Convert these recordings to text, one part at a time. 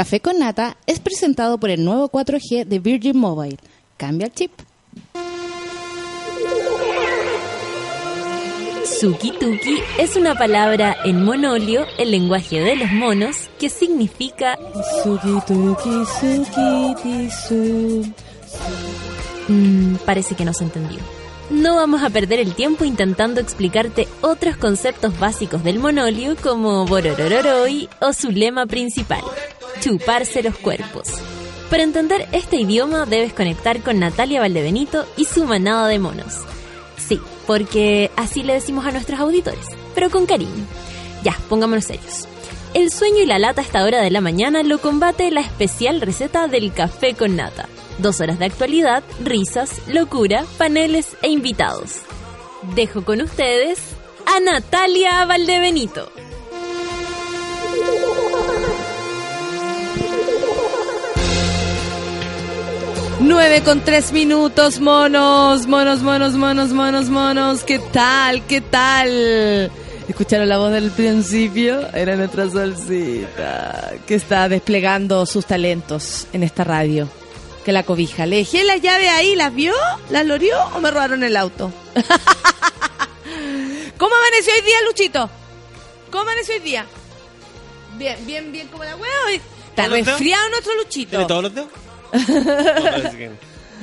Café con Nata es presentado por el nuevo 4G de Virgin Mobile. Cambia el chip. Suki-tuki es una palabra en monolio, el lenguaje de los monos, que significa. Mm, parece que no se entendió. No vamos a perder el tiempo intentando explicarte otros conceptos básicos del monolio como Bororororoi o su lema principal, chuparse los cuerpos. Para entender este idioma debes conectar con Natalia Valdebenito y su manada de monos. Sí, porque así le decimos a nuestros auditores, pero con cariño. Ya, pongámonos serios. El sueño y la lata a esta hora de la mañana lo combate la especial receta del café con nata. Dos horas de actualidad, risas, locura, paneles e invitados. Dejo con ustedes a Natalia Valdebenito. 9 con 3 minutos, monos, monos, monos, monos, monos, monos. ¿Qué tal? ¿Qué tal? ¿Escucharon la voz del principio? Era nuestra solcita que está desplegando sus talentos en esta radio. Que la cobija. Le dejé la llave ahí, ¿las vio? ¿Las lorió o me robaron el auto? ¿Cómo amaneció hoy día, Luchito? ¿Cómo amaneció hoy día? Bien, bien, bien como la hueá hoy. Está resfriado nuestro Luchito. ¿Tiene todos los dedos?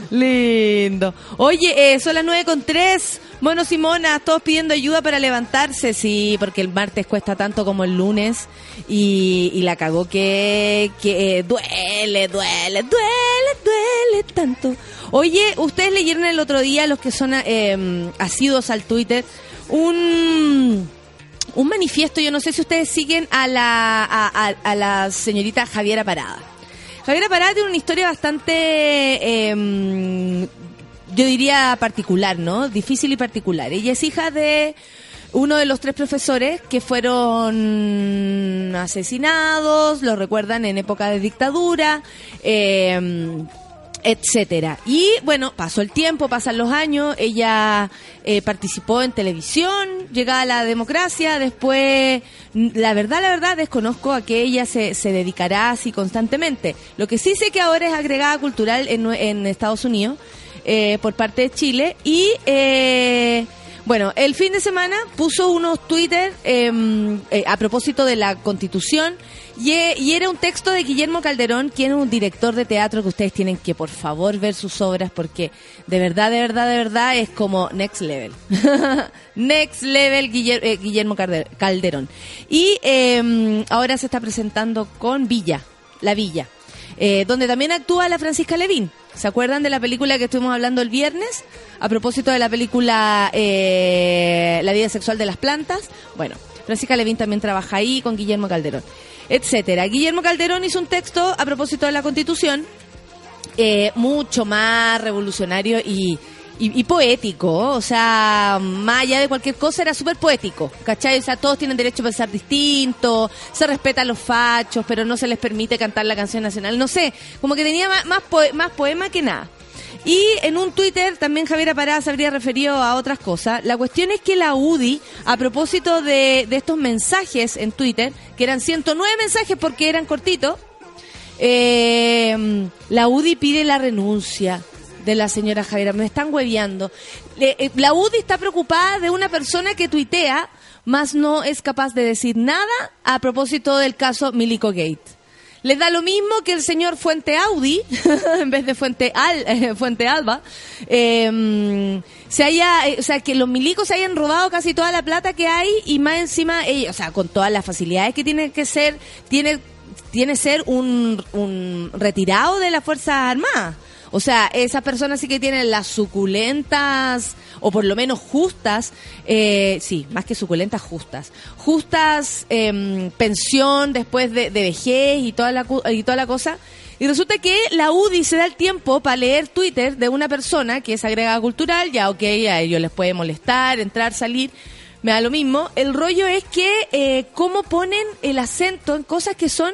Lindo. Oye, eh, son las nueve con tres. Monos y monas, todos pidiendo ayuda para levantarse. Sí, porque el martes cuesta tanto como el lunes. Y, la cagó que, que eh, duele, duele, duele, duele tanto. Oye, ustedes leyeron el otro día, los que son eh, asiduos al Twitter, un un manifiesto, yo no sé si ustedes siguen a la, a la señorita Javiera Parada. Javiera Parada tiene una historia bastante, em, yo diría particular, ¿no? Difícil y particular. Ella es hija de uno de los tres profesores que fueron asesinados, lo recuerdan en época de dictadura. em, etcétera. Y bueno, pasó el tiempo, pasan los años, ella eh, participó en televisión, llegada a la democracia, después, la verdad, la verdad, desconozco a que ella se, se dedicará así constantemente. Lo que sí sé que ahora es agregada cultural en, en Estados Unidos eh, por parte de Chile y... eh, bueno, el fin de semana puso unos Twitter em, eh, a propósito de la Constitución y, eh, y era un texto de Guillermo Calderón, quien es un director de teatro que ustedes tienen que por favor ver sus obras porque de verdad, de verdad, de verdad es como next level. next level eh, Guillermo Calder- Calderón. Y em, ahora se está presentando con Villa, La Villa, eh, donde también actúa la Francisca Levín. ¿Se acuerdan de la película que estuvimos hablando el viernes? A propósito de la película eh, La vida sexual de las plantas. Bueno, Francisca Levín también trabaja ahí con Guillermo Calderón, etcétera. Guillermo Calderón hizo un texto a propósito de la Constitución eh, mucho más revolucionario y, y, poético, o sea, más allá de cualquier cosa era súper poético, ¿cachai? O sea, todos tienen derecho a pensar distinto, se respetan los fachos, pero no se les permite cantar la canción nacional, no sé, como que tenía más, más, más poema que nada. Y en un Twitter también Javier Parada se habría referido a otras cosas. La cuestión es que la UDI, a propósito de, de estos mensajes en Twitter, que eran 109 mensajes porque eran cortitos, eh, la UDI pide la renuncia de la señora Javiera. Me están hueveando. Le- eh, la UDI está preocupada de una persona que tuitea, más no es capaz de decir nada a propósito del caso Milico Gate. Les da lo mismo que el señor Fuente Audi, en vez de Fuente, Al, eh, Fuente Alba, eh, se haya, eh, o sea, que los milicos se hayan robado casi toda la plata que hay y más encima, ellos, o sea, con todas las facilidades que tiene que ser, tiene, tiene ser un, un retirado de las Fuerzas Armadas. O sea, esas personas sí que tienen las suculentas, o por lo menos justas, eh, sí, más que suculentas, justas. Justas em, pensión después de, vejez y toda, la, y toda la cosa. Y resulta que la UDI se da el tiempo para leer Twitter de una persona que es agregada cultural, ya ok, a ellos les puede molestar, entrar, salir, me da lo mismo. El rollo es que eh, cómo ponen el acento en cosas que son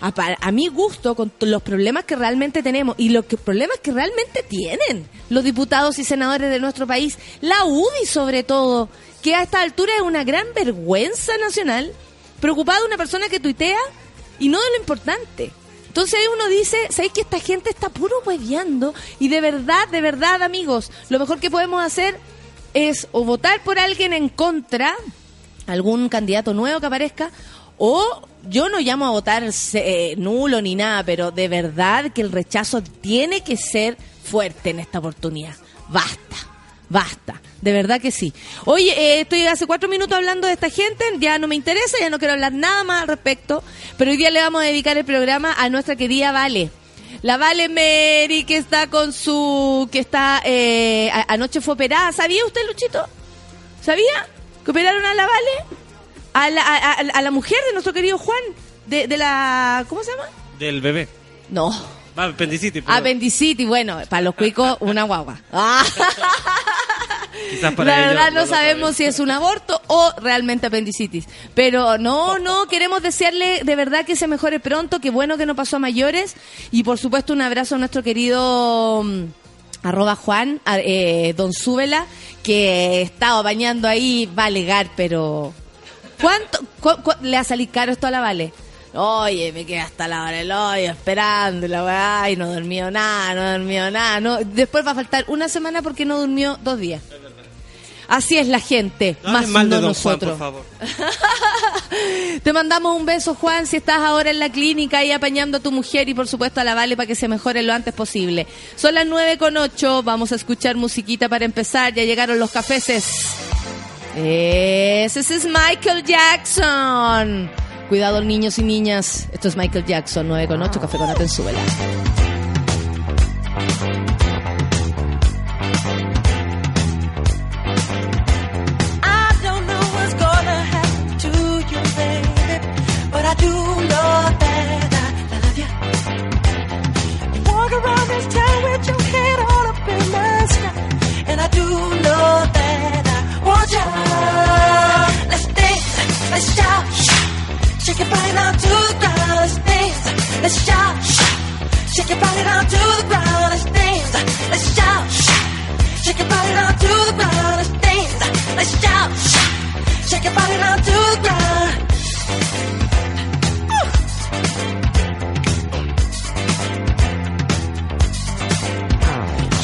a, mi gusto, con los problemas que realmente tenemos y los problemas que realmente tienen los diputados y senadores de nuestro país, la UDI sobre todo, que a esta altura es una gran vergüenza nacional, preocupada de una persona que tuitea y no de lo importante. Entonces ahí uno dice, ¿sabéis que esta gente está puro hueveando? Y de verdad, de verdad, amigos, lo mejor que podemos hacer es o votar por alguien en contra, algún candidato nuevo que aparezca, o yo no llamo a votar eh, nulo ni nada, pero de verdad que el rechazo tiene que ser fuerte en esta oportunidad. Basta, basta. De verdad que sí. Oye, eh, estoy hace cuatro minutos hablando de esta gente, ya no me interesa, ya no quiero hablar nada más al respecto, pero hoy día le vamos a dedicar el programa a nuestra querida Vale. La Vale Mary que está con su... que está... Eh, anoche fue operada. ¿Sabía usted, Luchito? ¿Sabía? ¿Que operaron a la Vale? A la, a, la mujer de nuestro querido Juan. De, de la... ¿Cómo se llama? Del bebé. No. Ah, apendicitis. Apendicitis, bueno, para los cuicos, una guagua. Ah. la verdad no sabemos si es un aborto o realmente apendicitis. Pero no, no, queremos desearle de verdad que se mejore pronto, que bueno que no pasó a mayores. Y por supuesto un abrazo a nuestro querido mm, arroba Juan, eh, don Súbela, que estaba bañando ahí, va a alegar, pero... ¿Cuánto le ha salido caro esto a la Vale? Oye, me quedé hasta la hora del hoyo esperando la weá y no durmió nada, no durmió nada. No, después va a faltar una semana porque no durmió dos días. Así es la gente, más no nosotros. por favor. Te mandamos un beso, Juan, si estás ahora en la clínica y apañando a tu mujer y por supuesto a la Vale para que se mejore lo antes posible. Son las nueve con ocho, vamos a escuchar musiquita para empezar, ya llegaron los cafeses. Ese es Michael Jackson. Cuidado niños y niñas, esto es Michael Jackson, 9 con 8, Café con. Shake your body down to the ground, let's dance. Let's shout. Shake your body down to the ground, let's dance. Let's shout. Shake your body down to the ground, let's dance. Let's shout. Shake your body down to the ground.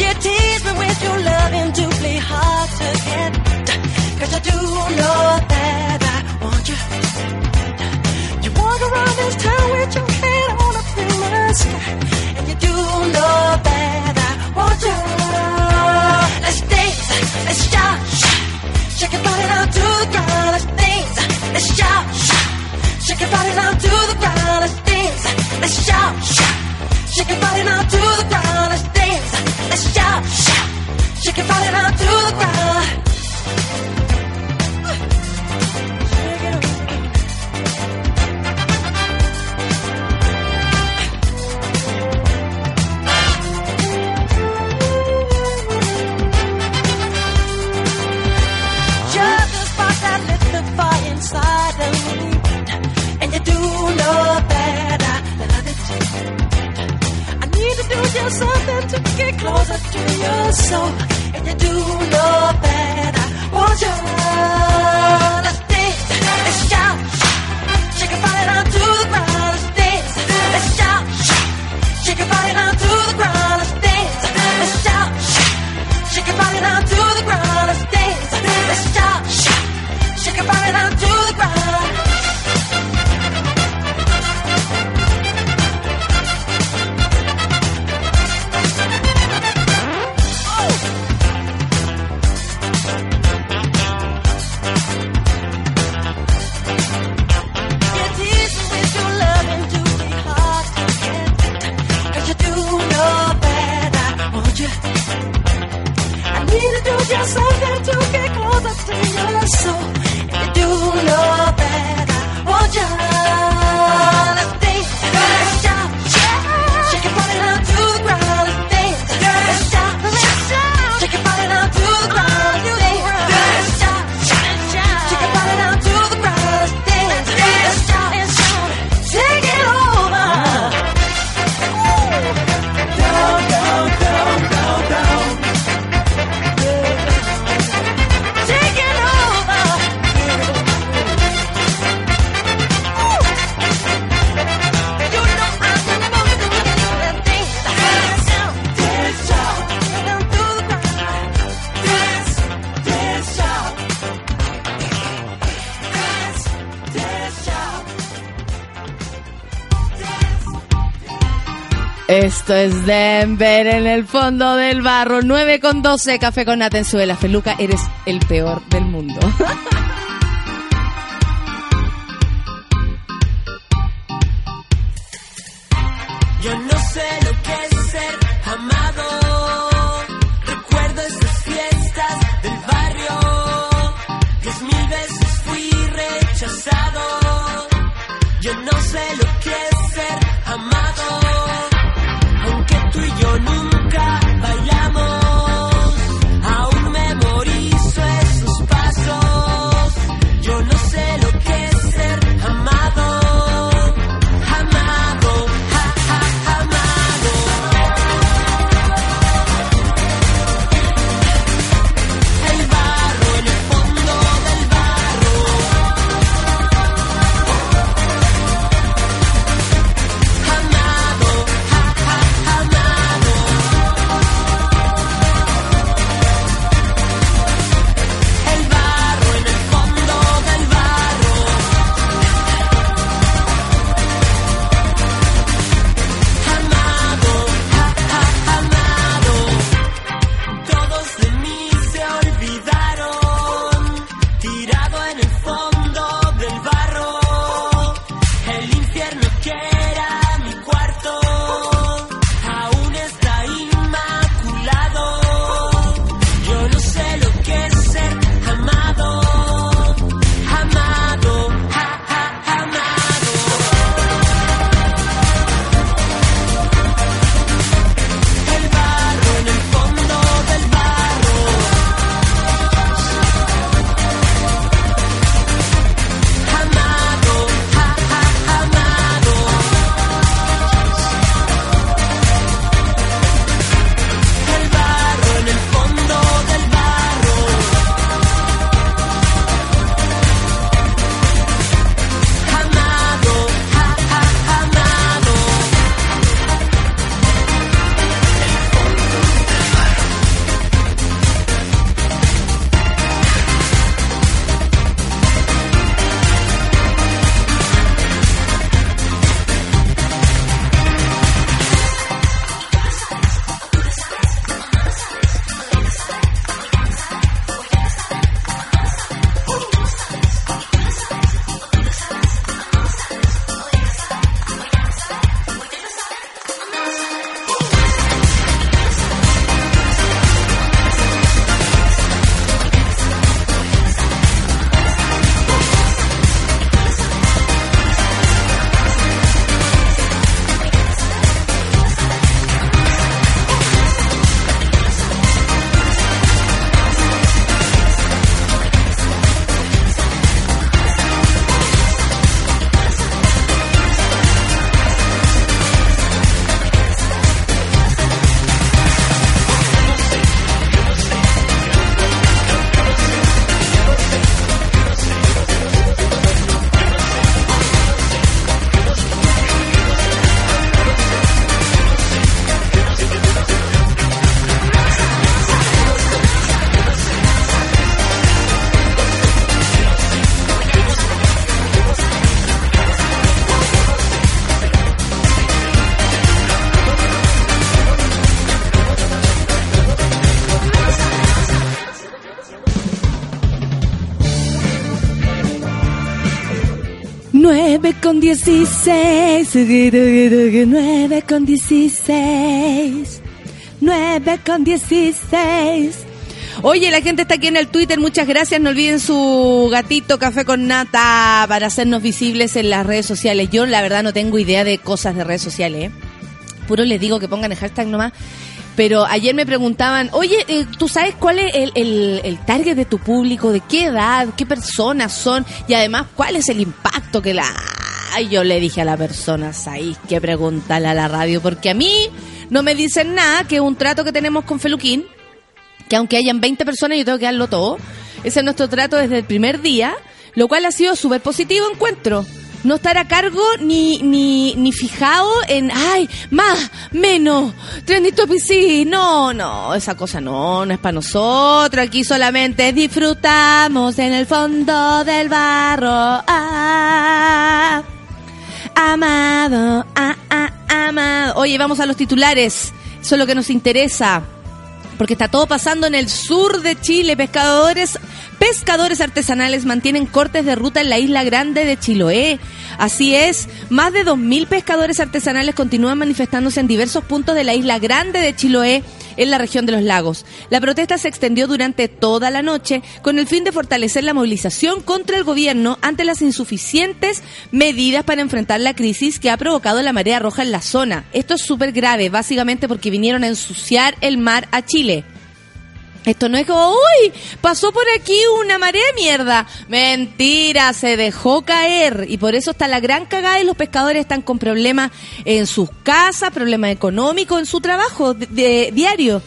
You tease me with your loving play hard to get. Cause I do know that I want you dance, let's things, let's shout, shout, shake your body down to the ground. Ground. something to get closer to your soul. And you do know I want you. Esto es Denver en el fondo del barro. 9 con 12, café con nata en Suela. Feluca, eres el peor del mundo. con dieciséis. Nueve con dieciséis. Nueve con dieciséis. Oye, la gente está aquí en el Twitter, muchas gracias. No olviden su gatito café con nata para hacernos visibles en las redes sociales. Yo la verdad no tengo idea de cosas de redes sociales. ¿eh? Puro les digo que pongan el hashtag nomás. Pero ayer me preguntaban, oye, eh, ¿tú sabes cuál es el target de tu público? ¿De qué edad? ¿Qué personas son? Y además, ¿cuál es el impacto que la... Ay, yo le dije a la persona, ¿sabéis que preguntarle a la radio? Porque a mí no me dicen nada, que es un trato que tenemos con Feluquín, que aunque hayan 20 personas, yo tengo que darlo todo. Ese es nuestro trato desde el primer día, lo cual ha sido súper positivo, encuentro. No estar a cargo ni, ni, ni fijado en, ay, más, menos, trendy topic sí, no, no, esa cosa no, no es para nosotros, aquí solamente disfrutamos en el fondo del barro, ah, amado, ah, ah, amado. Oye, vamos a los titulares. Eso es lo que nos interesa. Porque está todo pasando en el sur de Chile. Pescadores, pescadores artesanales mantienen cortes de ruta en la isla grande de Chiloé. Así es, más de 2.000 pescadores artesanales continúan manifestándose en diversos puntos de la isla grande de Chiloé en la región de los lagos. La protesta se extendió durante toda la noche con el fin de fortalecer la movilización contra el gobierno ante las insuficientes medidas para enfrentar la crisis que ha provocado la marea roja en la zona. Esto es súper grave, básicamente porque vinieron a ensuciar el mar a Chile. Esto no es como, uy, pasó por aquí una marea de mierda. Mentira, se dejó caer. Y por eso está la gran cagada y los pescadores están con problemas en sus casas, problemas económicos, en su trabajo de, diario.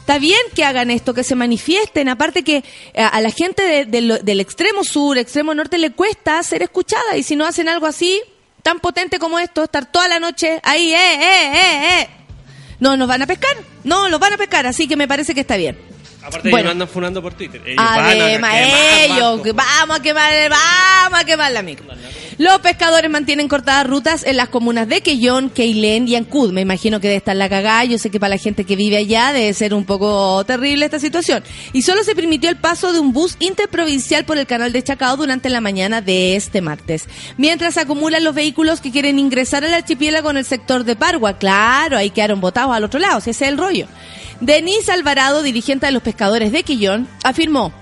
Está bien que hagan esto, que se manifiesten. Aparte que eh, a la gente de lo- del extremo sur, extremo norte, le cuesta ser escuchada. Y si no hacen algo así, tan potente como esto, estar toda la noche ahí, eh, eh, eh, eh. No, nos van a pescar. No, los van a pescar. Así que me parece que está bien. Aparte, Bueno. ellos andan funando por Twitter. Ellos van a Además, quemar ellos, vamos a quemar, vamos a quemar la micro. Los pescadores mantienen cortadas rutas en las comunas de Quellón, Queilén y Ancud. Me imagino que debe estar la cagada. Yo sé que para la gente que vive allá debe ser un poco terrible esta situación. Y solo se permitió el paso de un bus interprovincial por el canal de Chacao durante la mañana de este martes. Mientras acumulan los vehículos que quieren ingresar al archipiélago en el sector de Pargua. Claro, ahí quedaron botados al otro lado, si ese es el rollo. Denise Alvarado, dirigente de los pescadores de Quillón, afirmó,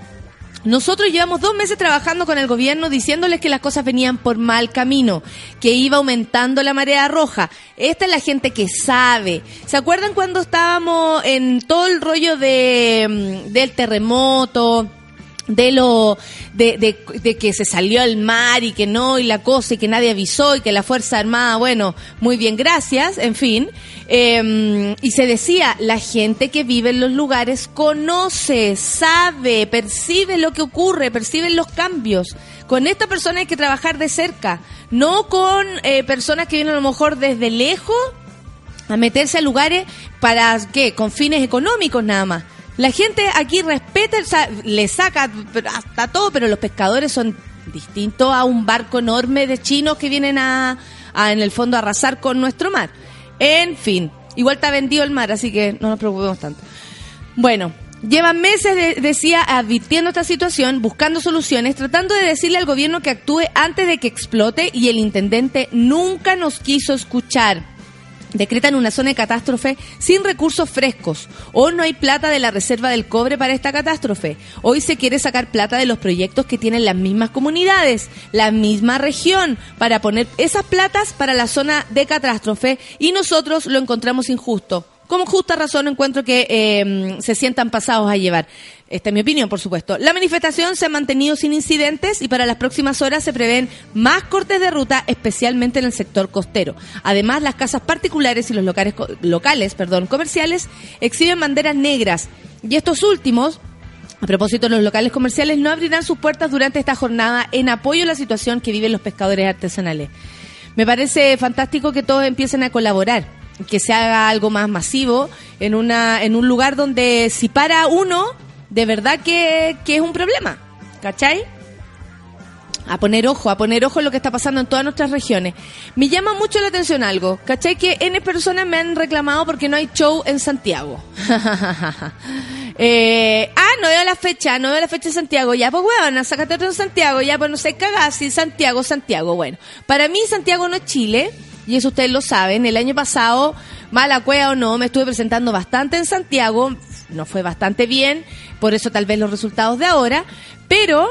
nosotros llevamos dos meses trabajando con el gobierno diciéndoles que las cosas venían por mal camino, que iba aumentando la marea roja. Esta es la gente que sabe. ¿Se acuerdan cuando estábamos en todo el rollo de, mm, del terremoto? De lo de, de- que se salió al mar y que no y la cosa y que nadie avisó y que la fuerza armada bueno muy bien gracias en fin. Eh, y se decía la gente que vive en los lugares conoce sabe percibe lo que ocurre percibe los cambios. Con esta persona hay que trabajar de cerca no con eh, personas que vienen a lo mejor desde lejos a meterse a lugares para qué con fines económicos nada más la gente aquí respeta, sa- le saca hasta todo, pero los pescadores son distintos a un barco enorme de chinos que vienen a, a, en el fondo a arrasar con nuestro mar. En fin, igual está vendido el mar, así que no nos preocupemos tanto. Bueno, llevan meses, de- decía, advirtiendo esta situación, buscando soluciones, tratando de decirle al gobierno que actúe antes de que explote y el intendente nunca nos quiso escuchar. Decretan una zona de catástrofe sin recursos frescos. O no hay plata de la reserva del cobre para esta catástrofe. Hoy se quiere sacar plata de los proyectos que tienen las mismas comunidades, la misma región, para poner esas platas para la zona de catástrofe y nosotros lo encontramos injusto. Como justa razón encuentro que eh, se sientan pasados a llevar. Esta es mi opinión, por supuesto. La manifestación se ha mantenido sin incidentes y para las próximas horas se prevén más cortes de ruta, especialmente en el sector costero. Además, las casas particulares y los locales, locales perdón, comerciales exhiben banderas negras. Y estos últimos a propósito, los locales comerciales no abrirán sus puertas durante esta jornada en apoyo a la situación que viven los pescadores artesanales. Me parece fantástico que todos empiecen a colaborar, que se haga algo más masivo en una en un lugar donde si para uno, de verdad que, que es un problema, ¿cachai? A poner ojo, a poner ojo en lo que está pasando en todas nuestras regiones. Me llama mucho la atención algo, ¿cachai? Que N personas me han reclamado porque no hay show en Santiago. Eh, ah, no veo la fecha, no veo la fecha en Santiago. Ya, pues, weón, sácate otro en Santiago. Ya, pues, no sé, cagasi, Santiago, Santiago. Bueno, para mí Santiago no es Chile, y eso ustedes lo saben. El año pasado, mala cueva o no, me estuve presentando bastante en Santiago. No fue bastante bien, por eso tal vez los resultados de ahora. Pero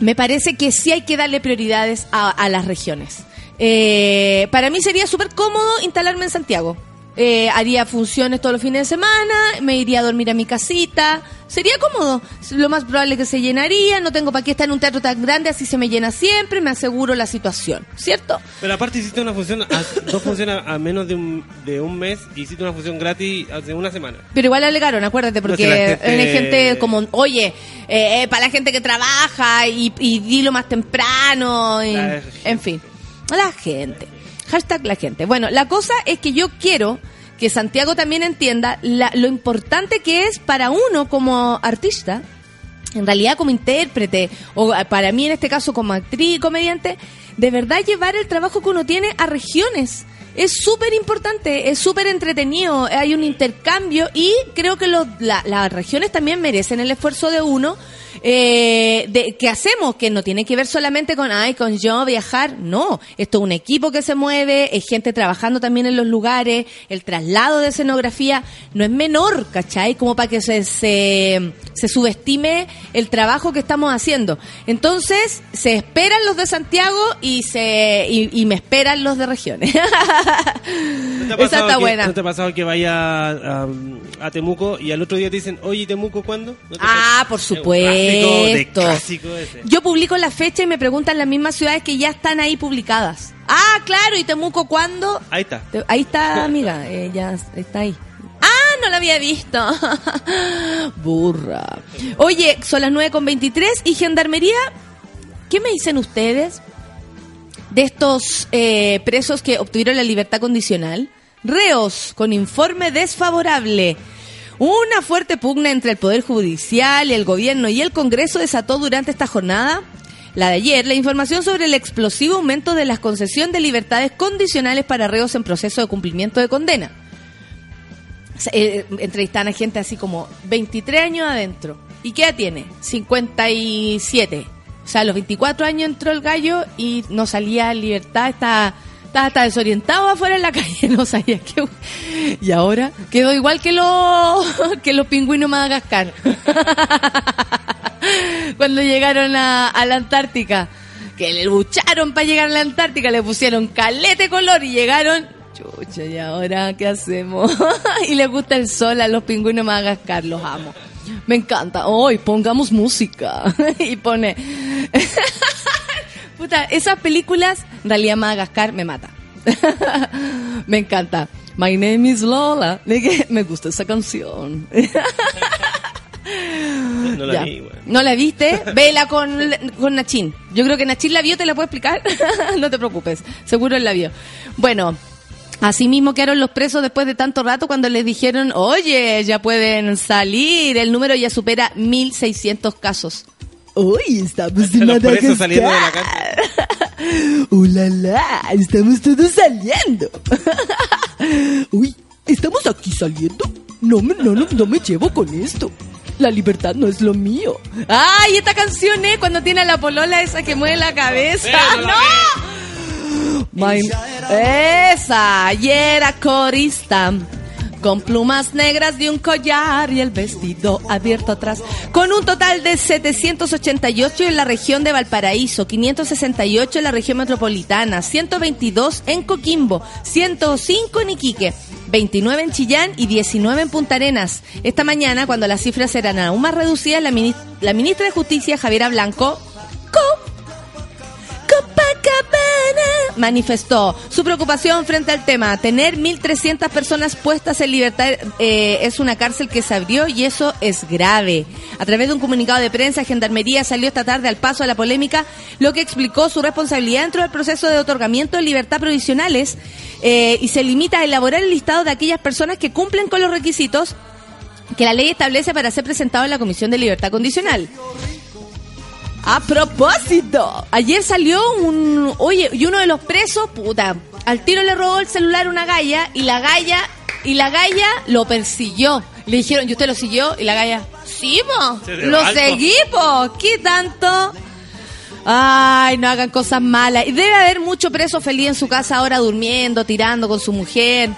me parece que sí hay que darle prioridades a, las regiones. Eh, para mí sería súper cómodo instalarme en Santiago. Eh, haría funciones todos los fines de semana, me iría a dormir a mi casita. Sería cómodo. Lo más probable que se llenaría. No tengo para qué estar en un teatro tan grande, así se me llena siempre. Me aseguro la situación, ¿cierto? Pero aparte hiciste una función, a- dos funciones a menos de un, de un mes y hiciste una función gratis hace una semana. Pero igual alegaron, acuérdate, porque No, si gente- hay gente como, oye, eh, eh, para la gente que trabaja y, y dilo más temprano, y- en fin, la gente. Hashtag la gente. Bueno, la cosa es que yo quiero que Santiago también entienda la- lo importante que es para uno como artista, en realidad como intérprete, o para mí en este caso como actriz comediante, de verdad llevar el trabajo que uno tiene a regiones. es súper importante, es súper entretenido, hay un intercambio y creo que los- la- las regiones también merecen el esfuerzo de uno. Eh, de, que hacemos que no tiene que ver solamente con ay con yo viajar no esto es un equipo que se mueve es gente trabajando también en los lugares el traslado de escenografía no es menor ¿cachai? como para que se, se, se subestime el trabajo que estamos haciendo entonces se esperan los de Santiago y se y, y me esperan los de regiones ¿No Esa está que- buena. ¿No te ha pasado que vaya a, a Temuco y al otro día te dicen, oye, ¿Temuco cuándo? ¿No te Ah, pasa? por Es de clásico ese. Yo publico la fecha y me preguntan las mismas ciudades que ya están ahí publicadas. Ah, claro, ¿y Temuco cuándo? Ahí está. Ahí está, amiga, eh, ya está ahí. Ah, no la había visto. Burra. Oye, son las 9 con 23 y Gendarmería, ¿qué me dicen ustedes de estos eh, presos que obtuvieron la libertad condicional? Reos con informe desfavorable. Una fuerte pugna entre el Poder Judicial, el Gobierno y el Congreso desató durante esta jornada, la de ayer, la información sobre el explosivo aumento de la concesión de libertades condicionales para reos en proceso de cumplimiento de condena. Eh, entrevistan a gente así como 23 años adentro. ¿Y qué edad tiene? 57. O sea, a los 24 años entró el gallo y no salía libertad, estaba, estaba hasta desorientado afuera en la calle, no sabía qué. Y ahora quedó igual que los, que los pingüinos Madagascar. Cuando llegaron a, la Antártica, que le lucharon para llegar a la Antártica, le pusieron calete color y llegaron Chucha, ¿y ahora qué hacemos? y les gusta el sol a los pingüinos Madagascar, los amo. Me encanta. Hoy pongamos música. y pone. Puta, esas películas, en realidad Madagascar me mata. me encanta. My name is Lola. Me gusta esa canción. No la Ya. vi, weón. ¿No la viste? Vela con, con Nachín. Yo creo que Nachín la vio, ¿te la puedo explicar? no te preocupes, seguro él la vio. Bueno, así mismo quedaron los presos después de tanto rato cuando les dijeron, oye, ya pueden salir, el número ya supera 1.600 casos. Hoy estamos en Los presos Madagascar. saliendo de la cárcel. ¡Oh, la, la! Estamos todos saliendo. Uy, ¿estamos aquí saliendo? No, me- no, no, no me llevo con esto. La libertad no es lo mío. ¡Ay, esta canción es cuando tiene a la polola esa que mueve la cabeza! ¡No! My- esa, y era corista. Con plumas negras de un collar y el vestido abierto atrás. Con un total de 788 en la región de Valparaíso, 568 en la región metropolitana, 122 en Coquimbo, 105 en Iquique, 29 en Chillán y 19 en Punta Arenas. Esta mañana, cuando las cifras eran aún más reducidas, la, mini- la ministra de Justicia, Javiera Blanco, co- Manifestó su preocupación frente al tema. Tener 1.300 personas puestas en libertad eh, es una cárcel que se abrió y eso es grave. A través de un comunicado de prensa, Gendarmería salió esta tarde al paso de la polémica, lo que explicó su responsabilidad dentro del proceso de otorgamiento de libertad provisionales eh, y se limita a elaborar el listado de aquellas personas que cumplen con los requisitos que la ley establece para ser presentado en la Comisión de Libertad Condicional. A propósito, ayer salió un, oye, y uno de los presos, puta, al tiro le robó el celular a una galla y la galla, y la galla lo persiguió. Le dijeron, ¿y usted lo siguió? Y la galla, sí, po, Se de lo alto. seguí, po, ¿qué tanto? Ay, no hagan cosas malas. Y debe haber mucho preso feliz en su casa ahora durmiendo, tirando con su mujer.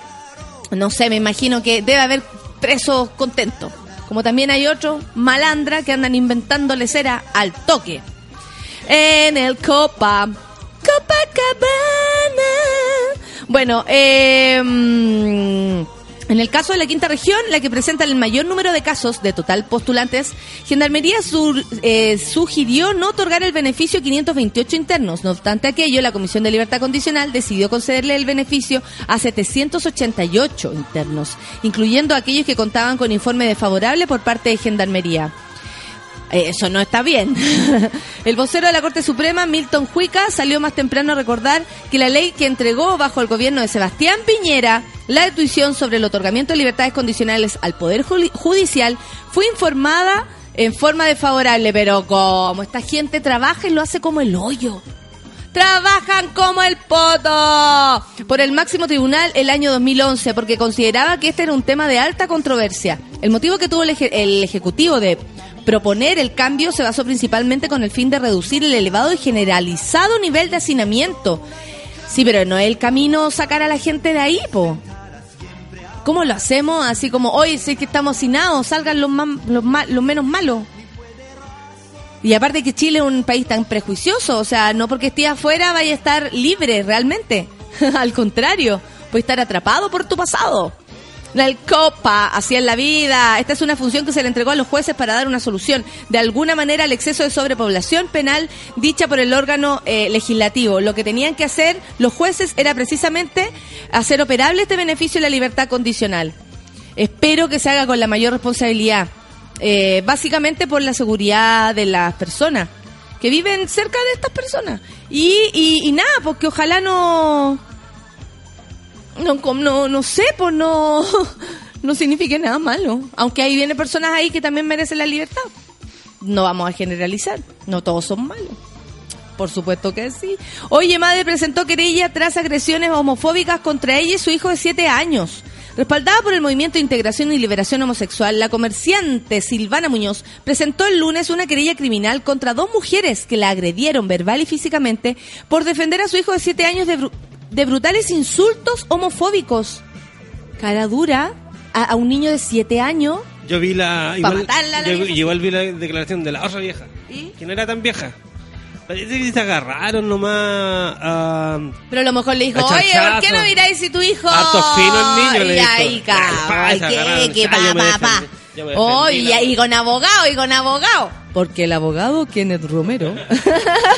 No sé, me imagino que debe haber presos contentos. Como también hay otros malandra que andan inventándole cera al toque. En el Copa. Copacabana. Bueno, eh, en el caso de la quinta región, la que presenta el mayor número de casos de total postulantes, Gendarmería eh, sugirió no otorgar el beneficio a 528 internos. No obstante aquello, la Comisión de Libertad Condicional decidió concederle el beneficio a 788 internos, incluyendo aquellos que contaban con informe desfavorable por parte de Gendarmería. Eso no está bien. El vocero de la Corte Suprema, Milton Huica, salió más temprano a recordar que la ley que entregó bajo el gobierno de Sebastián Piñera la tuición sobre el otorgamiento de libertades condicionales al Poder Judicial fue informada en forma desfavorable, pero como esta gente trabaja y lo hace como el hoyo. trabajan como el poto por el máximo tribunal el año 2011 porque consideraba que este era un tema de alta controversia. El motivo que tuvo el Ejecutivo de proponer el cambio se basó principalmente con el fin de reducir el elevado y generalizado nivel de hacinamiento. Sí, pero no es el camino sacar a la gente de ahí, po. ¿Cómo lo hacemos? Así como, hoy sí que estamos hacinados, salgan los, más- los, ma- los menos malos. Y aparte que Chile es un país tan prejuicioso, o sea, no porque estés afuera vaya a estar libre realmente. Al contrario, puede estar atrapado por tu pasado. La copa, así en la vida. Esta es una función que se le entregó a los jueces para dar una solución. De alguna manera al exceso de sobrepoblación penal dicha por el órgano eh, legislativo. Lo que tenían que hacer los jueces era precisamente hacer operable este beneficio y la libertad condicional. Espero que se haga con la mayor responsabilidad. Eh, básicamente por la seguridad de las personas que viven cerca de estas personas. Y, y, y nada, porque ojalá no... No, no, no sé, pues no, no signifique nada malo. Aunque ahí vienen personas ahí que también merecen la libertad. No vamos a generalizar, no todos son malos. Por supuesto que sí. Oye, madre presentó querella tras agresiones homofóbicas contra ella y su hijo de 7 años. Respaldada por el Movimiento de Integración y Liberación Homosexual, la comerciante Silvana Muñoz presentó el lunes una querella criminal contra dos mujeres que la agredieron verbal y físicamente por defender a su hijo de 7 años de, de brutales insultos homofóbicos. Cara dura a, a un niño de 7 años. Yo vi la. Igual, matarla a la yo- vieja, igual vi la declaración de la otra vieja. ¿Y? Que no era tan vieja. Parece que se agarraron nomás. a Pero a lo mejor le dijo, oye, ¿por qué no miráis si tu hijo... Harto fino el niño, le Y dijo. ahí, cabrón, Pa, se ¿qué, agarraron. qué, Ah, pa, pa, Oh, y, la- y con abogado, y con abogado. Porque el abogado Kenneth Romero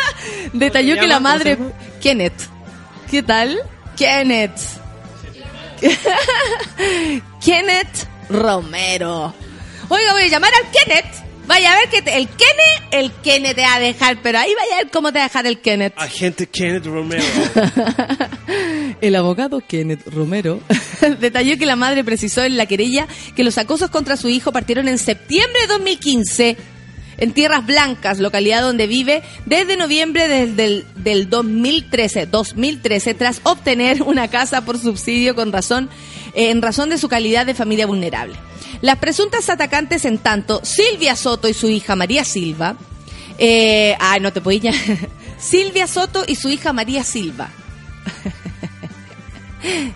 detalló que la madre... Kenneth. ¿Qué tal? Kenneth. Kenneth Romero. Oiga, voy a llamar al Kenneth. Vaya a ver que te- el Kenneth, el Kenneth te va a dejar, pero ahí vaya a ver cómo te va a dejar el Kenneth. Agente Kenneth Romero. El abogado Kenneth Romero detalló que la madre precisó en la querella que los acosos contra su hijo partieron en septiembre de 2015 en Tierras Blancas, localidad donde vive desde noviembre del, del, del 2013, 2013, tras obtener una casa por subsidio con razón, eh, en razón de su calidad de familia vulnerable. Las presuntas atacantes, en tanto, Silvia Soto y su hija María Silva, eh, ay, no te podía Silvia Soto y su hija María Silva.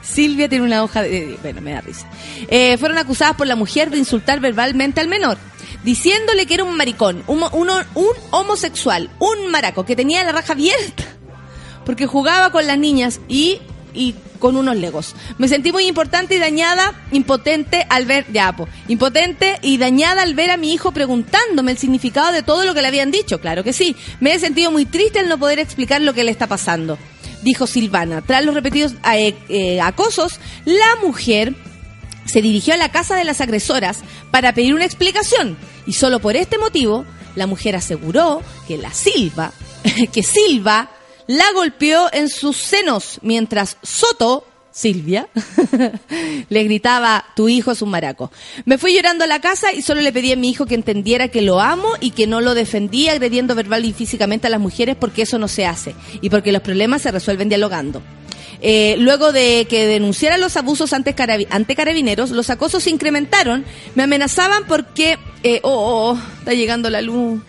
Silvia tiene una hoja de... Bueno, me da risa. Eh, fueron acusadas por la mujer de insultar verbalmente al menor, diciéndole que era un maricón, un, uno- un homosexual, un maraco, que tenía la raja abierta, porque jugaba con las niñas y, y con unos legos. Me sentí muy importante y dañada, impotente al ver... Ya, po, impotente y dañada al ver a mi hijo preguntándome el significado de todo lo que le habían dicho. Claro que sí. Me he sentido muy triste al no poder explicar lo que le está pasando dijo Silvana. Tras los repetidos eh, eh, acosos, la mujer se dirigió a la casa de las agresoras para pedir una explicación y solo por este motivo la mujer aseguró que la Silva, que Silva la golpeó en sus senos mientras Soto Silvia le gritaba, tu hijo es un maraco. Me fui llorando a la casa y solo le pedí a mi hijo que entendiera que lo amo y que no lo defendía agrediendo verbal y físicamente a las mujeres porque eso no se hace y porque los problemas se resuelven dialogando. Eh, luego de que denunciara los abusos ante, carabi- ante carabineros, los acosos se incrementaron, me amenazaban porque... eh, oh, oh, oh, está llegando la luz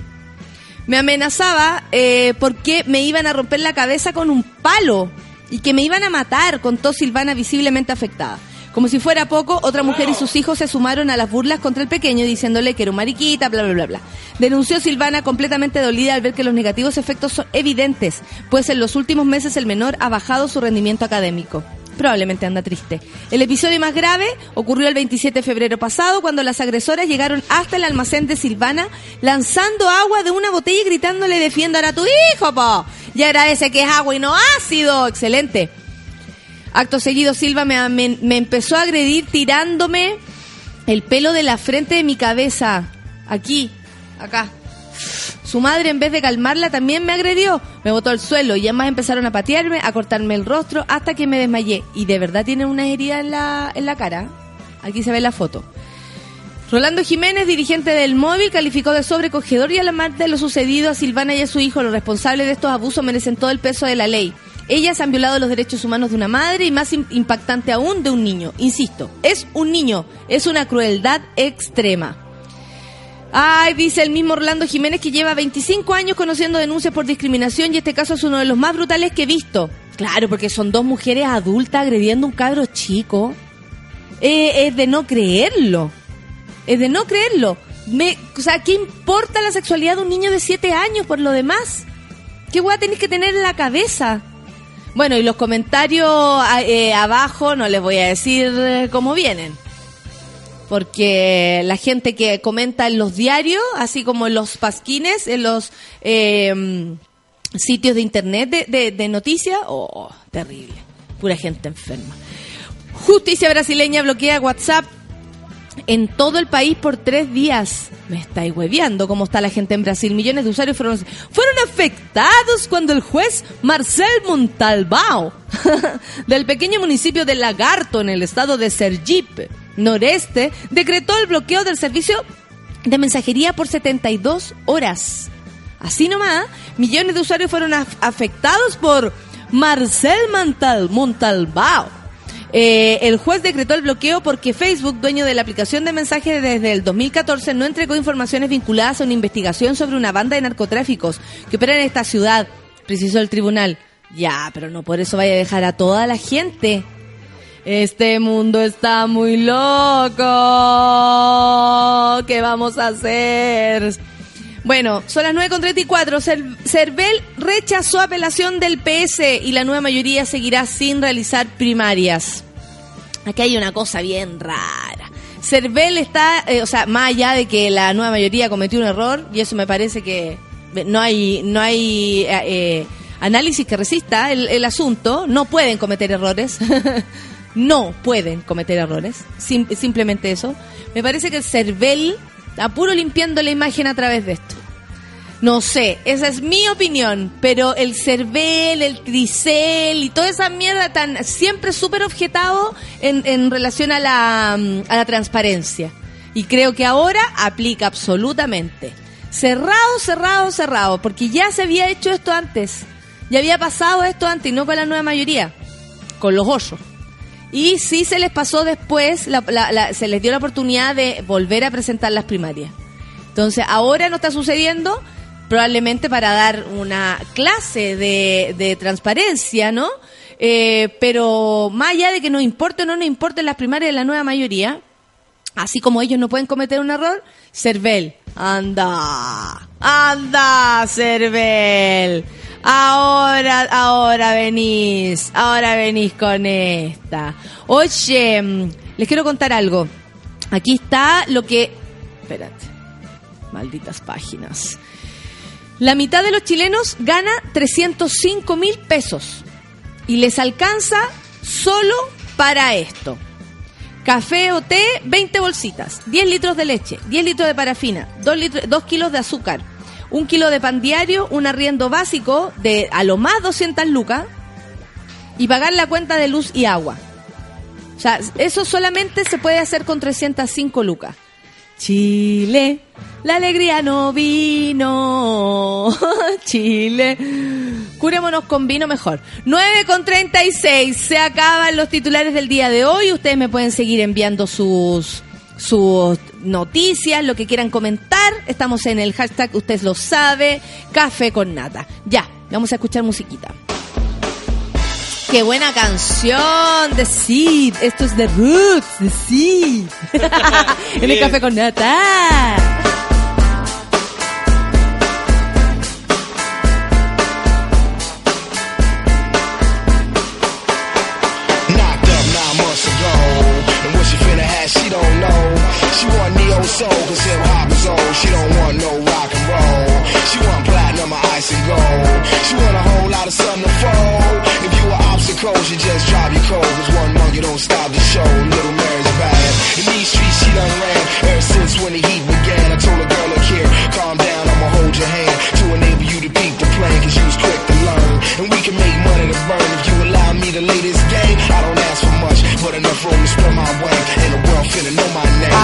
me amenazaba eh, porque me iban a romper la cabeza con un palo y que me iban a matar, contó Silvana visiblemente afectada. Como si fuera poco, otra mujer y sus hijos se sumaron a las burlas contra el pequeño diciéndole que era un mariquita, bla, bla, bla, bla. Denunció Silvana completamente dolida al ver que los negativos efectos son evidentes, pues en los últimos meses el menor ha bajado su rendimiento académico. Probablemente anda triste. El episodio más grave ocurrió el 27 de febrero pasado cuando las agresoras llegaron hasta el almacén de Silvana lanzando agua de una botella y gritándole defienda a tu hijo, po. Y agradece que es agua y no ácido. Excelente. Acto seguido, Silva me, me- empezó a agredir tirándome el pelo de la frente de mi cabeza. Aquí, acá. Su madre, en vez de calmarla, también me agredió. Me botó al suelo y además empezaron a patearme, a cortarme el rostro hasta que me desmayé. Y de verdad tiene una herida en la, en la cara. Aquí se ve la foto. Rolando Jiménez, dirigente del móvil, calificó de sobrecogedor y alarmante lo sucedido a Silvana y a su hijo. Los responsables de estos abusos merecen todo el peso de la ley. Ellas han violado los derechos humanos de una madre y más im- impactante aún de un niño. Insisto, es un niño, es una crueldad extrema. Ay, dice el mismo Orlando Jiménez que lleva 25 años conociendo denuncias por discriminación y este caso es uno de los más brutales que he visto. Claro, porque son dos mujeres adultas agrediendo a un cabro chico. Eh, es de no creerlo. Es de no creerlo. Me, o sea, ¿qué importa la sexualidad de un niño de 7 años por lo demás? ¿Qué hueá tenéis que tener en la cabeza? Bueno, y los comentarios eh, abajo no les voy a decir eh, cómo vienen. Porque la gente que comenta en los diarios, así como en los pasquines, en los eh, sitios de internet de, de- de noticias, oh, terrible. Pura gente enferma. Justicia brasileña bloquea WhatsApp en todo el país por tres días. Me estáis hueveando cómo está la gente en Brasil. Millones de usuarios fueron, afectados cuando el juez Marcel Montalbao, del pequeño municipio de Lagarto, en el estado de Sergipe, noreste, decretó el bloqueo del servicio de mensajería por 72 horas. Así nomás, millones de usuarios fueron af- afectados por Marcel Montal Montalbao. Eh, el juez decretó el bloqueo porque Facebook, dueño de la aplicación de mensajes desde el 2014, no entregó informaciones vinculadas a una investigación sobre una banda de narcotráficos que opera en esta ciudad, precisó el tribunal. Ya, pero no por eso vaya a dejar a toda la gente. Este mundo está muy loco. ¿Qué vamos a hacer? Bueno, son las 9.34. Cer- Cervel rechazó apelación del PS y la nueva mayoría seguirá sin realizar primarias. Aquí hay una cosa bien rara. Cervel está, eh, o sea, más allá de que la nueva mayoría cometió un error, y eso me parece que no hay, no hay eh, eh, análisis que resista el, el asunto, no pueden cometer errores. no pueden cometer errores. Sim- simplemente eso. Me parece que el Cervel está puro limpiando la imagen a través de esto. No sé, esa es mi opinión, pero el Cervel, el Tricel y toda esa mierda están siempre súper objetados en, en relación a la, mm, a la transparencia. Y creo que ahora aplica absolutamente. Cerrado, cerrado, cerrado, porque ya se había hecho esto antes. Ya había pasado esto antes y no con la nueva mayoría, con los ocho. Y sí se les pasó después, la- la- la- se les dio la oportunidad de volver a presentar las primarias. Entonces, ahora no está sucediendo, probablemente para dar una clase de, de transparencia, ¿no? Eh, pero más allá de que nos importe o no nos importen las primarias de la nueva mayoría, así como ellos no pueden cometer un error, Cervel, anda, anda, Cervel. Ahora, ahora venís, ahora venís con esta. Oye, mm, les quiero contar algo. Aquí está lo que... Espérate. Malditas páginas. La mitad de los chilenos gana 305 mil pesos y les alcanza solo para esto. Café o té, 20 bolsitas, 10 litros de leche, 10 litros de parafina, 2, litros, 2 kilos de azúcar, un kilo de pan diario, un arriendo básico de a lo más 200 lucas y pagar la cuenta de luz y agua. O sea, eso solamente se puede hacer con 305 lucas. Chile, la alegría no vino. Chile, curémonos con vino mejor. 9 con 36, se acaban los titulares del día de hoy. Ustedes me pueden seguir enviando sus sus noticias, lo que quieran comentar. Estamos en el hashtag, usted lo sabe, café con nata. Ya, vamos a escuchar musiquita. Qué buena canción de Sid. Esto es de Roots, de Sid. en el café con nata. Knocked up nine months ago. And what she finna have, she don't know. She want neo soul, cause hip hop is old. She don't want no rock and roll. She want platinum ice and gold. She want a whole lot of something to fold. If you just drive you cold. Cause one monkey don't stop the show. Little Mary's bad. In these streets, she done ran. Ever since when the heat began, I told a girl, look here, calm down, I'ma hold your hand. To enable you to peep the plan, cause you was quick to learn. And we can make money to burn if you allow me to lay this game. I don't ask for much, but enough room to spread my wings. And the world finna know my name.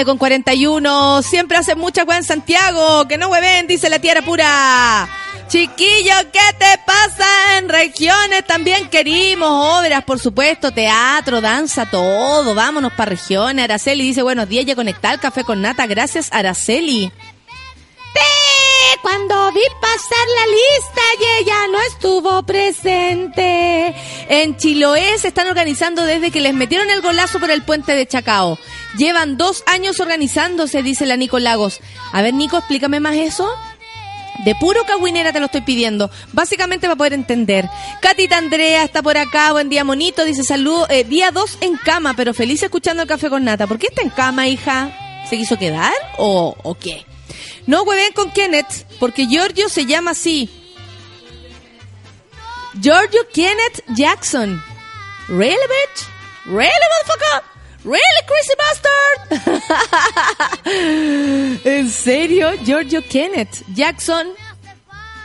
9 con 41. Siempre hacen mucha agua en Santiago. Que no hueven, dice la tierra pura. Chiquillo, ¿qué te pasa en regiones? También querimos obras, por supuesto, teatro, danza, todo. Vámonos para regiones. Araceli dice, buenos días, ya conectar café con nata. Gracias, Araceli. Te, cuando vi pasar la lista ella no estuvo presente. En Chiloé se están organizando desde que les metieron el golazo por el puente de Chacao. Llevan dos años organizándose, dice la Nico Lagos. A ver, Nico, explícame más eso. De puro cagüinera te lo estoy pidiendo. Básicamente para poder entender. Catita Andrea está por acá. Buen día, monito. Dice salud. eh, día 2 en cama, pero feliz escuchando el café con nata. ¿Por qué está en cama, hija? ¿Se quiso quedar o, o qué? No hueven con Kenneth, porque Giorgio se llama así. Giorgio Kenneth Jackson. ¿Really, bitch? ¿Really, motherfucker? ¿Really, crazy bastard? ¿En serio? Giorgio Kenneth Jackson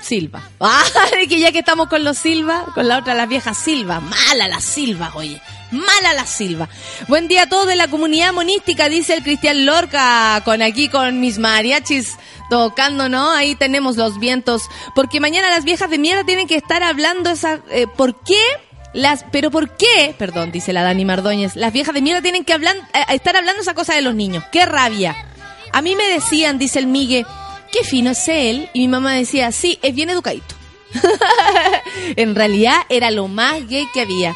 Silva. Ah, que ya que estamos con los Silva, con la otra, las viejas Silva. Mala la Silva, oye. Mala la Silva. Buen día a todos de la comunidad monística, dice el Cristian Lorca, con aquí con mis mariachis tocando, ¿no? Ahí tenemos los vientos. Porque mañana las viejas de mierda tienen que estar hablando esa... eh, ¿Por qué? Las, pero ¿por qué? Perdón, dice la Dani Mardóñez. Las viejas de mierda tienen que hablar, eh, estar hablando esa cosa de los niños. ¡Qué rabia! A mí me decían, dice el Migue, qué fino es él. Y mi mamá decía, sí, es bien educadito. en realidad era lo más gay que había.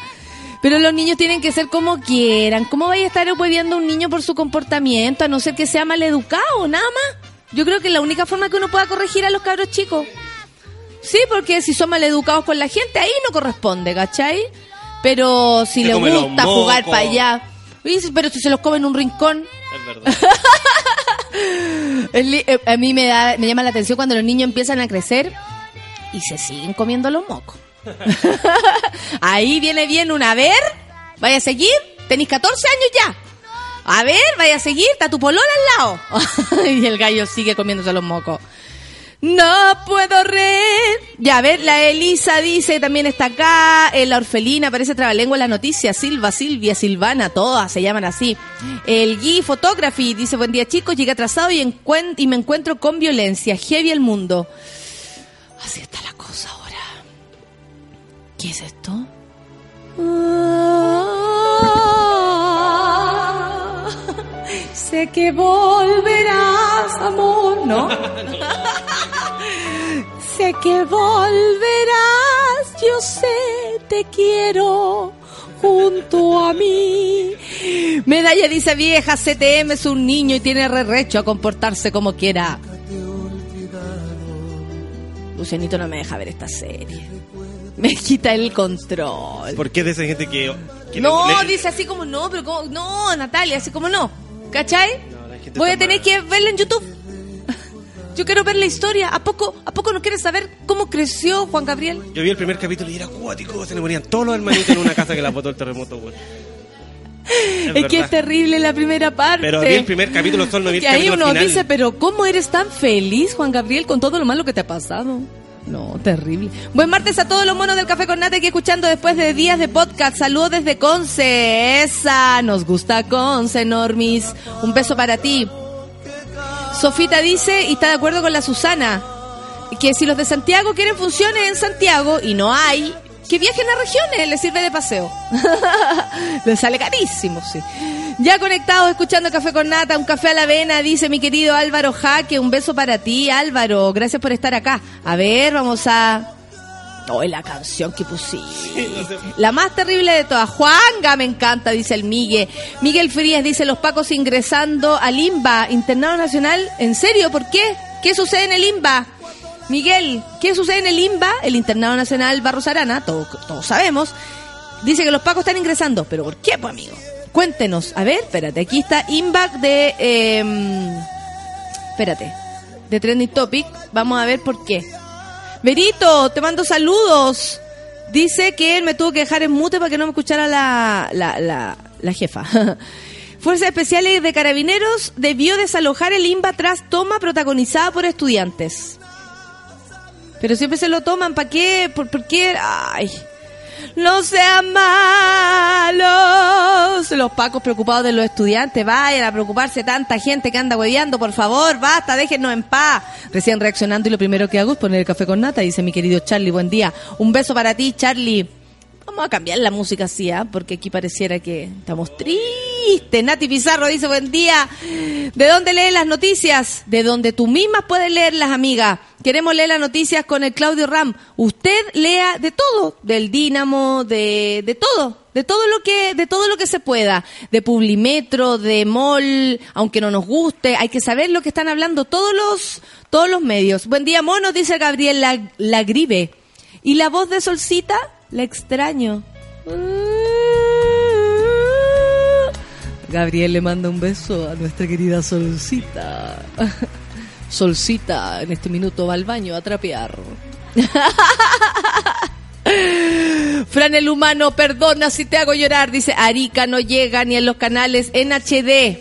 Pero los niños tienen que ser como quieran. ¿Cómo vaya a estar obediendo a un niño por su comportamiento? A no ser que sea mal educado, nada más. Yo creo que la única forma que uno pueda corregir a los cabros chicos. Sí, porque si son mal educados con la gente, ahí no corresponde, ¿cachai? Pero si le gusta jugar para allá. Pero si se los come en un rincón, Es verdad. eh, a mí me, da, me llama la atención cuando los niños empiezan a crecer y se siguen comiendo los mocos. Ahí viene bien una ver. Vaya a seguir. Tenís 14 años ya. A ver, vaya a seguir, está tu polola al lado. y el gallo sigue comiéndose los mocos. No puedo reír. Ya, a ver, la Elisa dice, también está acá. eh, la orfelina, aparece trabalengua en la noticia. Silva, Silvia, Silvana, todas se llaman así. El Gui Photography dice, buen día chicos, llegué atrasado y me encuentro con violencia. Heavy el mundo. Así está la cosa ahora. ¿Qué es esto? Ah, sé que volverás, amor, ¿no? sé que volverás, yo sé, te quiero junto a mí. Medalla dice vieja, CTM es un niño y tiene rerecho a comportarse como quiera. Lucianito no me deja ver esta serie. Me quita el control. ¿Por qué de esa gente que... que No, le- dice así como no, pero como, no, Natalia, así como no. ¿Cachai? Voy a tener que verla en YouTube. Yo quiero ver la historia. ¿A poco, ¿A poco no quieres saber cómo creció Juan Gabriel? Yo vi el primer capítulo y era acuático, se le morían todos los hermanitos en una casa que la botó el terremoto, güey. Es, Es, que es terrible la primera parte. Pero vi el primer capítulo solo, no vi el Y ahí uno final. dice, pero ¿cómo eres tan feliz, Juan Gabriel, con todo lo malo que te ha pasado? No, terrible. Buen martes a todos los monos del Café con Nata que escuchando después de días de podcast. Saludos desde Conce. Esa, nos gusta Conce, Normis. Un beso para ti. Sofita dice, y está de acuerdo con la Susana, que si los de Santiago quieren funciones en Santiago y no hay, que viajen a regiones, les sirve de paseo. les sale carísimo, sí. Ya conectados, escuchando Café con Nata, un café a la avena, dice mi querido Álvaro Jaque, un beso para ti, Álvaro, gracias por estar acá. A ver, vamos a... Oh, la canción que pusiste. La más terrible de todas. Juanga me encanta, dice el Migue. Miguel Frías dice los pacos ingresando al IMBA, Internado Nacional. ¿En serio? ¿Por qué? ¿Qué sucede en el IMBA? Miguel, ¿qué sucede en el IMBA? El Internado Nacional Barros Arana, todo- todos sabemos. Dice que los pacos están ingresando. ¿Pero por qué, pues, amigo? Cuéntenos. A ver, espérate. Aquí está IMBA de... eh, espérate. De Trending Topic. Vamos a ver por qué. Verito, te mando saludos. Dice que él me tuvo que dejar en mute para que no me escuchara la, la, la, la jefa. Fuerzas Especiales de Carabineros debió desalojar el IMBA tras toma protagonizada por estudiantes. Pero siempre se lo toman, ¿para qué? ¿Por, por qué? Ay. No sean malos. Los pacos preocupados de los estudiantes. Vayan a preocuparse tanta gente que anda hueveando. Por favor, basta, déjennos en paz. Recién reaccionando y lo primero que hago es poner el café con nata, dice mi querido Charlie. Buen día. Un beso para ti, Charlie. Vamos a cambiar la música así, ¿ah? porque aquí pareciera que estamos tristes. Nati Pizarro dice, buen día. ¿De dónde leen las noticias? De donde tú mismas puedes leerlas, amiga. Queremos leer las noticias con el Claudio Ram. Usted lea de todo, del Dínamo, de, de todo, de todo lo que, de todo lo que se pueda, de Publimetro, de Mol, aunque no nos guste, hay que saber lo que están hablando todos los, todos los medios. Buen día, monos, dice Gabriel Lag- Lagribe. Y la voz de Solcita, la extraño. Gabriel le manda un beso a nuestra querida Solcita. Solcita en este minuto va al baño a trapear. Fran el humano, perdona si te hago llorar, dice Arica no llega ni en los canales en HD.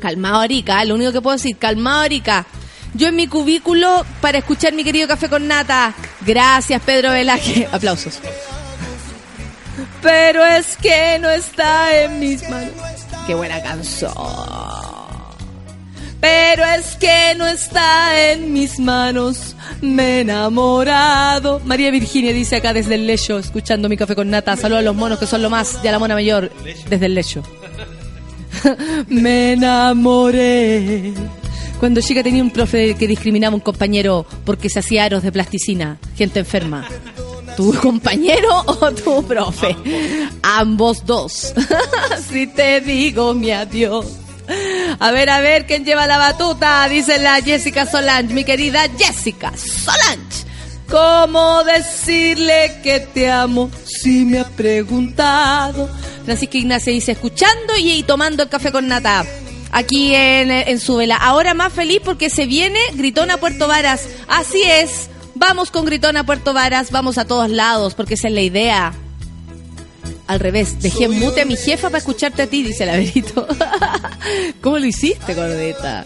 Calmado Arica, lo único que puedo decir, calmado Arica. Yo en mi cubículo para escuchar mi querido café con nata. Gracias Pedro Velázquez. Aplausos. Pero es que no está en mis manos. Qué buena canción. Pero es que no está en mis manos. Me he enamorado. María Virginia dice acá desde el lecho, escuchando mi café con nata. Saludos a los monos que son lo más de la mona mayor. Desde el lecho. Me enamoré. Cuando chica tenía un profe que discriminaba a un compañero porque se hacía aros de plasticina, gente enferma. ¿Tu compañero o tu profe? Ambos dos. si te digo mi adiós. A ver, a ver, ¿quién lleva la batuta? Dice la Jessica Solange, mi querida Jessica Solange. ¿Cómo decirle que te amo si me ha preguntado? Francisca Ignacia dice, escuchando y, y tomando el café con nata. Aquí en, en su vela. Ahora más feliz porque se viene Gritona Puerto Varas. Así es. Vamos con Gritona Puerto Varas. Vamos a todos lados porque esa es la idea. Al revés, dejé mute a mi jefa para escucharte a ti, dice el Averito. ¿Cómo lo hiciste, gordeta?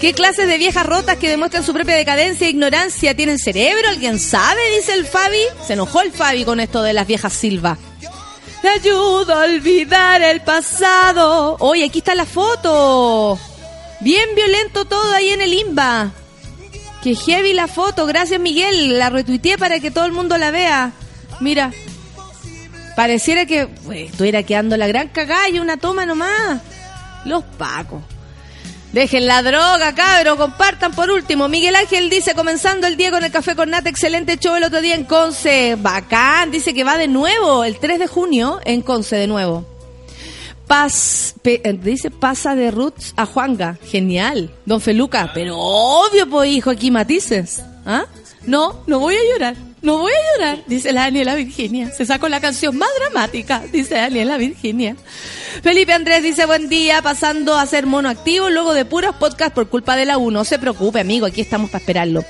¿Qué clases de viejas rotas que demuestran su propia decadencia e ignorancia tienen cerebro? ¿Alguien sabe? Dice el Fabi. Se enojó el Fabi con esto de las viejas Silva. Te ayudo a olvidar el pasado. Oye, aquí está la foto. Bien violento todo ahí en el IMBA. Que heavy la foto. Gracias, Miguel. La retuiteé para que todo el mundo la vea. Mira. Pareciera que pues, estuviera quedando la gran cagada y una toma nomás. Los pacos. Dejen la droga, cabros, compartan por último. Miguel Ángel dice, comenzando el día con el café con nata, excelente show el otro día en Conce. Bacán, dice que va de nuevo, el 3 de junio en Conce de nuevo. Paz, pe- eh, dice pasa de Roots a Juanga. Genial. Don Feluca, pero obvio, pues hijo, aquí matices. ¿Ah? No, no voy a llorar. No voy a llorar, dice la Daniela Virginia. Se sacó la canción más dramática, dice Daniela Virginia. Felipe Andrés dice buen día, pasando a ser mono activo, luego de puros podcast por culpa de la U. No se preocupe, amigo, aquí estamos para esperarlo.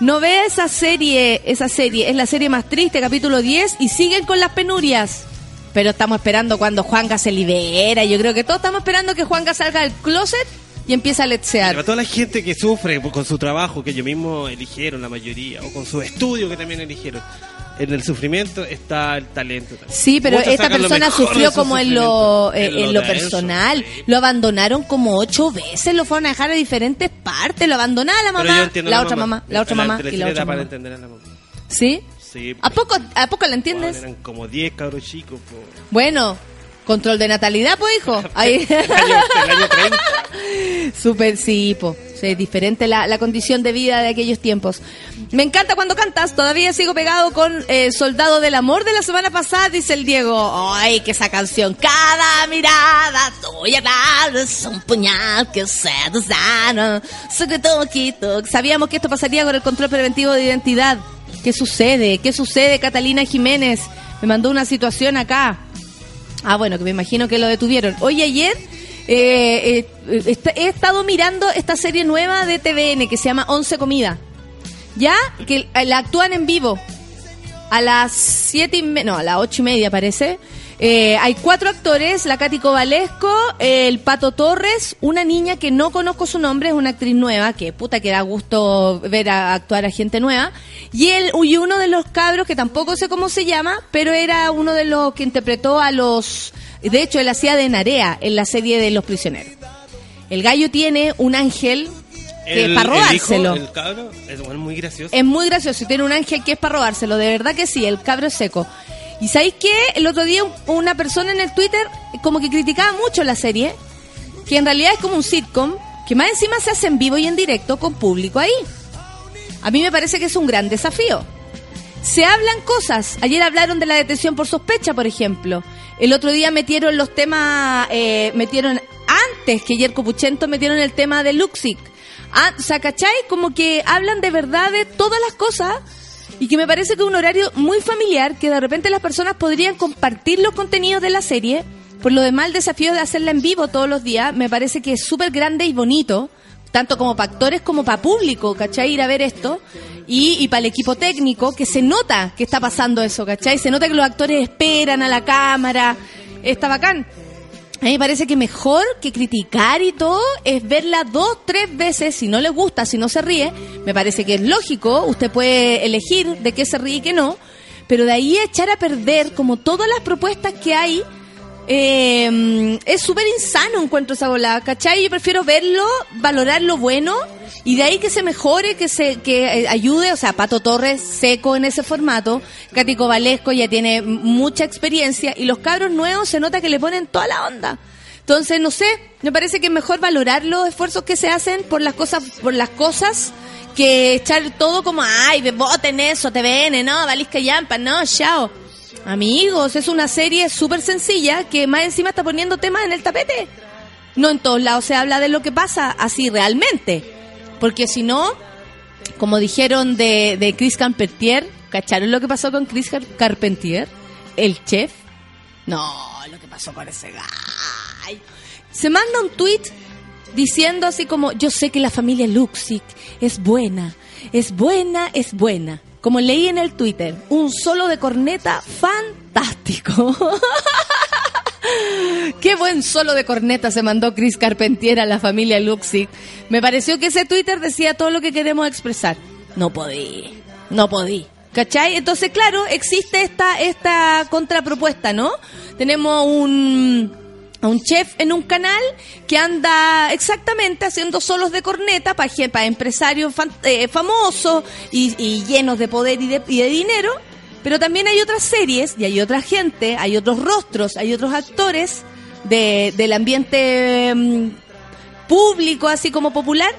No ve esa serie, esa serie, es la serie más triste, capítulo 10, y siguen con las penurias. Pero estamos esperando cuando Juanga se libera. Yo creo que todos estamos esperando que Juanga salga del closet y empiece a Para letsear. toda la gente que sufre con su trabajo, que ellos mismos eligieron la mayoría, o con su estudio que también eligieron, en el sufrimiento está el talento. también. Sí, pero esta lo persona sufrió su como en lo, eh, en lo denso, personal. sí. Lo abandonaron como ocho veces, lo fueron a dejar a diferentes partes. Lo abandonaba la mamá, la otra mamá, la otra mamá y la otra para mamá. entender a la mamá. ¿Sí? Sí. ¿A poco, ¿A poco la entiendes? eran como 10 cabros chicos. po. Bueno, control de natalidad, pues, hijo. Ahí. El año, el año 30. Súper, sí, po. Sí, es diferente la, la condición de vida de aquellos tiempos. Me encanta cuando cantas. Todavía sigo pegado con eh, Soldado del Amor de la semana pasada, dice el Diego. Ay, que esa canción. Cada mirada tuya es un puñal que se desana. Sabíamos que esto pasaría con el control preventivo de identidad. ¿Qué sucede? ¿Qué sucede, Catalina Jiménez? Me mandó una situación acá. Ah, bueno, que me imagino que lo detuvieron. Hoy ayer eh, eh, he estado mirando esta serie nueva de TVN que se llama Once Comida. Ya, que la actúan en vivo. A las siete y no, a las ocho y media parece. Eh, hay cuatro actores, la Katy Cobalesco, el Pato Torres, una niña que no conozco su nombre, es una actriz nueva, que puta que da gusto ver a actuar a gente nueva, y, el, y uno de los cabros, que tampoco sé cómo se llama, pero era uno de los que interpretó a los... De hecho, él hacía de Narea en la serie de Los Prisioneros. El gallo tiene un ángel que El- para el hijo, robárselo. El cabro, es muy gracioso. Es muy gracioso y tiene un ángel que es para robárselo. De verdad que sí, el cabro es seco. ¿Y sabéis qué? El otro día un- una persona en el Twitter como que criticaba mucho la serie, que en realidad es como un sitcom, que más encima se hace en vivo y en directo con público ahí. A mí me parece que es un gran desafío. Se hablan cosas. Ayer hablaron de la detención por sospecha, por ejemplo. El otro día metieron los temas, eh, metieron antes que Yerko Puchento metieron el tema de Luxic. Ah, o sea. Como que hablan de verdad de todas las cosas y que me parece que es un horario muy familiar que de repente las personas podrían compartir los contenidos de la serie. Por lo demás, el desafío de hacerla en vivo todos los días me parece que es súper grande y bonito, tanto como para actores como para público, ¿cachai? Ir a ver esto. Y, y para el equipo técnico, que se nota que está pasando eso, ¿cachai? Se nota que los actores esperan a la cámara. Está bacán. A mí me parece que mejor que criticar y todo es verla dos, tres veces. Si no le gusta, si no se ríe, me parece que es lógico. Usted puede elegir de qué se ríe y qué no. Pero de ahí echar a perder, como todas las propuestas que hay, eh, es súper insano encuentro esa volada, ¿cachai? Yo prefiero verlo, valorar lo bueno y de ahí que se mejore, que se que eh, ayude, o sea, Pato Torres seco en ese formato, Katy Cobalesco ya tiene mucha experiencia y los cabros nuevos se nota que le ponen toda la onda. Entonces, no sé, me parece que es mejor valorar los esfuerzos que se hacen por las cosas, por las cosas que echar todo como, ay, voten eso, te ven, no, valisca yampa, no, chao. Amigos, es una serie súper sencilla que más encima está poniendo temas en el tapete. No en todos lados se habla de lo que pasa así realmente. Porque si no, como dijeron de, de Chris Carpentier, ¿cacharon lo que pasó con Chris Car- Carpentier? El chef. No, lo que pasó con ese gallo. Se manda un tweet diciendo así como, yo sé que la familia Luxic es buena, es buena, es buena. Como leí en el Twitter, un solo de corneta fantástico. Qué buen solo de corneta se mandó Chris Carpentier a la familia Luxic. Me pareció que ese Twitter decía todo lo que queremos expresar. No podí, no podí. ¿Cachai? Entonces, claro, existe esta, esta contrapropuesta, ¿no? Tenemos un, a un chef en un canal que anda exactamente haciendo solos de corneta para, para empresarios fan- eh, famosos y, llenos de poder y de, y de dinero. Pero también hay otras series y hay otra gente, hay otros rostros, hay otros actores de, del ambiente mm, público, así como popular,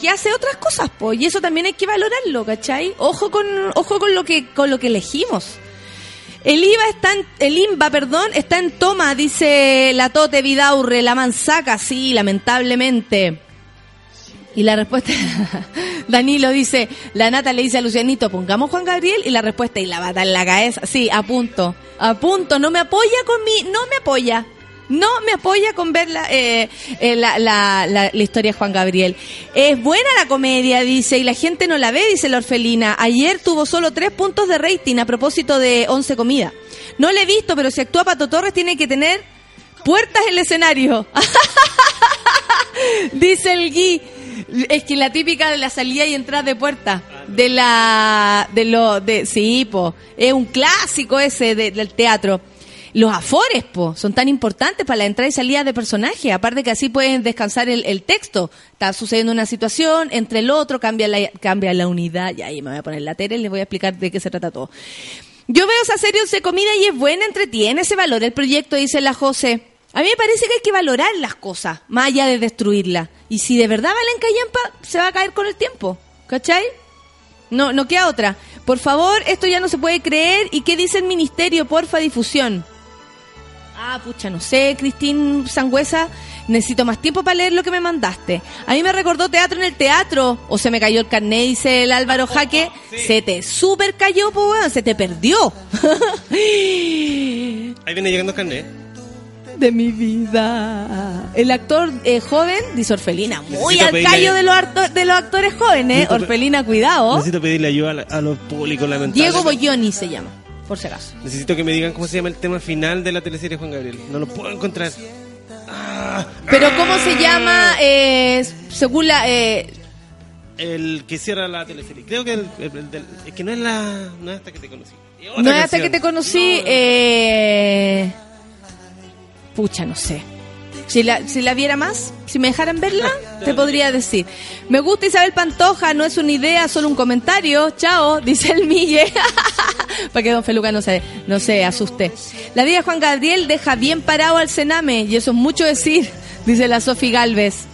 que hace otras cosas, pues, y eso también hay que valorarlo, ¿cachai? Ojo con, ojo con lo que, con lo que elegimos. El IVA está en, el INVA, perdón, está en toma, dice la Tote Vidaurre, la mansaca, sí, lamentablemente. Y la respuesta, Danilo dice, la nata le dice a Lucianito, pongamos Juan Gabriel, y la respuesta, y la bata en la cabeza, sí, a punto, a punto, no me apoya con mi, no me apoya, no me apoya con ver la, eh, eh, la, la, la- la historia de Juan Gabriel. Es buena la comedia, dice, y la gente no la ve, dice la orfelina. Ayer tuvo solo tres puntos de rating a propósito de Once Comida. No le he visto, pero si actúa Pato Torres tiene que tener puertas en el escenario. Dice el Gui. Es que la típica de la salida y entrada de puerta. De la. De lo. De, sí. Es un clásico ese de- del teatro. Los afores, po, son tan importantes para la entrada y salida de personajes. Aparte que así pueden descansar el, texto. Está sucediendo una situación, entre el otro, cambia la, cambia la unidad. Y ahí me voy a poner la tele y les voy a explicar de qué se trata todo. Yo veo esa serie de comida y es buena, entretiene, se valora el proyecto, dice la José. A mí me parece que hay que valorar las cosas, más allá de destruirlas. Y si de verdad valen callampa, se va a caer con el tiempo. ¿Cachai? No, no queda otra. Por favor, esto ya no se puede creer. ¿Y qué dice el ministerio? Porfa, difusión. Ah, pucha, no sé, Cristín Sangüesa. Necesito más tiempo para leer lo que me mandaste. A mí me recordó teatro en el teatro. O se me cayó el carnet, dice el Álvaro Jaque. Se te super cayó, pues, se te perdió. Ahí viene llegando carnet. de mi vida. El actor eh, joven, dice Orfelina, muy Necesito al callo de los, de los actores jóvenes. Necesito Orfelina, cuidado. Necesito pedirle ayuda a, los públicos lamentables. Diego Boyoni se llama, por si acaso. Necesito que me digan cómo se llama el tema final de la teleserie Juan Gabriel. No lo puedo encontrar. Ah, Pero ¿cómo se llama eh, según la... eh, el que cierra la teleserie. Creo que el, el- es que no es la no es hasta que te conocí. No es hasta que te conocí... eh, pucha, no sé. Si la, si la viera más, si me dejaran verla, te podría decir. Me gusta Isabel Pantoja, no es una idea, solo un comentario. Chao, dice el Migue. Para que don Feluca no se, no se asuste. La vida de Juan Gabriel deja bien parado al cename, y eso es mucho decir, dice la Sofi Galvez.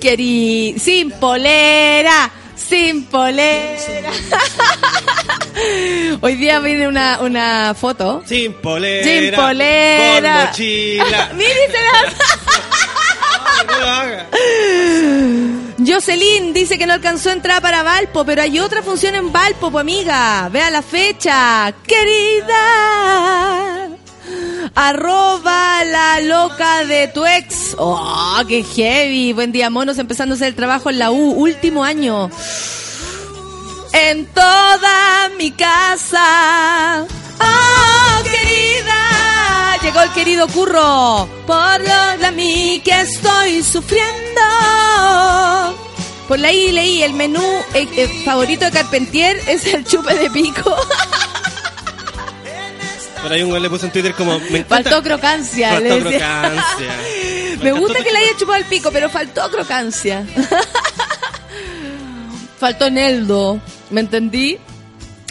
Queri... Sin polera, sin polera. Hoy día viene una, una foto Sin polera. sin polera. Con mochila. Haga. Jocelyn dice que no alcanzó entrada para Valpo, pero hay otra función en Valpo, pues amiga. Vea la fecha. Querida. Arroba la loca de tu ex. Oh, qué heavy. Buen día, monos. Empezando a hacer el trabajo en la U. Último año. En toda mi casa. Oh, querida. Llegó el querido curro. Por lo de mí que estoy sufriendo. Por ahí leí el menú eh, eh, favorito de Carpentier es el chupe de pico. Por ahí un güey le puso en Twitter como me encanta. faltó crocancia. Faltó crocancia. Me gusta que le haya chupado el pico, pero faltó crocancia. faltó Neldo. ¿Me entendí?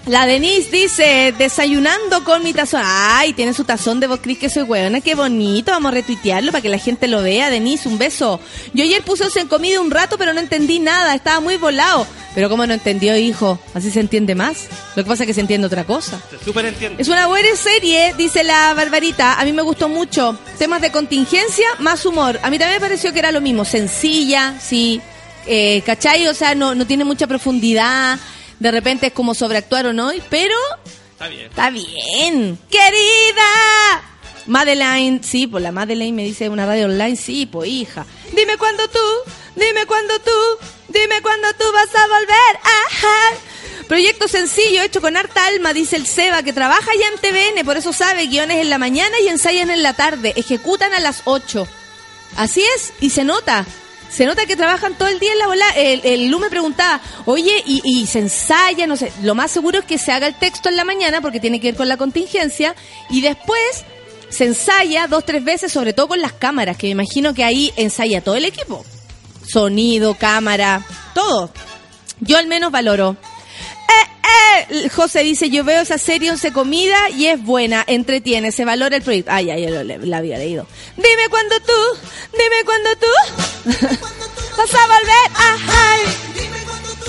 La Denise dice, desayunando con mi tazón. Ay, tiene su tazón de vos crees que soy hueona, qué bonito. Vamos a retuitearlo para que la gente lo vea. Denise, un beso. Yo ayer puse en comida un rato, pero no entendí nada. Estaba muy volado. Pero ¿cómo no entendió, hijo? Así se entiende más. Lo que pasa es que se entiende otra cosa. Entiendo. Es una buena serie, dice la Barbarita. A mí me gustó mucho. Temas de contingencia, más humor. A mí también me pareció que era lo mismo. Sencilla, sí. Eh, ¿Cachai? O sea, no, no tiene mucha profundidad. De repente es como sobreactuar o no. Pero Está bien. está bien. ¡Querida! Madeline, sí, pues la Madeline me dice una radio online, sí, pues hija. Dime cuándo tú, dime cuándo tú, dime cuándo tú vas a volver. Ajá. Proyecto sencillo, hecho con harta alma, dice el Seba, que trabaja ya en TVN, por eso sabe, guiones en la mañana y ensayan en la tarde. Ejecutan a las 8. Así es, y se nota. Se nota que trabajan todo el día en la bola. El, el Lu me preguntaba, oye, y, y se ensaya, no sé. Lo más seguro es que se haga el texto en la mañana porque tiene que ver con la contingencia. Y después se ensaya dos, tres veces, sobre todo con las cámaras, que me imagino que ahí ensaya todo el equipo. Sonido, cámara, todo. Yo al menos valoro. Eh, eh, José dice, yo veo esa serie Once Comida y es buena, entretiene, se valora el proyecto. Ay, ay, yo la había leído. Dime cuándo tú, dime cuándo tú vas a volver.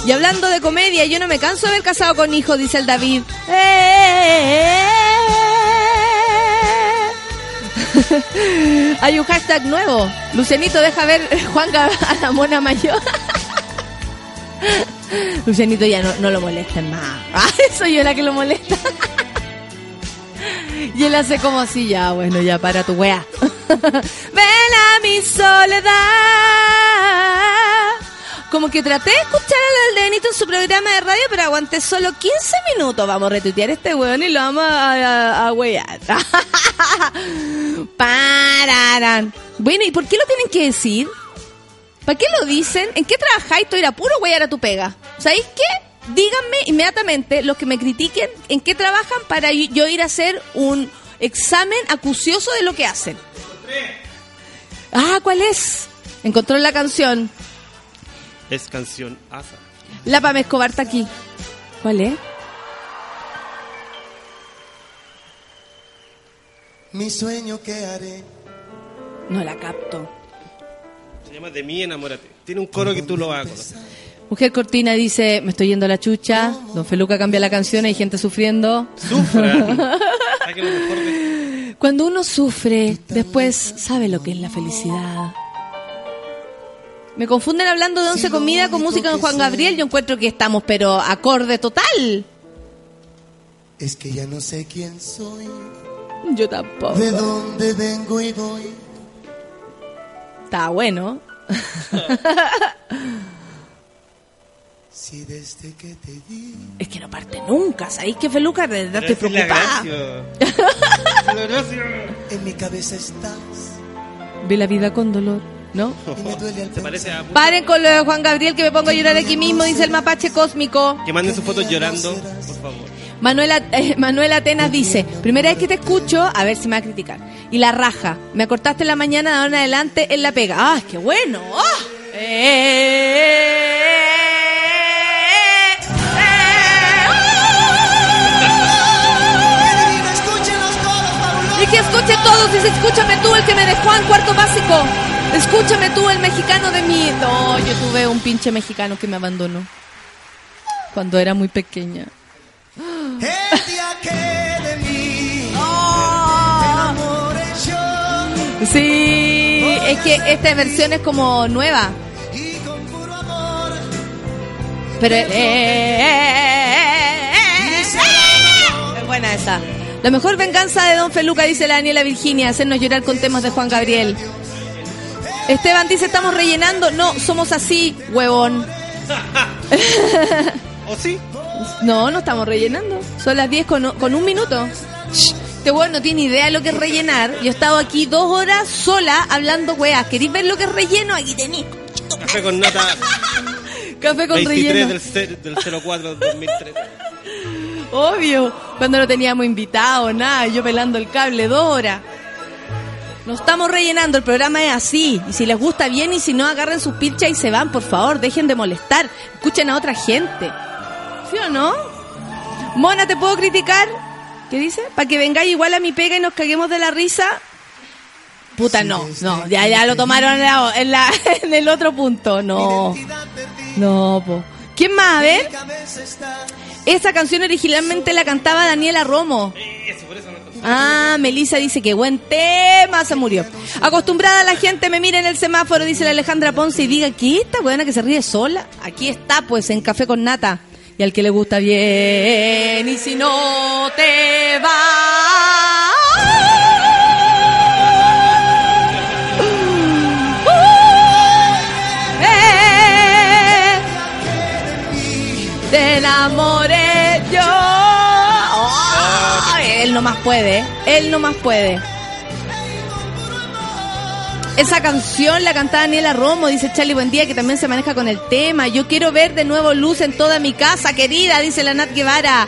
Y hablando de comedia, yo no me canso de ver casado con hijo, dice el David. Hay un hashtag nuevo. Lucianito, deja ver Juan a la mona mayor. Lucianito ya no, no lo molesten más. Ah, soy yo la que lo molesta. Y él hace como así, ya, bueno, ya para tu wea. Ven a mi soledad. Como que traté de escuchar al aldenito en su programa de radio, pero aguanté solo 15 minutos. Vamos a retuitear este weón y lo vamos a, a, a wear. Pararan. Bueno, ¿y por qué lo tienen que decir? ¿Para qué lo dicen? ¿En qué trabajáis? Tú era puro güey a tu pega. ¿Sabéis qué? Díganme inmediatamente los que me critiquen en qué trabajan para yo ir a hacer un examen acucioso de lo que hacen. Ah, ¿cuál es? Encontró la canción. Es canción asa. La Pame Escobar está aquí. ¿Cuál es? Mi sueño que haré. No la capto. Llama De mí enamórate. Tiene un coro que tú lo vas a conocer. Mujer Cortina dice, me estoy yendo a la chucha. Don Feluca cambia la canción, hay gente sufriendo. Sufra. Hay que lo mejor de- Cuando uno sufre, después sabe lo que es la felicidad. Me confunden hablando de once comida con música de Juan Gabriel. Yo encuentro que estamos, pero acorde total. Es que ya no sé quién soy, Yo tampoco. de dónde vengo y voy. Está bueno. Si desde que te di Es que no parte nunca. ¿Sabéis que Feluca? De verdad estoy preocupada. en mi cabeza estás Ve la vida con dolor, ¿no? y me duele al Se parece a... Paren con lo de Juan Gabriel que me pongo a llorar aquí mismo, dice el mapache cósmico. Que manden sus fotos llorando, por favor. Manuela, eh, Manuel Atenas dice, primera vez que te escucho, a ver si me va a criticar. Y la raja, me acortaste en la mañana, de ahora en adelante, en la pega. ¡Ah, qué bueno! ¡Ah! Eh, eh, Y que escuche todos, dice, escúchame tú, el que me dejó en cuarto básico. Escúchame tú, el mexicano de mí. No, yo tuve un pinche mexicano que me abandonó. Cuando era muy pequeña. El día que de mí te enamores yo Sí, es que esta versión es como nueva. y con puro amor Pero eh, eh, eh, eh, eh, es buena esa. La mejor venganza de Don Feluca, dice la Daniela Virginia, hacernos llorar con temas de Juan Gabriel. Esteban dice, estamos rellenando. No, somos así, huevón. ¿O sí? No, no estamos rellenando. Son las 10 con, con un minuto. Shh, Este huevón no tiene idea de lo que es rellenar. Yo he estado aquí dos horas sola hablando weas. ¿Queréis ver lo que es relleno? Aquí tenéis. Café con nota Café con 23 relleno. del, del 04 del 2003. Obvio, cuando no teníamos invitados, nada, yo pelando el cable dos horas. No estamos rellenando, el programa es así. Y si les gusta bien y si no, agarren sus pilchas y se van, por favor, dejen de molestar. Escuchen a otra gente. ¿Sí o no? Mona, ¿te puedo criticar? ¿Qué dice? Para que vengáis igual a mi pega y nos caguemos de la risa. Puta, no, no, ya, ya lo tomaron en, la- en la- en el otro punto. No, no, po. ¿Quién más? A ver. Esa canción originalmente la cantaba Daniela Romo. Ah, Melissa dice que buen tema, se murió. Acostumbrada la gente me mira en el semáforo, dice la Alejandra Ponce, y diga, ¿qué esta buena que se ríe sola? Aquí está, pues, en Café con Nata y al que le gusta bien y si no te va te enamoré yo. Él no más puede, él no más puede. Esa canción la cantaba Daniela Romo, dice Charlie Buendía, que también se maneja con el tema. Yo quiero ver de nuevo luz en toda mi casa, querida, dice la Nat Guevara.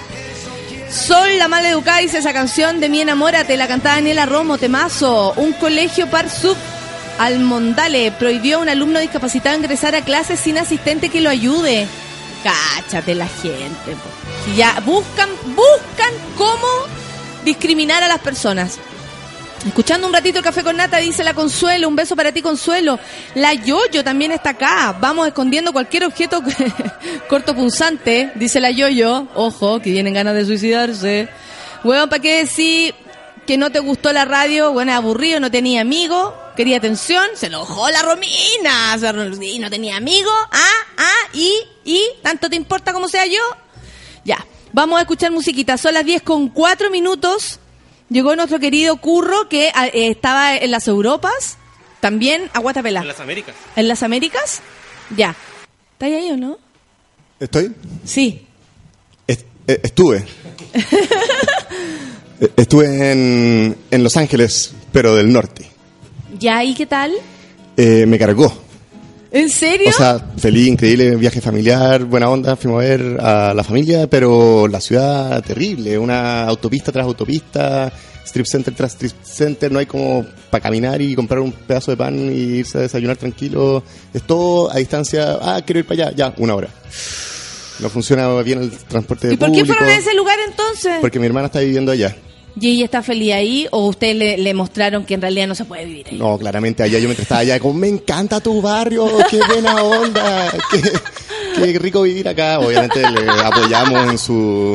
Sol la mal educada, dice esa canción de Mi Enamórate, la cantaba Daniela Romo, temazo. Un colegio par sub Almondale prohibió a un alumno discapacitado ingresar a clases sin asistente que lo ayude. Cáchate la gente. ya buscan, buscan cómo discriminar a las personas. Escuchando un ratito el café con nata, dice la Consuelo, un beso para ti Consuelo. La Yoyo también está acá. Vamos escondiendo cualquier objeto corto punzante, dice la Yoyo. Ojo, que tienen ganas de suicidarse. Huevón, ¿para qué decir que no te gustó la radio? Bueno, aburrido, no tenía amigo, quería atención, se enojó la Romina. Y no tenía amigo. Ah, ah, y, y, ¿tanto te importa como sea yo? Ya, vamos a escuchar musiquita. Son las 10 con 4 minutos. Llegó nuestro querido Curro que ah, eh, estaba en las Europas, también a Guatapelá. En las Américas. ¿En las Américas? Ya. ¿Está ahí o no? ¿Estoy? Sí. Est- eh, estuve. Eh, estuve en, en Los Ángeles, pero del norte. ¿Ya y qué tal? Eh, me cargó. ¿En serio? O sea, feliz, increíble, viaje familiar, buena onda, fuimos a ver a la familia, pero la ciudad terrible, una autopista tras autopista, strip center tras strip center, no hay como para caminar y comprar un pedazo de pan y irse a desayunar tranquilo, es todo a distancia, ah, quiero ir para allá, ya, una hora. No funciona bien el transporte ¿Y por público. qué fueron a ese lugar entonces? Porque mi hermana está viviendo allá. ¿Y ella está feliz ahí o ustedes le, le mostraron que en realidad no se puede vivir ahí? No, claramente allá yo mientras estaba allá, como me encanta tu barrio, qué buena onda, qué, qué rico vivir acá. Obviamente le apoyamos en su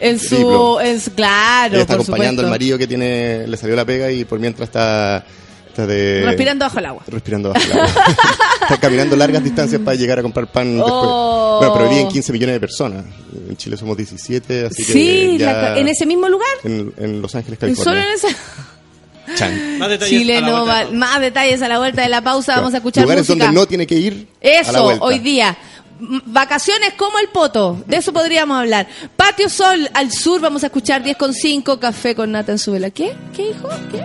En su, en claro, Ella está por acompañando supuesto. al marido que tiene, le salió la pega y por mientras está, está de Respirando bajo el agua. respirando bajo el agua. está caminando largas distancias para llegar a comprar pan Oh. después. Bueno, pero viven 15 millones de personas. En Chile somos 17, así que Sí, ya en ese mismo lugar. en, en Los Ángeles, En Solo California. en esa. Chan. Más detalles Chile a la no va- más detalles a la vuelta de la pausa. Vamos a escuchar Lugares música. donde no tiene que ir a la Eso, hoy día. Vacaciones como el poto, de eso podríamos hablar. Patio Sol al sur, vamos a escuchar 10 con 5, café con nata en su vela. ¿Qué? ¿Qué hijo? ¿Qué?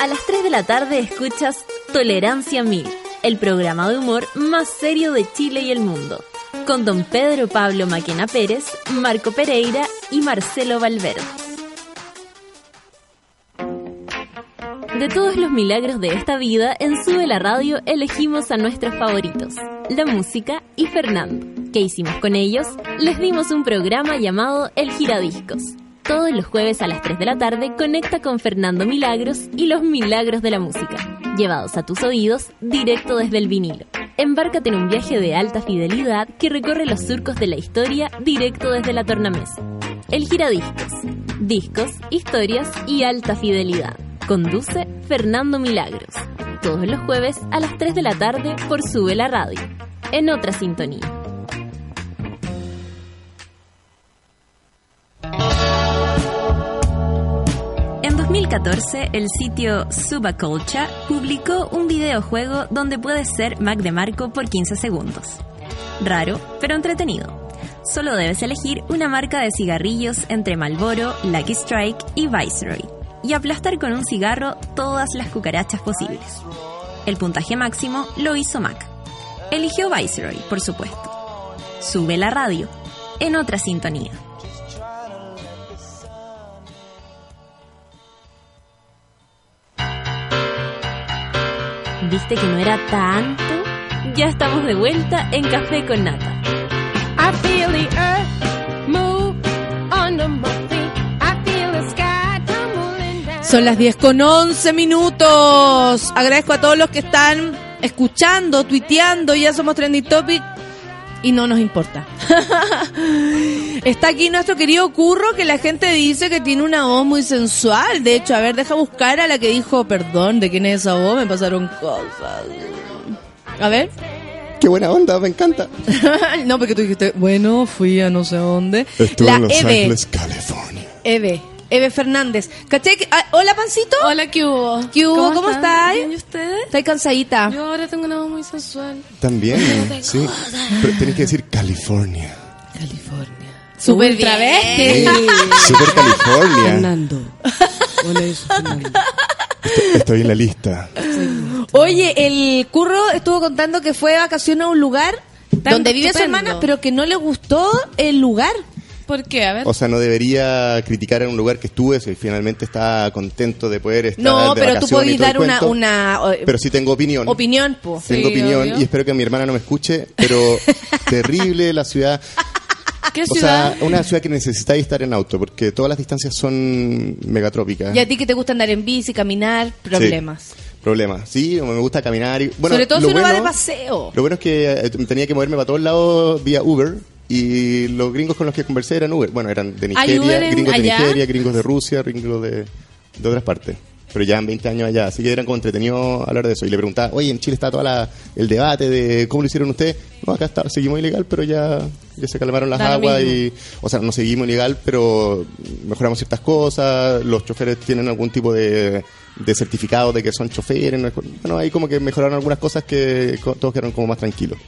A las 3 de la tarde escuchas Tolerancia 1000, el programa de humor más serio de Chile y el mundo, con don Pedro Pablo Maquena Pérez, Marco Pereira y Marcelo Valverde. De todos los milagros de esta vida, en Sube la Radio elegimos a nuestros favoritos, la música y Fernando. ¿Qué hicimos con ellos? Les dimos un programa llamado El Giradiscos. Todos los jueves a las 3 de la tarde conecta con Fernando Milagros y los milagros de la música, llevados a tus oídos directo desde el vinilo. Embárcate en un viaje de alta fidelidad que recorre los surcos de la historia directo desde la tornamesa. El Giradiscos. Discos, historias y alta fidelidad. Conduce Fernando Milagros. Todos los jueves a las 3 de la tarde por Sube la Radio. En otra sintonía. 2014, el sitio Subaculture publicó un videojuego donde puedes ser Mac de Marco por 15 segundos. Raro, pero entretenido. Solo debes elegir una marca de cigarrillos entre Marlboro, Lucky Strike y Viceroy y aplastar con un cigarro todas las cucarachas posibles. El puntaje máximo lo hizo Mac. Eligió Viceroy, por supuesto. Sube la radio, en otra sintonía. ¿Viste que no era tanto? Ya estamos de vuelta en Café con Nata. I feel the earth move under my feet. I feel the sky tumbling down. Son las 10 con 11 minutos. Agradezco a todos los que están escuchando, tuiteando. Ya somos Trending Topic y no nos importa. Está aquí nuestro querido Curro que la gente dice que tiene una voz muy sensual. De hecho, a ver, deja buscar a la que dijo, perdón, ¿de quién es esa voz? Me pasaron cosas. A ver. Qué buena onda, me encanta. no, porque tú dijiste, bueno, fui a no sé dónde. Estuve la en Los Eve. Ángeles, California. Eve. Eve Fernández. ¿Caché? que- ah, Hola, Pancito. Hola, ¿qué hubo? ¿Qué hubo? ¿Cómo están? estás? Bien, ¿y ustedes? Estoy cansadita. Yo ahora tengo una voz muy sensual. También, sí. Pero tenés que decir California. California. Super bien. Super California. Fernando. Hola, eso, Fernando. Estoy en la lista. Oye, el curro estuvo contando que fue de vacaciones a un lugar donde vive su hermana, pero que no le gustó el lugar. ¿Por qué? A ver. O sea, no debería criticar en un lugar que estuve si finalmente está contento de poder estar No, de pero tú el dar una, cuento. una Pero sí tengo opinión. opinión, po. Tengo Sí, opinión obvio. y espero que mi hermana no me escuche, pero terrible la ciudad. ¿Qué O ciudad? sea, una ciudad que necesitáis estar en auto, porque todas las distancias son megatrópicas. Y a ti que te gusta andar en bici, caminar, problemas. Problemas. Sí, me gusta caminar. Y, bueno, Sobre todo lo si uno va de paseo. Lo bueno es que eh, tenía que moverme para todos lados vía Uber y los gringos con los que conversé eran Uber. Bueno, eran de ¿Hay Nigeria, gringos de? Nigeria, gringos de Rusia, gringos de, de otras partes. Pero ya en 20 años allá, así que eran como entretenidos hablar de eso. Y le preguntaba, oye, en Chile está todo el debate de cómo lo hicieron ustedes. No, acá está, seguimos ilegal, pero ya, ya se calmaron las Da aguas y, o sea, no seguimos ilegal, pero mejoramos ciertas cosas. Los choferes tienen algún tipo de, de certificado de que son choferes. no es- Bueno, ahí como que mejoraron algunas cosas que todos quedaron como más tranquilos.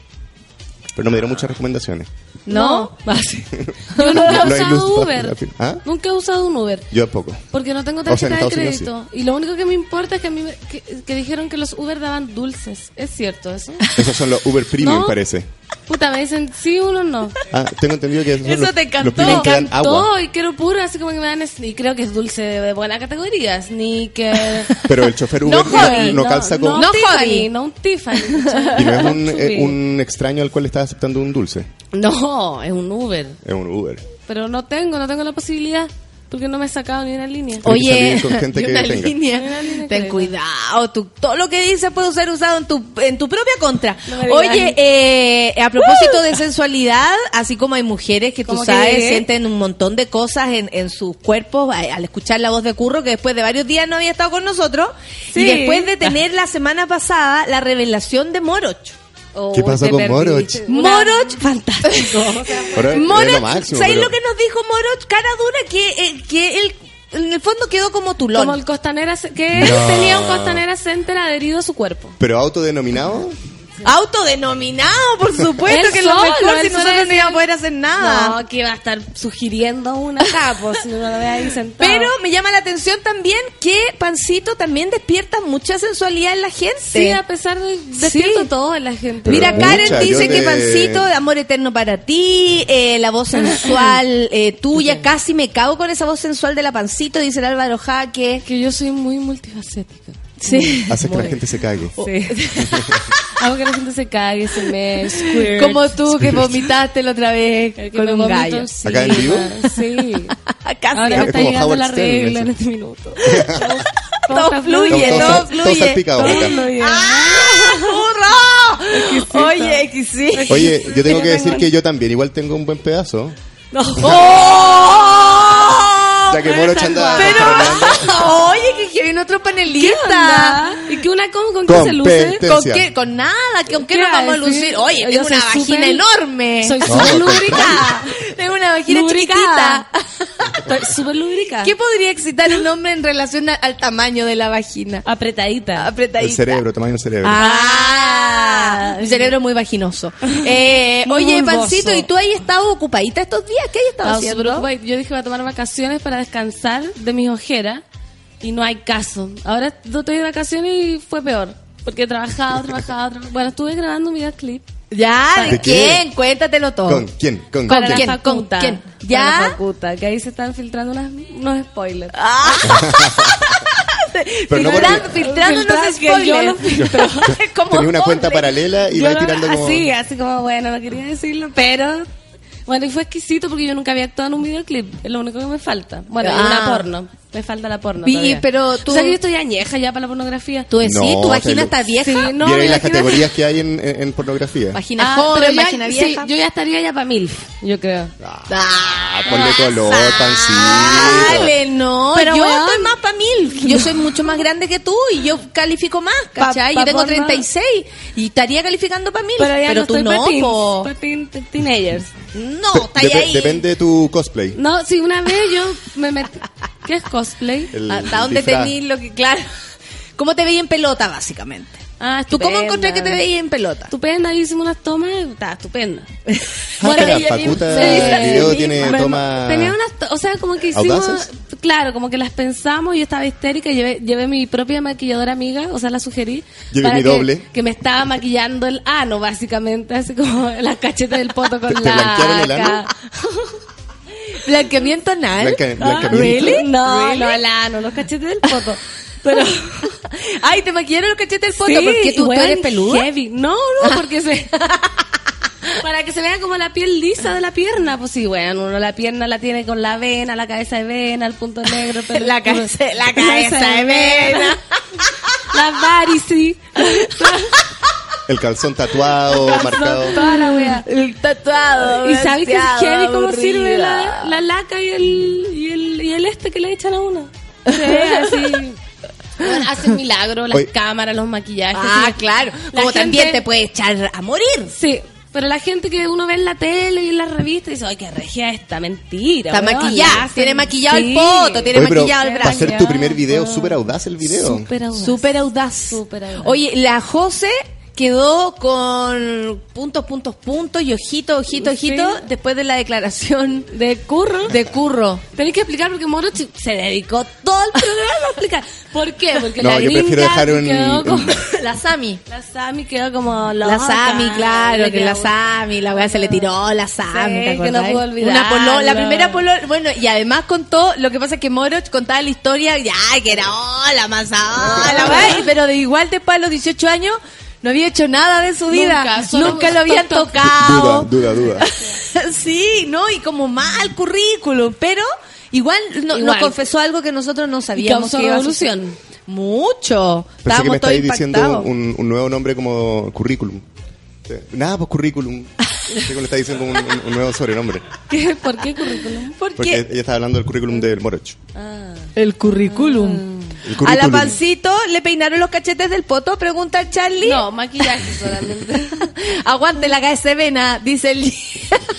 Pero no me dieron muchas recomendaciones. ¿No? Yo nunca he usado Uber. ¿Ah? Nunca he usado un Uber. Yo tampoco. Porque no tengo O sea, en tarjeta de Unidos crédito. Y lo único que me importa es que, a mí me- que, que dijeron que los Uber daban dulces. ¿Es cierto eso? Esos son los Uber Premium, ¿No? parece. Puta, me dicen sí, uno no. Ah, tengo entendido que Eso los, te encantó. Me encantó y quiero puro, así como que me dan... es- Y creo que es dulce de buena categoría. Ni que... Pero el chofer Uber No, Javi, no, calza con... No, No, Tiffany, no un Tiffany. Y no es un, eh, un extraño al cual le estás aceptando un dulce. No, es un Uber. Es un Uber. Pero no tengo, no tengo la posibilidad. Porque no me he sacado ni una línea. Oye, con gente que una línea. Una línea que Ten cuidado, tú- todo lo que dices puede ser usado en tu, en tu propia contra. No. Oye, eh, a propósito de sensualidad, así como hay mujeres que tú ¿Cómo que sabes llegué? sienten un montón de cosas en, en sus cuerpos al escuchar la voz de Curro, que después de varios días no había estado con nosotros, y después de tener la semana pasada la revelación de Moroch. Oh, ¿Qué pasó te con. Moroch? Moroch, fantástico. Es Moroch, lo máximo, ¿sabes pero- lo que nos dijo Moroch? Cara dura que, eh, que él en el fondo quedó como tulón. Como el costanera, que él tenía un costanera center adherido a su cuerpo. Pero autodenominado. Autodenominado, por supuesto, Él que es lo mejor si nosotros no íbamos a poder hacer nada. No, que iba a estar sugiriendo una acá, pues si no lo ve ahí sentado. Pero me llama la atención también que Pancito también despierta mucha sensualidad en la gente. sí, a pesar de despierto todo en la gente. Pero Mira, mucha, Karen dice que de- Pancito, amor eterno para ti, eh, la voz sensual eh, tuya, casi me cago con esa voz sensual de la Pancito, dice el Álvaro Jaque. que yo soy muy multifacética. Sí. Hace que la gente se cague. Sí. Hago que la gente se cague, se me squirt. Como tú que vomitaste la otra vez con un gallo. encima. ¿Acá en vivo? Sí. Casi. Ahora me Es está llegando Howard la regla en este minuto. Todo fluye, Todo- todo todo- todo fluye. salpicado Todo acá. fluye. ¡Ah, ¡Burro! Oye, que sí. Oye, yo tengo que decir que yo también igual tengo un buen pedazo. ¡Oh! Ya que Pero, oye, que viene otro ¿Qué panelista. ¿Y que una con, con qué se luce? ¿Con qué? Con nada, ¿con qué ¿Qué nos vamos a lucir? Oye, tengo una vagina enorme. Soy súper lubricada. Tengo una vagina Lubricada. Estoy súper lubricada. ¿Qué podría excitar un hombre en relación al tamaño de la vagina? Apretadita. Apretadita. El cerebro, tamaño del cerebro. Ah, mi cerebro es muy vaginoso. Eh, oye. Pancito, ¿y tú ahí estado ocupadita estos días? ¿Qué hay estado haciendo? Yo dije voy a tomar vacaciones para descansar de mis ojeras y no hay caso. Ahora no estoy de vacaciones y fue peor. Porque he trabajado, trabajado, trabajado. Bueno, estuve grabando un videoclip. ¿Ya? ¿De, ¿De quién? quién? Cuéntatelo todo. ¿Con quién? ¿Con, ¿Con Para quién? la facultad. ¿Con quién? Para ¿Ya? la facultad, que ahí se están filtrando unas- unos spoilers. Ah. Pero no filtrando, porque- filtrando unos que yo spoilers. lo filtro. Como tenía una cuenta paralela y Yo va no- tirando como... Así, así como, bueno, no quería decirlo, pero... Bueno, y fue exquisito porque yo nunca había actuado en un videoclip. Es lo único que me falta. Bueno, Ah. una porno. Me falta la porno Vi- todavía. pero tú- O sea que yo estoy añeja ya para la pornografía. Tú decís, No, tu vagina está vieja. Sí, no, ¿Vieron me las categorías que hay en, en- en pornografía? Vagina Ah, joven, pero vagina sí, vieja. yo ya estaría ya para mil, yo creo. Ah, ponle color, pancito. Dale, no. Pero, yo estoy más para mil. Yo soy mucho más grande que tú y yo califico más, ¿cachai? Pa- yo tengo porno. 36 y estaría calificando para mil. Pero ya no tú estoy no, po. teen- teenagers. No, está ahí. Depende de tu cosplay. No, sí, una vez yo me metí... ¿Qué es cosplay? El Hasta dónde tenís lo que, claro. ¿Cómo te veía en pelota, básicamente? Ah, ¿Tú cómo encontré que te veía en pelota? Estupenda, ahí hicimos unas tomas, está estupenda. Ah, la Pacuta video sí, tiene. Tenía unas, o sea, como que hicimos, ¿Audaces? claro, como que las pensamos, yo estaba histérica, llevé, llevé mi propia maquilladora amiga, o sea, la sugerí. Llevé para mi que, doble. Que me estaba maquillando el ano, básicamente, así como las cachetas del poto con ¿Te- te la blanquearon el ano? Blanqueamiento anal. Blanca- Ah, blancamiento. ¿really? No, ¿Really? no, el ano, los cachetes del poto. Pero... Ay, te maquillaron los cachetes del foto Sí, porque tú, eres peluda. heavy. No, no, porque se... Para que se vea como la piel lisa de la pierna, pues sí, bueno, uno la pierna la tiene con la vena, la cabeza de vena, el punto negro, pero La cabeza, la cabeza de vena. la varices, El calzón tatuado, marcado. toda la wea. El tatuado. Y sabes que es heavy cómo aburrida. sirve la, la laca y el, y el y el este que le echan a uno. Ve así. Bueno, hacen milagros, las cámaras, los maquillajes. Ah, sí. claro. La Como también te puede echar a morir. Sí, pero la gente que uno ve en la tele y en las revistas dice, ay, qué regia esta, mentira. Está weón, maquillada. Tiene maquillado Sí. el poto, tiene Oye, pero maquillado el va a brazo. ser tu primer video, súper audaz el video. Súper audaz. Súper audaz. Súper audaz. Oye, la José quedó con puntos, puntos, puntos y ojito, ojito, Sí. ojito después de la declaración De curro. de Curro. Tenéis que explicar porque Moro se dedicó todo el programa a explicar. ¿Por qué? Porque No, la yo gringa prefiero dejar un- quedó un- como... La Sami. La Sami quedó como La loca. Sami, claro, que la Sami, la weá se le tiró, la Sami, Sí, ¿te que no acordás? puedo olvidarlo. Una polo, la primera polo, bueno, y además contó, lo que pasa es que Moroch contaba la historia, ya, que era, oh, la masa, oh, la weá, y- pero de igual después a los 18 años, no había hecho nada de su vida, Nunca, solo nunca lo habían toc, toc. tocado. Duda, duda, duda. sí, no, y como mal currículum, pero Igual, no- nos confesó algo que nosotros no sabíamos causó que iba a. Mucho. Pensé que me Estábamos todos estáis diciendo un, un nuevo nombre como currículum. Nada, pues currículum. Sé le está diciendo un, un- un nuevo sobrenombre. ¿Qué? ¿Por qué currículum? ¿Por Porque qué? ella estaba hablando del currículum del Moroch. El currículum. El A la pancito le peinaron los cachetes del poto, pregunta Charlie. No, maquillaje solamente. Aguante la cabeza vena, dice el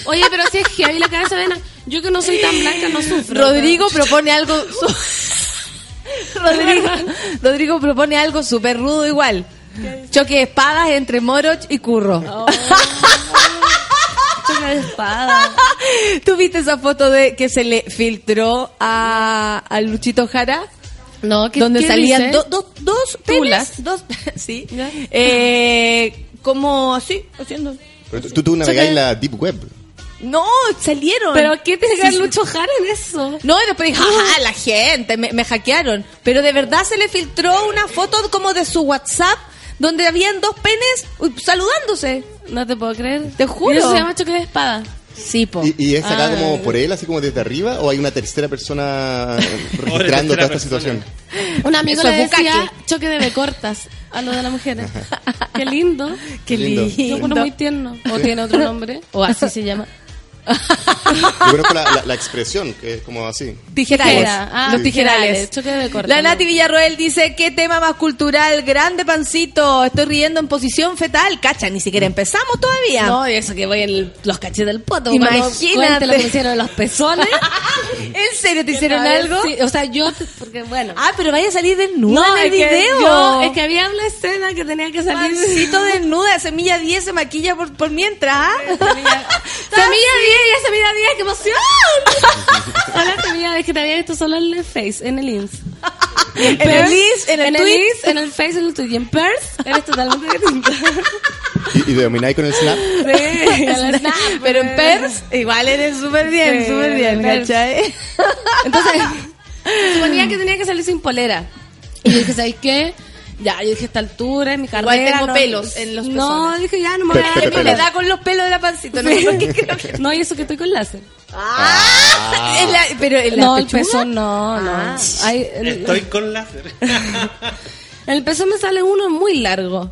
Oye, pero si es heavy la cabeza de vena, yo que no soy tan blanca no sufro. Rodrigo propone algo. su- Rodrigo, Rodrigo propone algo súper rudo igual. Choque de espadas entre Moroch y Curro. Oh. Choque de espada. ¿Tú viste esa foto de que se le filtró a, a Luchito Jara? No, ¿qué, donde qué salían do- do- dos Tulas. dos, sí, eh, como así, haciendo. Pero tú, tú navegáis la Deep Web. No, salieron. ¿Pero qué que Sí. Lucho Jara en eso? No, y después dije, ajá, la gente, me, me hackearon. Pero de verdad se le filtró una foto como de su WhatsApp donde habían dos penes uy, saludándose. No te puedo creer. Te juro. Y eso se llama choque de espada. Sí, po. ¿Y, y es sacada Ah. como por él, así como desde arriba? ¿O hay una tercera persona registrando toda esta situación? Un amigo Eso le decía bucaque. choque de cortas a lo de las mujeres. Qué lindo. Qué lindo. lindo. Yo encuentro muy tierno. O tiene otro nombre. O así se llama. Yo conozco la, la- la expresión, que es como así. Tijerales. Tijera. Ah, los tijerales. tijerales, choque de cortas. La Nati Villarroel dice, qué tema más cultural, grande pancito, estoy riendo en posición fetal. Cacha, ni siquiera empezamos todavía. No, y eso que voy en el- los cachetes del poto. Imagínate. Lo que hicieron los pezones. ¿En serio te hicieron algo? sí, o sea, yo, porque bueno. Ah, pero vaya a salir desnuda en el es que video. yo- es que había una escena que tenía que salir. Pancito desnuda, semilla 10 se maquilla por, por mientras, ¿ah? Semilla, semilla 10, ya semilla 10, qué emoción. Hola, semilla 10, que te había visto solo en el Face, en el Ins. Y En el Ins, en el en Tweet. Ins, en el Face, en el Tweet. Y en Pers, eres totalmente distinta. ¿Y, y domináis con el Snap? Sí, en el Snap, Pero en eh. Pers, igual eres súper bien, Sí, súper bien. ¿cachai? Entonces, suponía que tenía que salir sin polera. Y dije, ¿sabes qué? Ya, yo dije, a esta altura, en mi Igual carrera... tengo no- pelos en los No, dije, ya, no me voy a dar Me da con los pelos de la pancito, no sé por qué creo que... No, y eso que estoy con láser. Ah, en la- pero en la no, el pechuga. pezón no, no. Ah. El, Estoy con láser. el pezón me sale uno muy largo.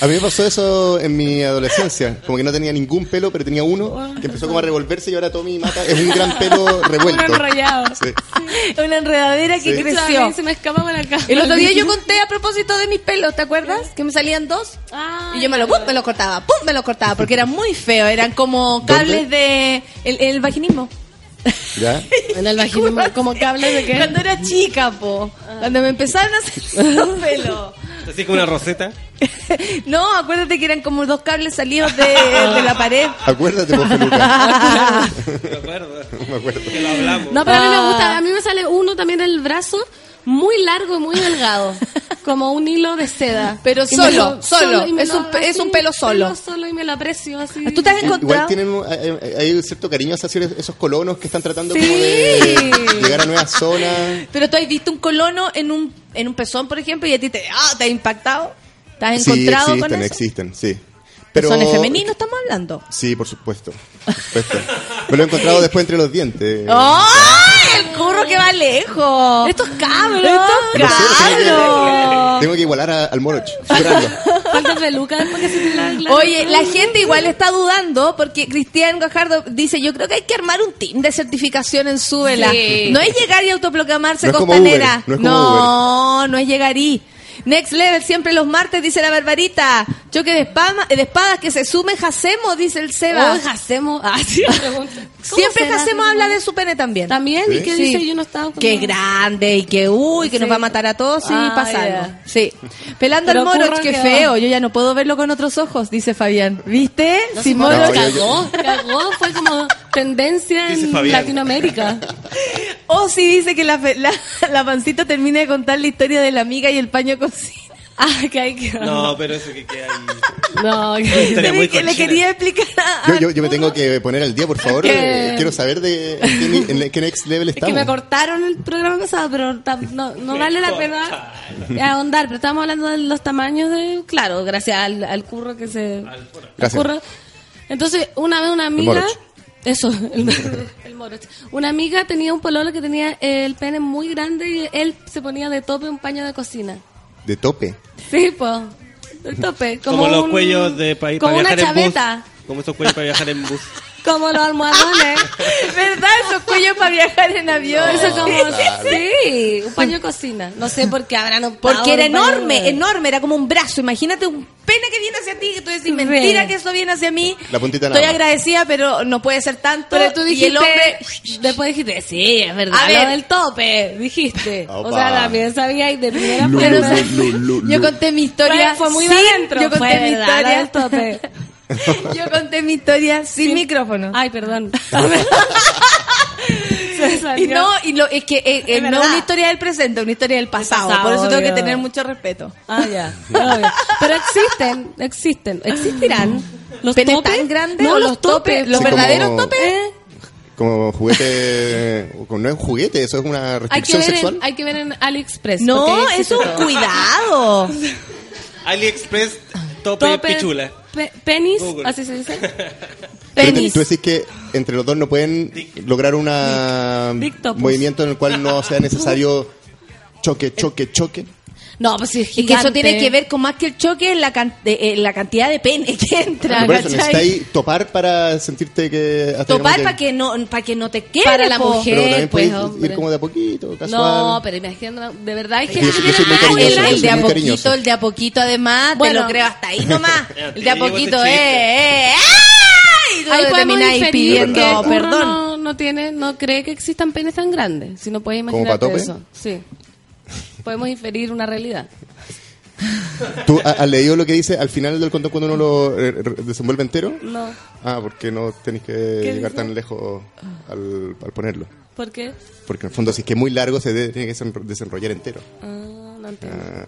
A mí me pasó eso en mi adolescencia. Como que no tenía ningún pelo, pero tenía uno que empezó como a revolverse y ahora todo mi mata es un gran pelo revuelto. Uno enrollado. Sí. Una enredadera que Sí. Creció. se me escapa por acá. El otro día yo conté a propósito de mis pelos, ¿te acuerdas? Que me salían dos. Ah, Y yo me lo, pum, me lo cortaba, pum, me lo cortaba, porque era muy feo, eran como cables de... El, el vaginismo. ¿Ya? En el vaginismo, como cable de qué? Cuando era chica, po. Cuando me empezaron a salir los pelos. Así como una roseta. No, acuérdate que eran como dos cables salidos de, de la pared. Acuérdate, vos, peluca. Me acuerdo. Me acuerdo. Que lo hablamos. No, pero a mí me Ah. gusta. A mí me sale uno también en el brazo, muy largo y muy delgado. Como un hilo de seda. Pero solo, solo. Es un pe- es un pelo solo. Pelo solo y me lo aprecio así. ¿Tú te has Igual encontrado? tienen un- hay, hay- un cierto cariño hacia esos colonos que están tratando Sí. como de llegar a nuevas zonas. Pero tú has visto un colono en un, en un pezón, por ejemplo, y a ti te, ah, te ha impactado. ¿Te has Sí, encontrado existen, con eso? existen, sí. Pero, Pezones femeninos estamos hablando. Sí, por supuesto. Me lo he encontrado después entre los dientes. ¡Ay! El curro que va lejos. Estos cabros. Estos cabros. Tengo que igualar a- al Moroch. superarlo. Falta peluca después que se te la, la- Oye, la gente igual está dudando porque Cristian Gajardo dice, yo creo que hay que armar un team de certificación en Súbela. Sí. No es llegar y autoproclamarse No es como costanera. Uber, no es como no, no es llegar y... Next level siempre los martes, dice la barbarita. Choque de, espama- de espadas que se sume Jacemo, dice el Seba. Oh, hacemos. Ah, sí, la pregunta. ¿Cómo Siempre? Jacemo habla de su pene también. También, ¿y Sí. qué Sí. dice? Yo no estaba con Que grande y que uy, que nos Sí. va a matar a todos y Ah, pasa algo. Sí. Pelando Pero al Moroch, qué que- feo. Yo ya no puedo verlo con otros ojos, dice Fabián. ¿Viste? No, Si Moroch- cagó, cagó, fue como tendencia Dice en Fabián. Latinoamérica. O si dice que la, fe- la, la pancita termine de contar la historia de la amiga y el paño cocina. Ah, que hay que. No, pero eso que queda ahí. No, que. muy que le quería explicar a... Yo, yo, yo me tengo que poner al día, por favor. Que- Eh, Quiero saber de en qué, ni- en qué next level Es que estamos. me cortaron el programa pasado, pero no, no vale la pena ahondar. Pero estamos hablando de los tamaños de. Claro, gracias al, al curro que se. al Gracias. curro. Entonces, una vez una amiga. Eso, el, el morocho. Una amiga tenía un pololo que tenía el pene muy grande y él se ponía de tope un paño de cocina. De tope. Sí, pues. De tope. Como, Como, los un- cuellos de para, Como una viajar en chaveta. bus. Como estos cuellos para viajar en bus. Como los almohadones. ¿Verdad? Esos cuellos para viajar en avión. Eso como, claro. sí, un paño de cocina. No sé por qué habrán optado Porque era enorme, de- enorme, era como un brazo. Imagínate un pene que viene hacia ti, que tú decís, mentira Sí. que eso viene hacia mí. La puntita Estoy nada agradecida, pero no puede ser tanto. Pero tú y dijiste, el hombre... después dijiste, sí, es verdad, A lo ver. del tope, dijiste. O sea, también sabía y de primera lu. Yo conté mi historia. Fue, fue muy adentro. Yo conté fue mi verdad, lo del historia. tope. Yo conté mi historia sin micrófono. Ay, perdón. Y no, y lo, es que eh, eh, Es no una historia del presente, una historia del pasado. pasado, por eso tengo que tener mucho respeto. Ah, ya. Obvio. Pero existen, existen. ¿Existirán? ¿Los ¿Penes topes? tan grandes No, o los, los topes? topes. ¿Los Sí, verdaderos como- topes? ¿Eh? Como juguete. No es un juguete, eso es una Hay que, restricción ver sexual. en, hay que ver en AliExpress. No, es un cuidado. AliExpress, tope, Tope, pichula. Pe- penis, Google. así se dice. Penis. tú decís que entre los dos no pueden lograr un movimiento en el cual no sea necesario choque, choque, choque. No, pues sí, es Es que eso tiene que ver con más que el choque, en la, can- de- eh, la cantidad de pene que entra. Por eso ¿cachai? necesitáis topar para sentirte que. hasta Topar para que no para que no te quede Para la po. mujer. Pero también pues, hombre. ir como de a poquito, casual. No, pero imagínate, de verdad soy- que yo soy muy tiene- cariñoso, el, yo el soy de a poquito, cariñoso. el de a poquito además, Bueno. te lo creo hasta ahí nomás. El de a poquito, eh, eh. Y Ahí podemos inferir pidiendo que uno perdón. No, no tiene, no cree que existan penes tan grandes. Si no puedes eso. Sí. Podemos inferir una realidad. ¿Tú ha- has leído lo que dice al final del condón cuando uno lo eh, desenvuelve entero? No. Ah, porque no tenéis que llegar dice? tan lejos al, al ponerlo. ¿Por qué? Porque en el fondo, si es que es muy largo, se debe- tiene que desenro- desenrollar entero. Ah, no entiendo.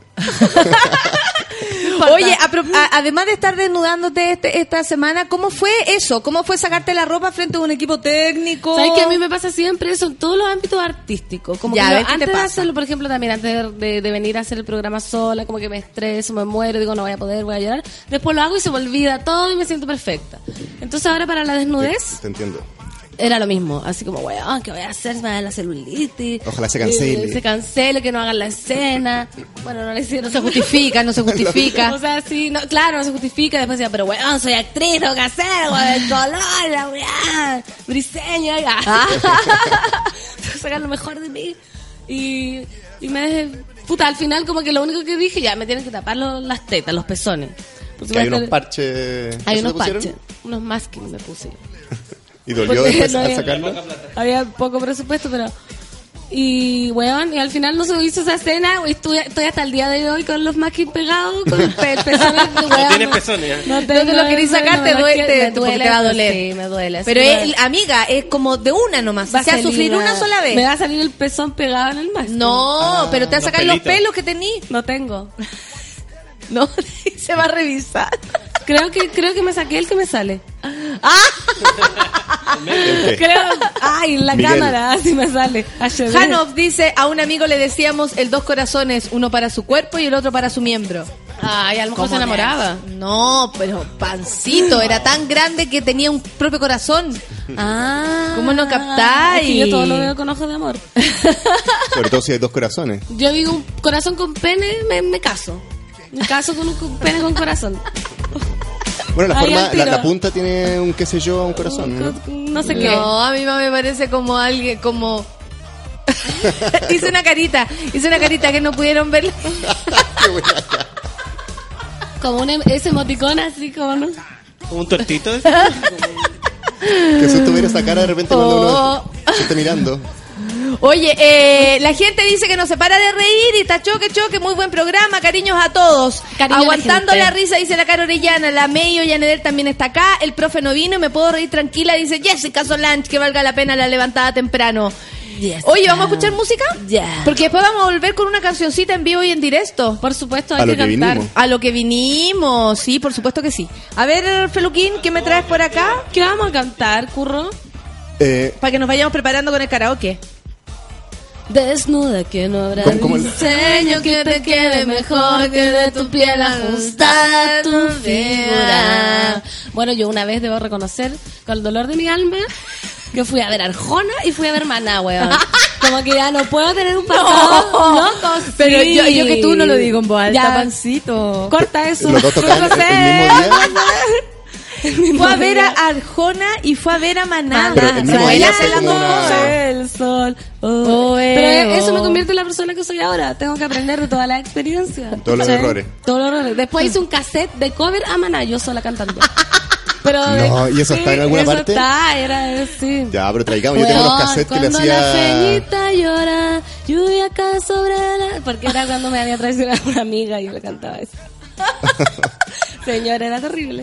Oye, a pro- a- además de estar desnudándote este- esta semana, ¿cómo fue eso? ¿Cómo fue sacarte la ropa frente a un equipo técnico? ¿Sabes que a mí me pasa siempre eso en todos los ámbitos artísticos? Como Ya, que a yo ver, ¿qué te antes de hacerlo, por ejemplo, también antes de, de- de venir a hacer el programa sola, como que me estreso, me muero, digo no voy a poder, voy a llorar. Después lo hago y se me olvida todo y me siento perfecta. Entonces ahora para la desnudez te entiendo. Era lo mismo. Así como, weón, ¿qué voy a hacer? Se me da la celulitis. Ojalá se cancele. Eh, se cancele, que no hagan la escena. Bueno, no le. No se justifica, no se justifica. O sea, sí, no, claro, no se justifica. Después decía, pero weón, soy actriz, tengo que hacer, weón, el color, la weá, briseño, ya. Ah. Sacar lo mejor de mí. Y, y me dejé, puta, al final como que lo único que dije, ya, me tienen que tapar los- las tetas, los pezones. Porque hay unos parches. Hay ¿eso unos parches, unos masking me puse. ¿Y dolió Porque después no había- sacarlo? Había poco presupuesto, pero... Y, weón, y al final no se hizo esa escena, estoy, estoy hasta el día de hoy con los masking pegados, con pe pezones de weón. tienes pezones, ¿eh? No, No te lo querís sacar, te duele, te, te va a doler. Sí, me duele. Pero, es- amiga, es como de una nomás. va O sea, salir sufrir una sola vez. Me va a salir el pezón pegado en el masking. No, pero te va a los sacar los pelos que tení. No tengo. No, se va a revisar. Creo que, creo que me saqué el que me sale. ¿El qué? Creo, ay, en la Miguel. cámara, así me sale. Hanov dice, a un amigo le decíamos el dos corazones, uno para su cuerpo y el otro para su miembro. Ay, a lo mejor se ¿Cómo enamoraba. No, pero pancito, era tan grande que tenía un propio corazón. Ah. ¿Cómo no captáis? Es que yo todo lo veo con ojos de amor. Sobre todo si hay dos corazones. Yo digo un corazón con pene, me, me caso. Me caso con un pene con corazón. Bueno, la Ahí forma, al la, tiro. la punta tiene un qué sé yo, un corazón. ¿no? No sé qué. No, a mí más me parece como alguien, como... hice una carita, hice una carita que no pudieron ver. Qué buena. Como un em- ese emoticón así como, ¿no? Como un tortito. Que susto ver esa cara de repente cuando Oh. uno se está mirando. Oye, eh, la gente dice que no se para de reír y está choque, choque, muy buen programa, cariños a todos. Cariño a la Aguantando la, risa, dice la Caro Orellana, la Meyo Yaneder también está acá, el profe no vino y me puedo reír tranquila, dice Jessica Solange, que valga la pena la levantada temprano. Oye, ¿vamos a escuchar música? Ya. Porque después vamos a volver con una cancioncita en vivo y en directo. Por supuesto, hay A lo que que cantar. vinimos. A lo que vinimos, sí, por supuesto que sí. A ver, Feluquín, ¿qué me traes por acá? ¿Qué vamos a cantar, curro? Eh, Para que nos vayamos preparando con el karaoke. Desnuda que no habrá ¿Cómo- cómo el- diseño que te quede mejor que de tu piel ajustada a tu figura. Bueno, yo una vez debo reconocer, con el dolor de mi alma, que fui a ver Arjona y fui a ver Maná, weón. Como que ya no puedo tener un pasado loco, Pero sí. yo, yo que tú no lo digo en voz alta, Ya, pancito. Corta eso. Los dos tocaban el, el mismo día. Fue a ver a Arjona y fue a ver a Maná. Pero el mismo día como una- el sol. oh. Oh, Pero eh, eso me oh. convierte en la persona que soy ahora. Tengo que aprender de toda la experiencia. Todos los ¿Cachai? errores. Todos los errores. Después hice un cassette de cover a Maná, yo sola cantando. Pero No, ¿y eso está en alguna eso parte? está, era sí. Ya, pero traigamos. Yo tengo los Weón, cassettes que le cuando la hacía. feñita llora, lluvia cae sobre la... Porque era cuando me había traicionado una amiga y yo le cantaba eso. Señor, era terrible.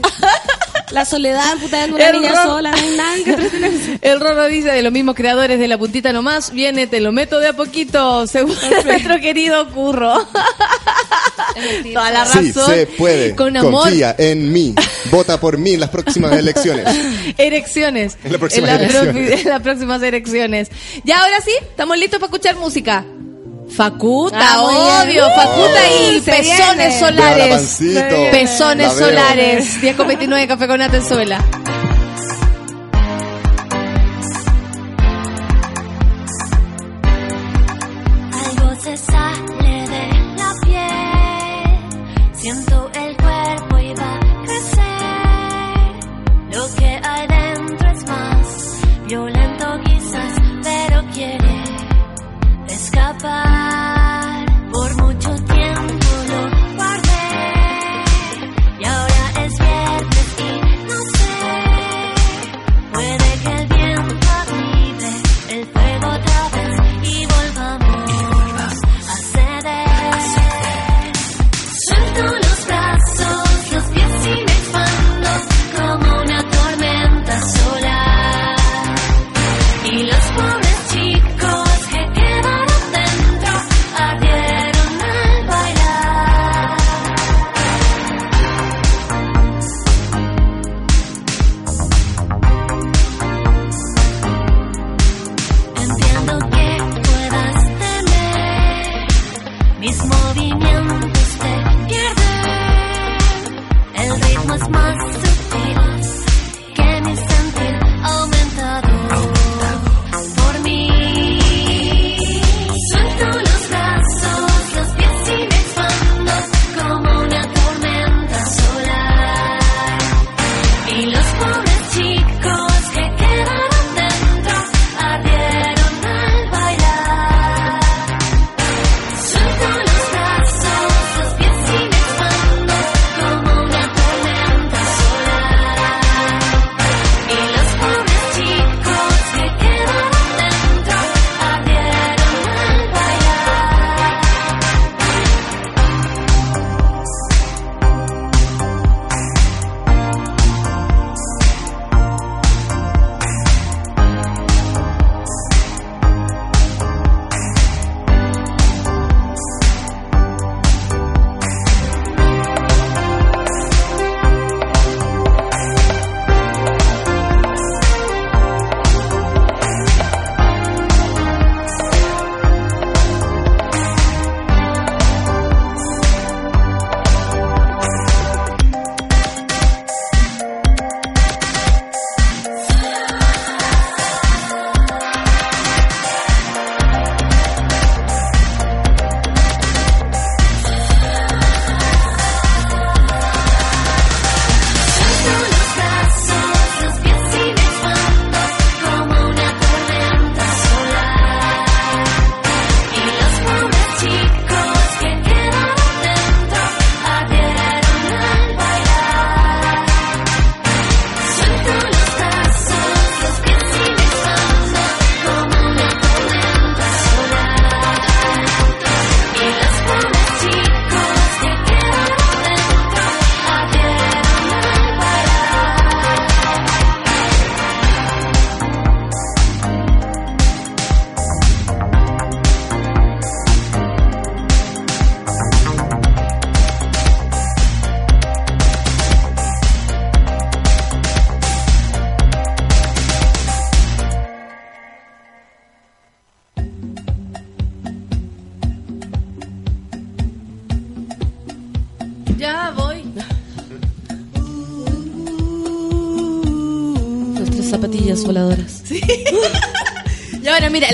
La soledad, puta, de una El niña sola, no hay nada que. El Rorro dice de los mismos creadores de La Puntita Nomás, viene, te lo meto de a poquito, según nuestro querido Curro. Toda la razón. Sí, se puede. Con amor. Confía en mí. Vota por mí en las próximas elecciones. Erecciones. En las próximas En la elecciones. propi- en las próximas erecciones. Ya, ahora sí, estamos listos para escuchar música. Facuta, Ah, bien. obvio. Facuta y pezones viene. Solares. Pezones solares. 10 con 29, café con nata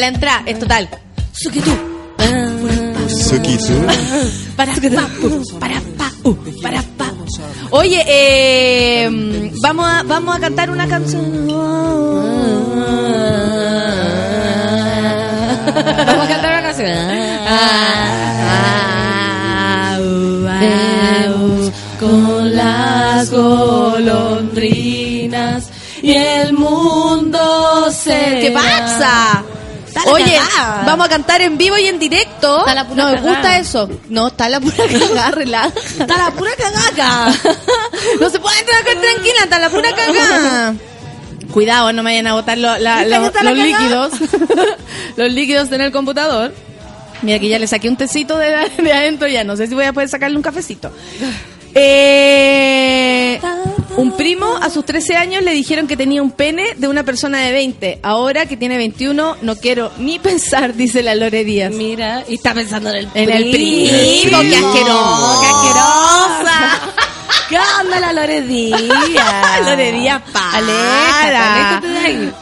entrada es total. Sukitu. Sukisu. Para pa, para pa, uh, para pa. Oye, eh, vamos a vamos a cantar una canción. Vamos a cantar una canción. Vemos con las golondrinas y el mundo se. ¿Qué pasa? Oye, cagada. vamos a cantar en vivo y en directo. Está la pura Nos cagada. gusta eso. No, está la pura cagada, relaja. Está la pura cagaca. No se puede entrar tranquila, está la pura cagada. Cuidado, no me vayan a botar lo- la- ¿Viste que los, cagada? líquidos. los líquidos en el computador. Mira que ya le saqué un tecito de, de adentro ya. No sé si voy a poder sacarle un cafecito. Eh, un primo a sus 13 años le dijeron que tenía un pene de una persona de 20. Ahora que tiene 21, no quiero ni pensar, dice la Lore Díaz. Mira, y está pensando en el En el primo, El qué primo. asqueroso, qué asquerosa. ¿Qué onda la Lore Díaz? Lore Díaz, para. Aléjate, aléjate de ahí.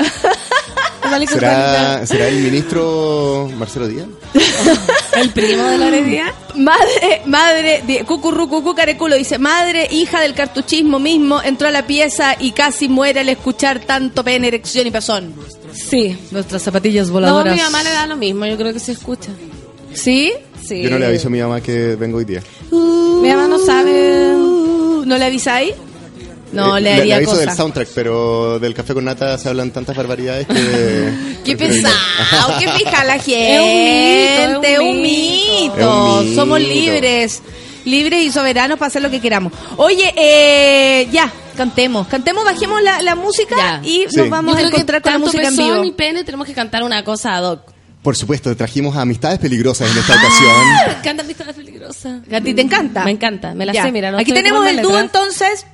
¿Será, ¿Será el ministro Marcelo Díaz? El primo de Lore Díaz. Madre, madre, cucurru, cucú, careculo, dice, madre, hija del cartuchismo mismo, entró a la pieza y casi muere al escuchar tanto pene, erección y pezón. Sí. Nuestras zapatillas No, voladoras. mi mamá le da lo mismo, yo creo que se escucha. ¿Sí? Sí. Yo no le aviso a mi mamá que vengo hoy día. Mi mamá no sabe. Uh, ¿No le avisáis? No, Eh, le haría aviso del soundtrack, pero del café con nata se hablan tantas barbaridades que... Qué pesado, qué fija la gente. Es un mito, es un un mito. mito. Es un mito. Somos libres. Libres y soberanos para hacer lo que queramos. Oye, eh, ya, cantemos. Cantemos, bajemos la, la música Ya. y Sí. nos vamos a encontrar con la música en vivo. y pene tenemos que cantar una cosa ad hoc. Por supuesto, trajimos a Amistades Peligrosas en esta ocasión. Me encanta Pistola Peligrosa. ¿A ti te encanta? Me encanta, me la Ya. sé, mira. no Aquí tenemos el dúo entonces.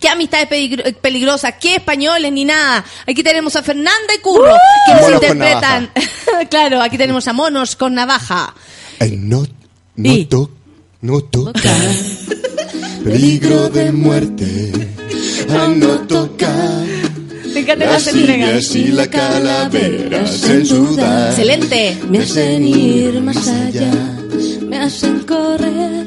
¿Qué amistades peligro- peligrosas? ¿Qué españoles ni nada? Aquí tenemos a Fernanda y Curro, que nos Monos interpretan. claro, aquí tenemos a Monos con navaja. No, no, Y- to- no tocar. Peligro de muerte. No tocar. Me encanta Las entregas. sillas y la calavera sin dudar. Excelente. Me hacen ir más allá, me hacen correr,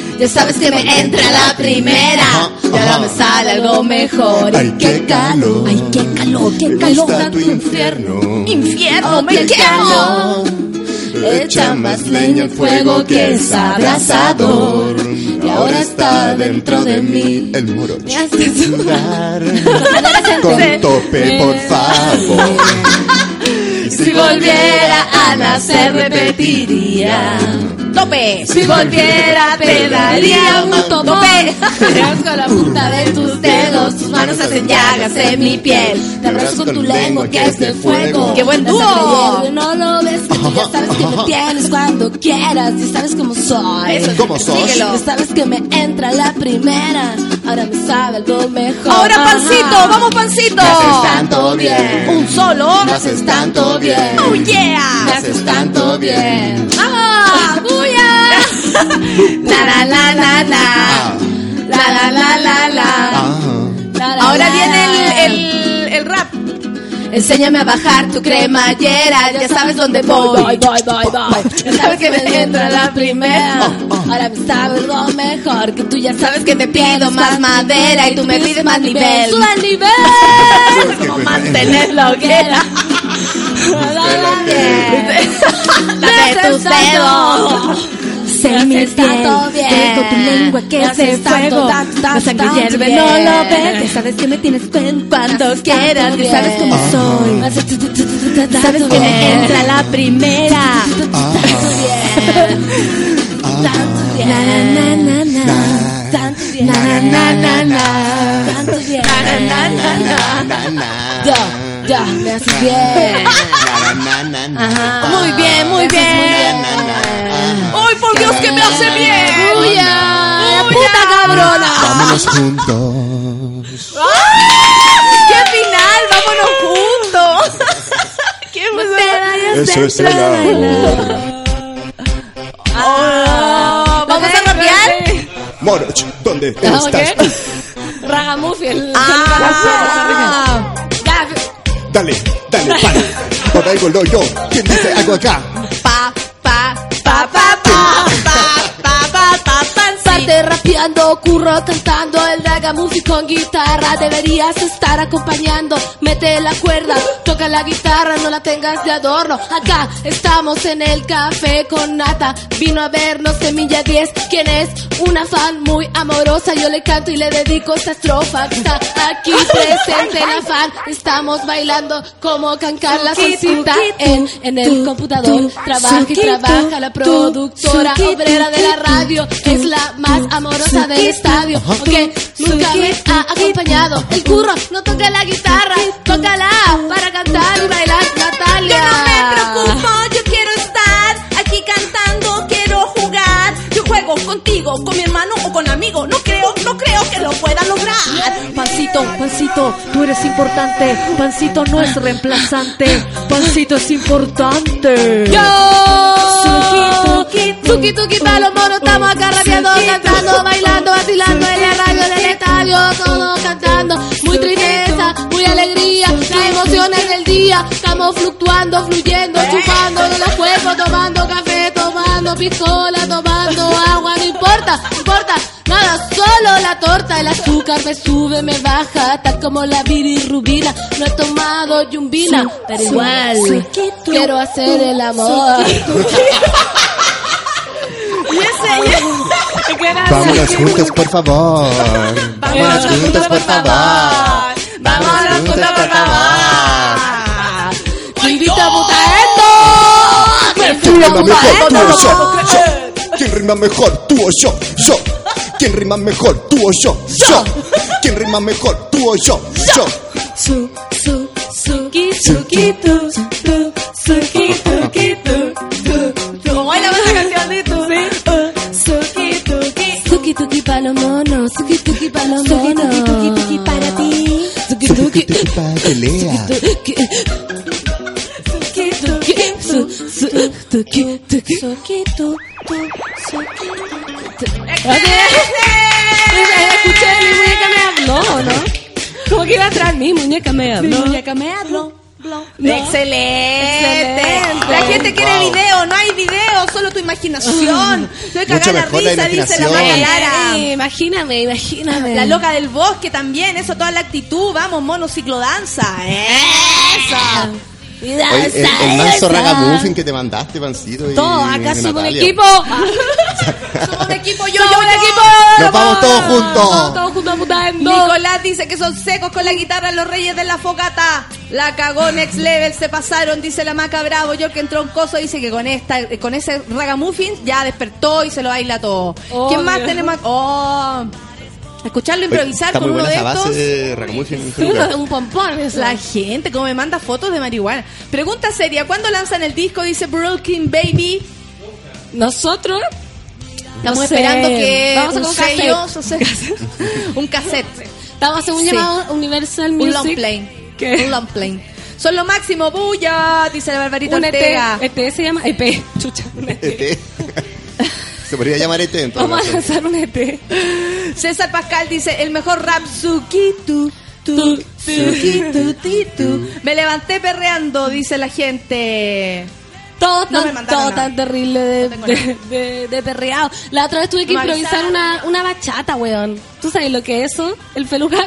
Ya sabes que me entra la primera y ahora me sale algo mejor. Ay, qué calor. Ay, qué calor, qué calor. gusta tu infierno. Infierno, Oh, me qué calor. Echa más leña al fuego que es abrasador. Y ahora está dentro de mí el morocho. Me hace Sudar con tope, por favor. Si volviera a nacer repetiría. Tope. Si volviera te daría un tope. Te con la punta de tus dedos, tus manos hacen llagas en mi piel. Te abrazo con tu lengua que es de fuego. ¡Qué buen dúo! No lo ves, que tú ya sabes que me tienes cuando quieras. Y sabes cómo soy. Eso, ¿Cómo sos? síguelo. Ya sabes que me entra la primera. Ahora me sabe algo mejor. Ahora Ajá. pancito, vamos pancito. Me haces tanto bien. Un solo. Me haces tanto bien. Oh Me yeah. haces tanto bien. ¡Vamos! ¡Buya! La la la la la. La la la la la. Ah. Ahora viene el, el, el rap. Enséñame a bajar tu cremallera, ya sabes dónde voy. Voy, voy, voy, voy. Ya sabes que me entra la primera. Ahora me sabe algo mejor, que tú ya sabes que te pido más madera y tú me pides más nivel. ¡Sube el nivel! Como mantener la hoguera. Dame tus dedos. Sé mi piel, con tu lengua que es de fuego. La sangre hierve, no lo ves. Ya sabes que me tienes en cuando quieras, ya sabes cómo soy. Sabes que me entra la primera. Tanto bien. Tanto bien. Na, na, na, na. Tanto bien. Na, na, na, na. Tanto bien. Na, na, na, na. Na, na. Do, Ya, me haces bien. Na, na, na, na, Ajá. Muy bien, muy bien. ¡Ay, por Dios, que me hace bien! ¡Bulla! ¡Puta cabrona! Vámonos juntos. ¡Qué final! ¡Vámonos juntos! ¡Qué emoción! Eso es el amor. Oh, ¿Vamos a rapear? Moroch, ¿dónde ¿Vamos estás? qué? Ragamuffin. el- Ah, Dale, dale, para. Por algo lo yo. ¿Quién dice algo acá? Inglaterra rapeando, curro cantando el ragamuffin con guitarra. Deberías estar acompañando. Mete la cuerda, toca la guitarra, no la tengas de adorno. Acá estamos en el café con nata. Vino a vernos Semilla 10, quien es una fan muy amorosa. Yo le canto y le dedico esta estrofa. Está aquí presente la fan. Estamos bailando como cancar la solcita en, en el computador. Trabaja y trabaja la productora obrera de la radio. Es la más amorosa del estadio. Aunque nunca me ha acompañado. El curro no toca la guitarra, tócala para cantar y bailar Natalia. Yo no me preocupo, yo quiero estar aquí cantando, quiero jugar. Yo juego contigo, con mi hermano o con amigo. No no creo que lo pueda lograr. Pancito, pancito, tú eres importante. Pancito no es reemplazante. Pancito es importante. Yo, tuki tuki para los monos, estamos acá rapeando, cantando, bailando, vacilando en la radio del estadio, todos cantando, muy tristeza, muy alegría, las emociones del día, estamos fluctuando, fluyendo, chupando de los cuerpos, tomando café, tomando piscola, tomando agua, no importa, no importa, nada, solo la torta, el azúcar me sube, me baja, tal como la bilirrubina, no he tomado yumbina, pero igual, quiero hacer el amor. Vámonos juntos, por favor. Vámonos juntos, por favor. Vámonos ¿Quién rima mejor, tú o yo? Yo. ¿Quién rima mejor, tú o yo? Yo. ¿Quién rima mejor, tú o yo? Yo. ¿Quién rima mejor, tú o yo? Yo. Su, su, suki, suki, tu, tu, suki, tuki, tu, tu, tu. ¿Cómo bailamos esa canción de tú? Suki, tuki, suki, tuki pa' los monos, suki, tuki pa' los monos. Suki, tuki, tuki para ti. Suki, tuki, Tuki, tuki, pa' pelea. tuki. Suki, tu, tu. Escuché, mi muñeca me habló, ¿no? Como que iba atrás, mi muñeca me habló. Mi muñeca me habló. Excelente. Excelente. La gente quiere Wow. video, no hay video, solo tu imaginación. Estoy Mucho cagada la mejor la risa, dice la imaginación. María Lara. Ay, imagíname, imagíname. La loca del bosque también, eso, toda la actitud. Vamos, mono ciclodanza. Eso. Oye, el, el manso ragamuffin que te mandaste, pancito. y Todo, acá somos un equipo. Somos un equipo, yo, Somos yo, un equipo. Nos vamos todos Todos, juntos. todos juntos mutando. Nicolás dice que son secos con la guitarra los reyes de la fogata. La cagó next level, se pasaron, dice la maca bravo. Yo que entró en coso dice que con esta, con ese ragamuffin ya despertó y se lo baila todo. ¿Quién más tenemos? Oh, escucharlo improvisar con uno de estos. base de en. Un pompón. La gente, como me manda fotos de marihuana. Pregunta seria, ¿cuándo lanzan el disco? Dice Brooklyn Baby. Nosotros Estamos No sé. esperando que Vamos a un cassette. sello, un cassette. estamos haciendo un Sí. llamado Universal Un Music. long plane. ¿Qué? Un long plane. Son lo máximo, bulla, dice la Barbarita Un Ortega. EP se llama EP. Chucha. un EP. ET. Se podría llamar ET en todo Vamos a lanzar un EP. César Pascal dice, el mejor rap, Sukitu. Tu, Sukitu, titu. Me levanté perreando, dice la gente. Todo tan, todo terrible de, No tengo de, nada. de- de perreado. La otra vez tuve que improvisar una, una bachata, weón. ¿Tú sabes lo que es eso? El feluca,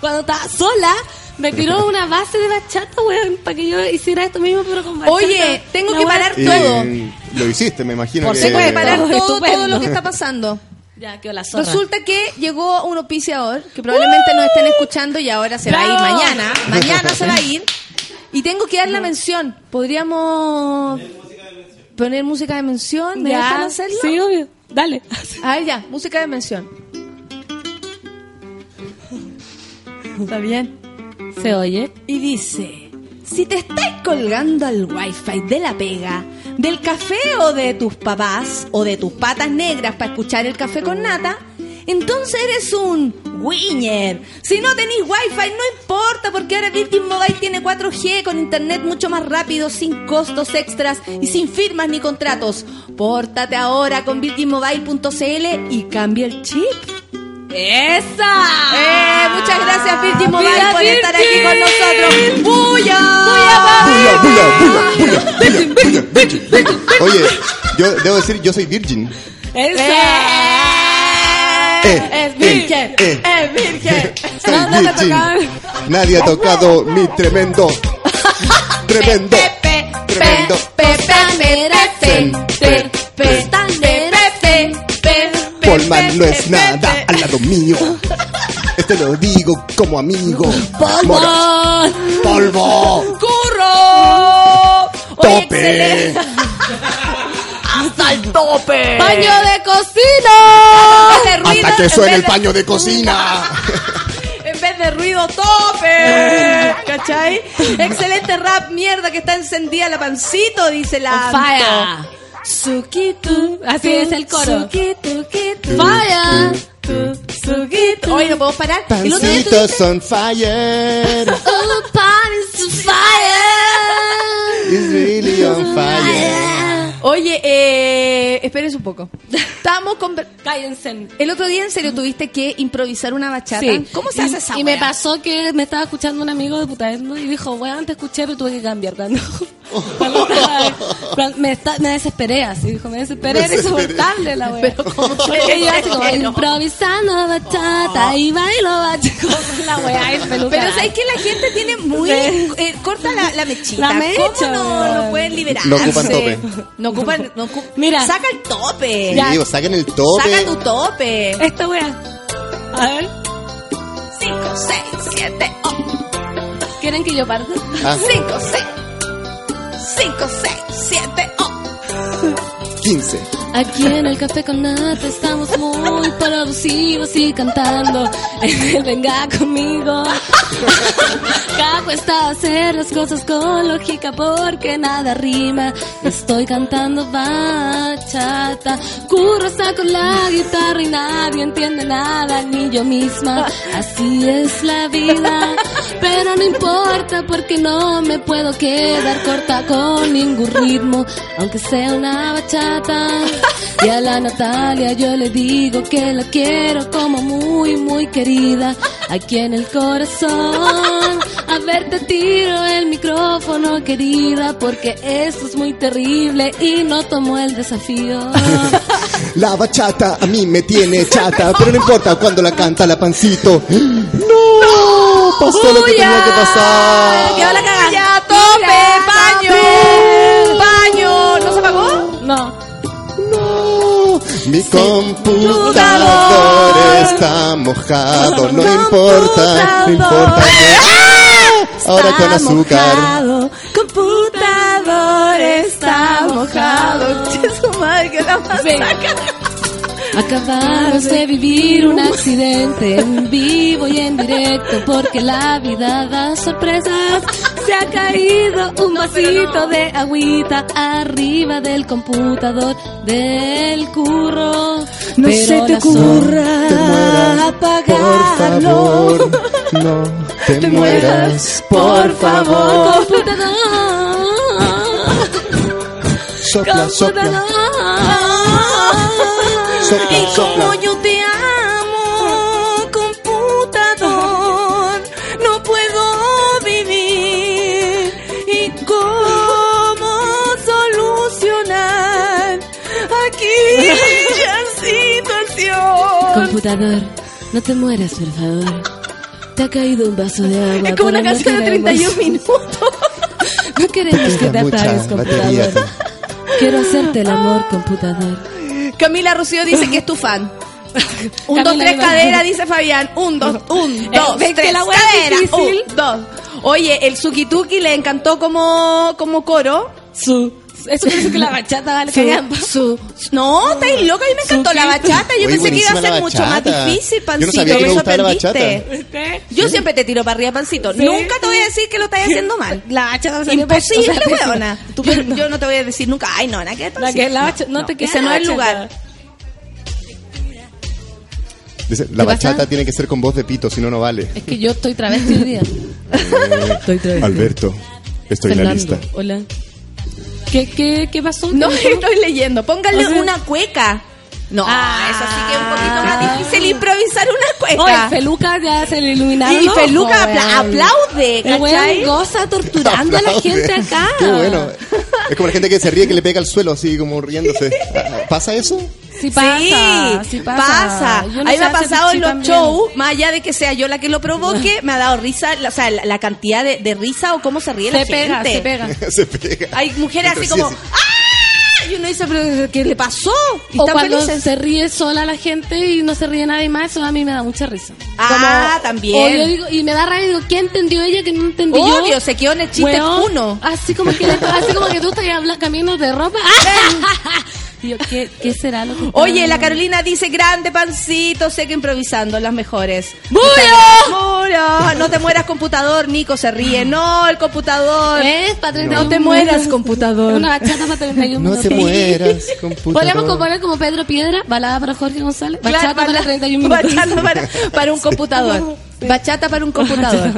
cuando estaba sola, me tiró una base de bachata, weón, para que yo hiciera esto mismo, pero con bachata. Oye, tengo La que weá- parar todo. lo hiciste, me imagino Por que... Tengo que parar todo, estupendo. todo lo que está pasando. Ya, quedó la zorra. Resulta que llegó un auspiciador que probablemente nos estén escuchando y ahora se va a ir mañana. Mañana se va a ir. Y tengo que dar la mención. ¿Podríamos poner música de mención? ¿Me dejan hacerlo? Sí, obvio. Dale. A ver, ya, música de mención. Está bien. Se oye. Y dice: Si te estáis colgando al wifi de la pega, del café o de tus papás o de tus patas negras para escuchar el café con nata, entonces eres un winner. Si no tenéis wifi, no importa porque ahora Virgin Mobile tiene 4G con internet mucho más rápido, sin costos extras y sin firmas ni contratos. Pórtate ahora con virginmobile.cl y cambia el chip. ¡Esa! Eh, muchas gracias Virgin Mobile ¡Viva por estar Virgin! aquí con nosotros. ¡Buya! Bulla, bulla, bulla, virgin, virgin. Oye, yo debo decir, yo soy virgin. Eh, Es virgen, eh, es virgen. Soy te virgin. tocaban. Nadie ha tocado mi tremendo, tremendo, tremendo. Polman no es nada al lado mío. Este lo digo como amigo. Mora. Polvo. ¡Curro! Oye, Tope. excelente. ¡Hasta el tope! ¡Baño de cocina! En vez de ruido, Hasta que en suene el paño de cocina. En vez de ruido, tope. ¿Cachai? Excelente rap, mierda, que está encendida la pancito, dice la. Sukitu. Así es el coro. Sukitu, kitu. Fire. Hoy no podemos parar. Pancitos on fire. Oh, party's on fire. It's really on fire. Oye, eh, espérense un poco. Estábamos con... Cállense. El otro día, en serio, tuviste que improvisar una bachata. Sí. ¿Cómo se Y- hace esa Y me pasó que me estaba escuchando un amigo de Putaendo y dijo, bueno, antes escuché, pero tuve que cambiar tanto. Me, está- me desesperé así, dijo, me desesperé, era insoportable la wea. Pero ¿cómo Porque yo así como Pero- improvisando bachata y bailo bachata. La wea es peluca. Pero sabes que la gente tiene muy Sí. eh, corta la, la mechita. La mecha, ¿Cómo no, no pueden liberarse? No ocupan tope. No ocupan, no ocu- Mira. Saca el tope. Ya. Digo, saquen el tope. Saca tu tope. Esta wea. A ver, 5, 6, 7, ¿quieren que yo parta? Ah, 5, 6. 5, 6, 7, 15. Aquí en el café con nata estamos muy productivos y cantando. Venga conmigo. Acá cuesta hacer las cosas con lógica porque nada rima. Estoy cantando bachata. Curro está con la guitarra y nadie entiende nada, ni yo misma. Así es la vida. Pero no importa porque no me puedo quedar corta con ningún ritmo, aunque sea una bachata. Y a la Natalia yo le digo que la quiero como muy, muy querida, aquí en el corazón. A ver, te tiro el micrófono, querida, porque esto es muy terrible y no tomo el desafío. La bachata a mí me tiene chata, pero no importa cuando la canta la pancito. ¡No! Pasó lo que tenía que pasar. ¡Que la caga! ¡Ya, tope! ¡Paño! ¡Paño! ¿No se apagó? No. Mi computador está mojado, no importa, no importa. Ahora con azúcar. Mojado, computador está mojado. Che, su madre, que la. Acabamos de vivir un accidente en vivo y en directo porque la vida da sorpresas. Se ha caído un vasito de agüita arriba del computador del curro. No Pero se te ocurra Te mueras, por apagarlo. favor, no te, mueras, por favor. Computador. Sopla, sopla, sopla, Y como yo te amo, computador, no puedo vivir. ¿Y cómo solucionar aquella situación? Computador, no te mueras, por favor. Te ha caído un vaso de agua. Es como una no canción de queremos- 31 minutos. No queremos que te apagues, batería. computador. Quiero hacerte el amor, computador. Camila Rocío dice que es tu fan. Un, dos, tres, cadera, dice Fabián. Un, dos, un, dos, ves que tres, la cadera. Un, dos. Oye, el Suki Tuki le encantó como, como coro. Su, Eso decir que la bachata vale Su- cagando. su- no, estáis loca, a mí me encantó la bachata. Yo Oye, pensé que iba a buenísima ser mucho más bachata. difícil, Yo pancito. no sabía que me me gustaba la sorprendiste. Yo siempre te tiro para arriba, pancito. Sí. Nunca te voy a decir que lo estás haciendo mal. La bachata salió Imposible, pésima, weona. Yo, yo no te voy a decir nunca, ay, no, nada que La que la bacha- no te queda Ese no la es el bachata. lugar. Dice, la ¿Qué pasa? bachata tiene que ser con voz de pito, si no, no vale. Es que yo estoy travesti hoy día. Estoy travesti. Alberto, estoy en la Fernando, lista. hola. ¿Qué, qué, qué pasó? No, ¿Qué pasó? estoy leyendo. Póngale O sea- una cueca. No, Ah. eso sí que es un poquito más difícil improvisar una Oye, cueca. Feluca ya se le iluminaron y los Feluca apla- aplaude, El ¿cachai? goza torturando a la gente acá. Qué bueno. Es como la gente que se ríe que le pega al suelo, así como riéndose. ¿Pasa eso? Sí pasa, sí, sí pasa. pasa. Yo no a mí sé, me ha pasado en los también. shows, más allá de que sea yo la que lo provoque, me ha dado risa, la- o sea, la, la cantidad de, de risa o cómo se ríe la Se pega, gente. se pega. se pega. Hay mujeres así sí, como, así. ¡ah! Y uno dice, ¿pero qué le pasó? Y O cuando felices. se ríe sola la gente y no se ríe nadie más, eso a mí me da mucha risa. Ah, también. o yo digo, y me da rabia, digo, ¿qué entendió ella que no entendí yo? Obvio, se quedó en el chiste uno. Así como que, así como que tú estás hablando cambiando de ropa. ¿qué, ¿qué será lo que Oye, la Carolina dice, grande pancito, sé que improvisando, las mejores. ¡Muro! ¡Muro! No te mueras, computador. Nico se ríe. No, el computador. Es para 31 No te mueras, computador. Una bachata para 31 No minutos. te mueras, computador. Podríamos componer como Pedro Piedra, balada para Jorge González, Claro, bachata para bala- 31 minutos. Bachata para, para un computador. Bachata para un computador.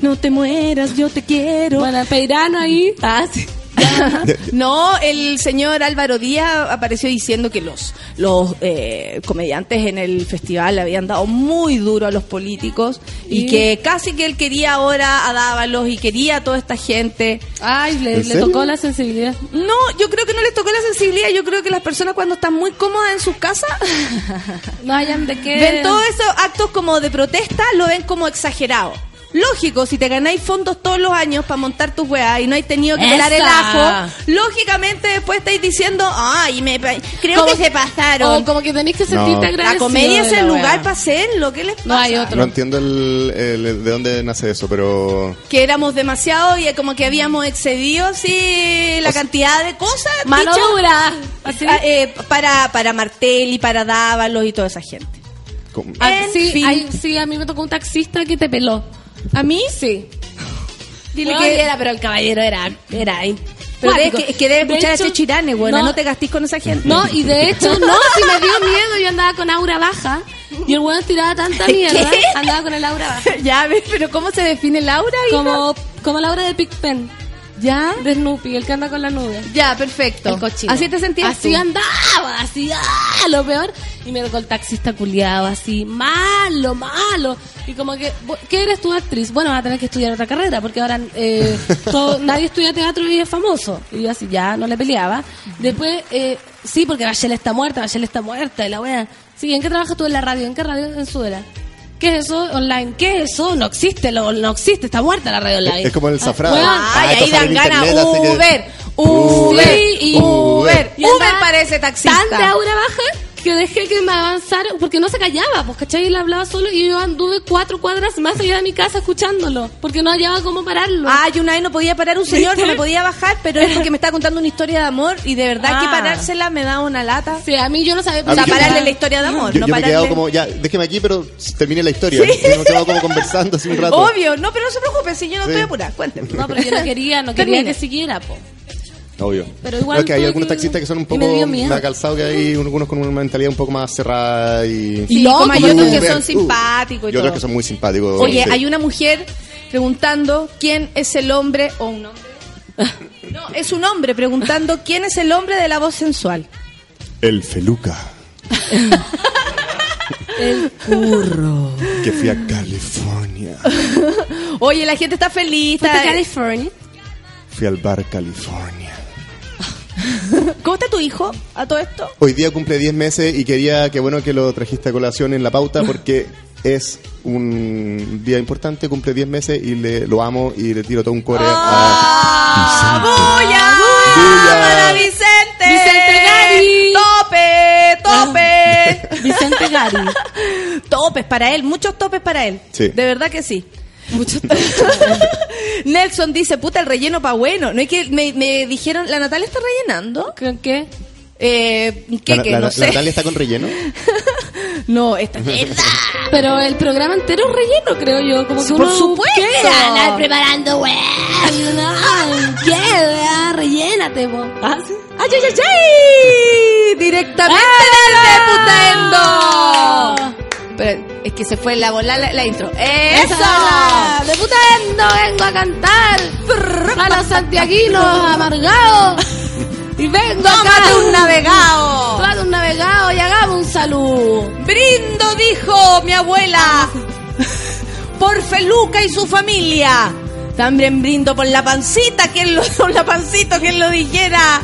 No te mueras, yo te quiero. Bueno, Peirano ahí. Ah, sí. No, el señor Álvaro Díaz apareció diciendo que los, los eh, comediantes en el festival le habían dado muy duro a los políticos y Y- que casi que él quería ahora a Dávalos y quería a toda esta gente. Ay, le, tocó la sensibilidad. No, yo creo que no les tocó la sensibilidad. Yo creo que las personas cuando están muy cómodas en sus casas No hayan de qué. ven todos esos actos como de protesta, lo ven como exagerado. Lógico, si te ganáis fondos todos los años para montar tus weas y no hay tenido que pelar el ajo, lógicamente después estáis diciendo, ay, me, creo que se pasaron. O como que tenéis que sentirte No. agradecido. la comedia es el lugar para hacerlo, ¿qué les pasa? No hay otro. No entiendo el, el- de dónde nace eso, pero... Que éramos demasiado y como que habíamos excedido así la cantidad de cosas Mano dura. Así. ah, eh, para, para Martelli, para Dávalos y toda esa gente. Ah, en sí, fin. hay- sí, a mí me tocó un taxista que te peló. ¿A mí? Sí. Dile Bueno, que... era, pero el caballero era, era in- Pero debes que, que debe De escuchar hecho, a Chechirane, bueno, no, no, te gastís con esa gente. No, y de hecho, no, si me dio miedo, yo andaba con aura baja. Y el weón tiraba tanta mierda, ¿Qué? andaba con el aura baja. ya ves, pero ¿cómo se define Laura? hija? Como, como la aura de Big Pen, ¿Ya? de Snoopy, el que anda con la nube. Ya, perfecto. El cochino. Así te sentías Así tú? andaba, así, ah, lo peor. Y me tocó el taxista culiado, así, malo, malo. Y como que, ¿qué eres tú actriz? Bueno, vas a tener que estudiar otra carrera, porque ahora eh, todo- nadie estudia teatro y es famoso. Y yo así, ya, no le peleaba. Después, eh, sí, porque Bachelet está muerta, Bachelet está muerta, y la wea. Sí, ¿en qué trabajas tú en la radio? ¿En qué radio? En Sudela. ¿Qué es eso? Online. ¿Qué es eso? No existe, lo- no existe, está muerta la radio online. Es como el zafrado. Ah, esto ahí dan ganas. Uber, Uber, Uber. y Uber andaba parece taxista. Tan de aura baja que dejé que me avanzara, porque no se callaba, pues, ¿cachai? Él hablaba solo y yo anduve cuatro cuadras más allá de mi casa escuchándolo, porque no hallaba cómo pararlo. Ah, yo una vez no podía parar un señor, no me podía bajar, pero es porque me está contando una historia de amor y de verdad que Ah. parársela me da una lata. Sí, a mí yo no sabía A O sea, pararle la historia de amor, Yo, no yo me he quedado como, ya, déjeme aquí, pero termine la historia. Me quedo como conversando así un rato. Obvio, no, pero no se preocupe, si yo no Sí. estoy apurada, cuénteme. No, pero yo no quería, no quería Termine. que siguiera, po. Obvio. Pero igual No, es que hay algunos taxistas que son un y poco más calzados que hay algunos con una mentalidad un poco más cerrada y... Sí, loco, como hay otros que son uh, simpáticos y, Y otros que son muy simpáticos. Oye, sí. hay una mujer preguntando quién es el hombre o un hombre. No, es un hombre preguntando quién es el hombre de la voz sensual. El Feluca. El curro. Que fui a California. Oye, la gente está feliz. ¿Fuiste a California? Fui al bar California. ¿Cómo está tu hijo a todo esto? Hoy día cumple 10 meses y quería que bueno que lo trajiste a colación en la pauta porque es un día importante, cumple 10 meses y le, lo amo y le tiro todo un core a ¡Bulla! ¡Bulla! ¡Para Vicente! ¡Vicente Gari! ¡Tope! ¡Tope! Vicente Gari. topes para él, muchos topes para él. Sí. De verdad que sí. Mucho Nelson dice, puta, el relleno pa' bueno. No es que me, me dijeron, ¿la Natalia está rellenando? ¿Con qué? Eh, ¿qué, La, qué? la- no la sé. Natalia está con relleno. No, esta es Pero el programa entero es relleno, creo yo. Como que Por uno supuesto. preparando, weá. ¿Qué, weá? Rellénate, po. Ah, sí. ¡Ay, ay, ay, ay! Directamente desde Putaendo. Pero es que se fue la bola la, la intro. ¡Eso! ¡Eso! De putendo vengo a cantar a los santiaguinos amargados. Y vengo ¡Tómate acá. un navegado! Tómate un navegado y hagamos un saludo. Brindo, dijo mi abuela, por Feluca y su familia. También brindo por la pancita, quien lo, por la pancito, quien lo dijera.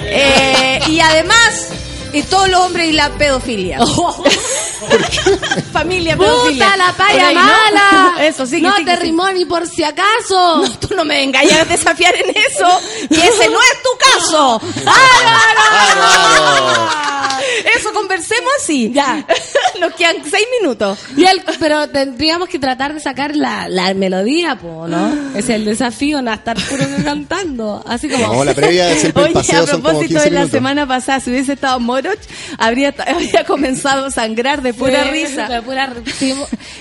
Eh, y además, y todos los hombres y la pedofilia. Familia pedofilia. ¡Puta la paya ahí, ¿no? mala! Eso sí que No sí te sí. rimó ni por si acaso. No, tú no me vengas a desafiar en eso, y ese no es tu caso. Eso, conversemos así. Ya. Nos quedan seis minutos. Y el, pero tendríamos que tratar de sacar la, la melodía, po, ¿no? Es el desafío, no estar puro cantando. Así como. No, la previa siempre el Oye, paseo a son como propósito 15 de la semana pasada, si hubiese estado Moroch, habría, habría comenzado a sangrar de pura Sí, risa. de pura- sí,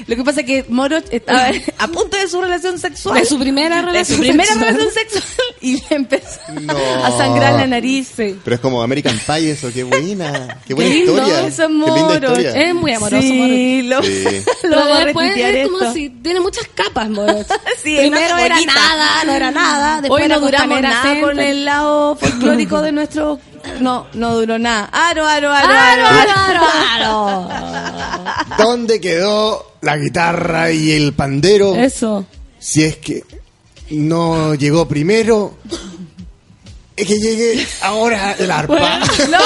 Lo que pasa es que Moroch estaba a punto de su relación sexual. De su primera De relación su primera sexual. relación sexual. Y le empezó No. a sangrar la nariz. Pero es como American Pie eso, qué buena. Qué buena Qué lindo, historia. Eso es qué linda historia. Es muy amoroso, Sí, lo, Sí. lo Pero vamos a después es como si tiene muchas capas, Moroch. Sí, Primero era cebollita. nada, no era nada. Después Hoy no duramos nada Center. con el lado folclórico de nuestro... No, no duró nada. Aro, aro, aro, ¡Aro, aro. aro, aro, aro! ¿Dónde quedó la guitarra y el pandero? Eso. Si es que no llegó primero, es que llegue ahora el arpa. ¡No!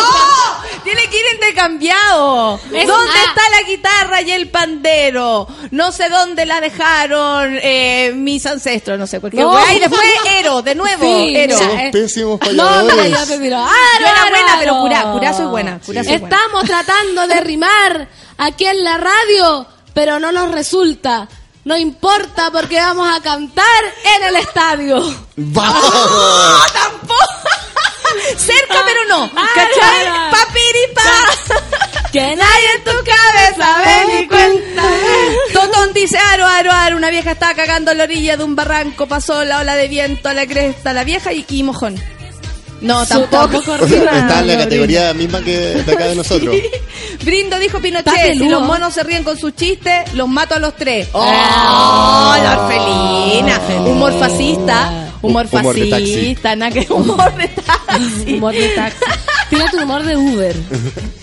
Tiene que ir intercambiado. Es- ¿Dónde ah. está la guitarra y el pandero? No sé dónde la dejaron eh, mis ancestros, no sé. Porque No. y después Ero, de nuevo. Sí, Ero. Somos eh. pésimos No, payadores. no, ya te miro. ¡Aro, Yo era buena, pero curá, curá soy buena. Curá soy buena. Estamos tratando de rimar aquí en la radio, pero no nos resulta. No importa porque vamos a cantar en el estadio. ¡Vamos! ¡No, tampoco! Cerca, pero no. ¿Cachai? Papiripa. Que nadie en tu cabeza ve ni cuenta. Totón dice aro, aro, aro. Una vieja estaba cagando a la orilla de un barranco. Pasó la ola de viento a la cresta. La vieja y, y mojón. No, tampoco. tampoco O sea, rima. está en la categoría misma que de acá de nosotros. Brindo dijo Pinochet, si los monos se ríen con sus chistes, los mato a los tres. ¡Oh, la orfelina! Humor fascista, humor fascista, nada que humor de taxi. Humor de taxi. Tiene tu humor de Uber.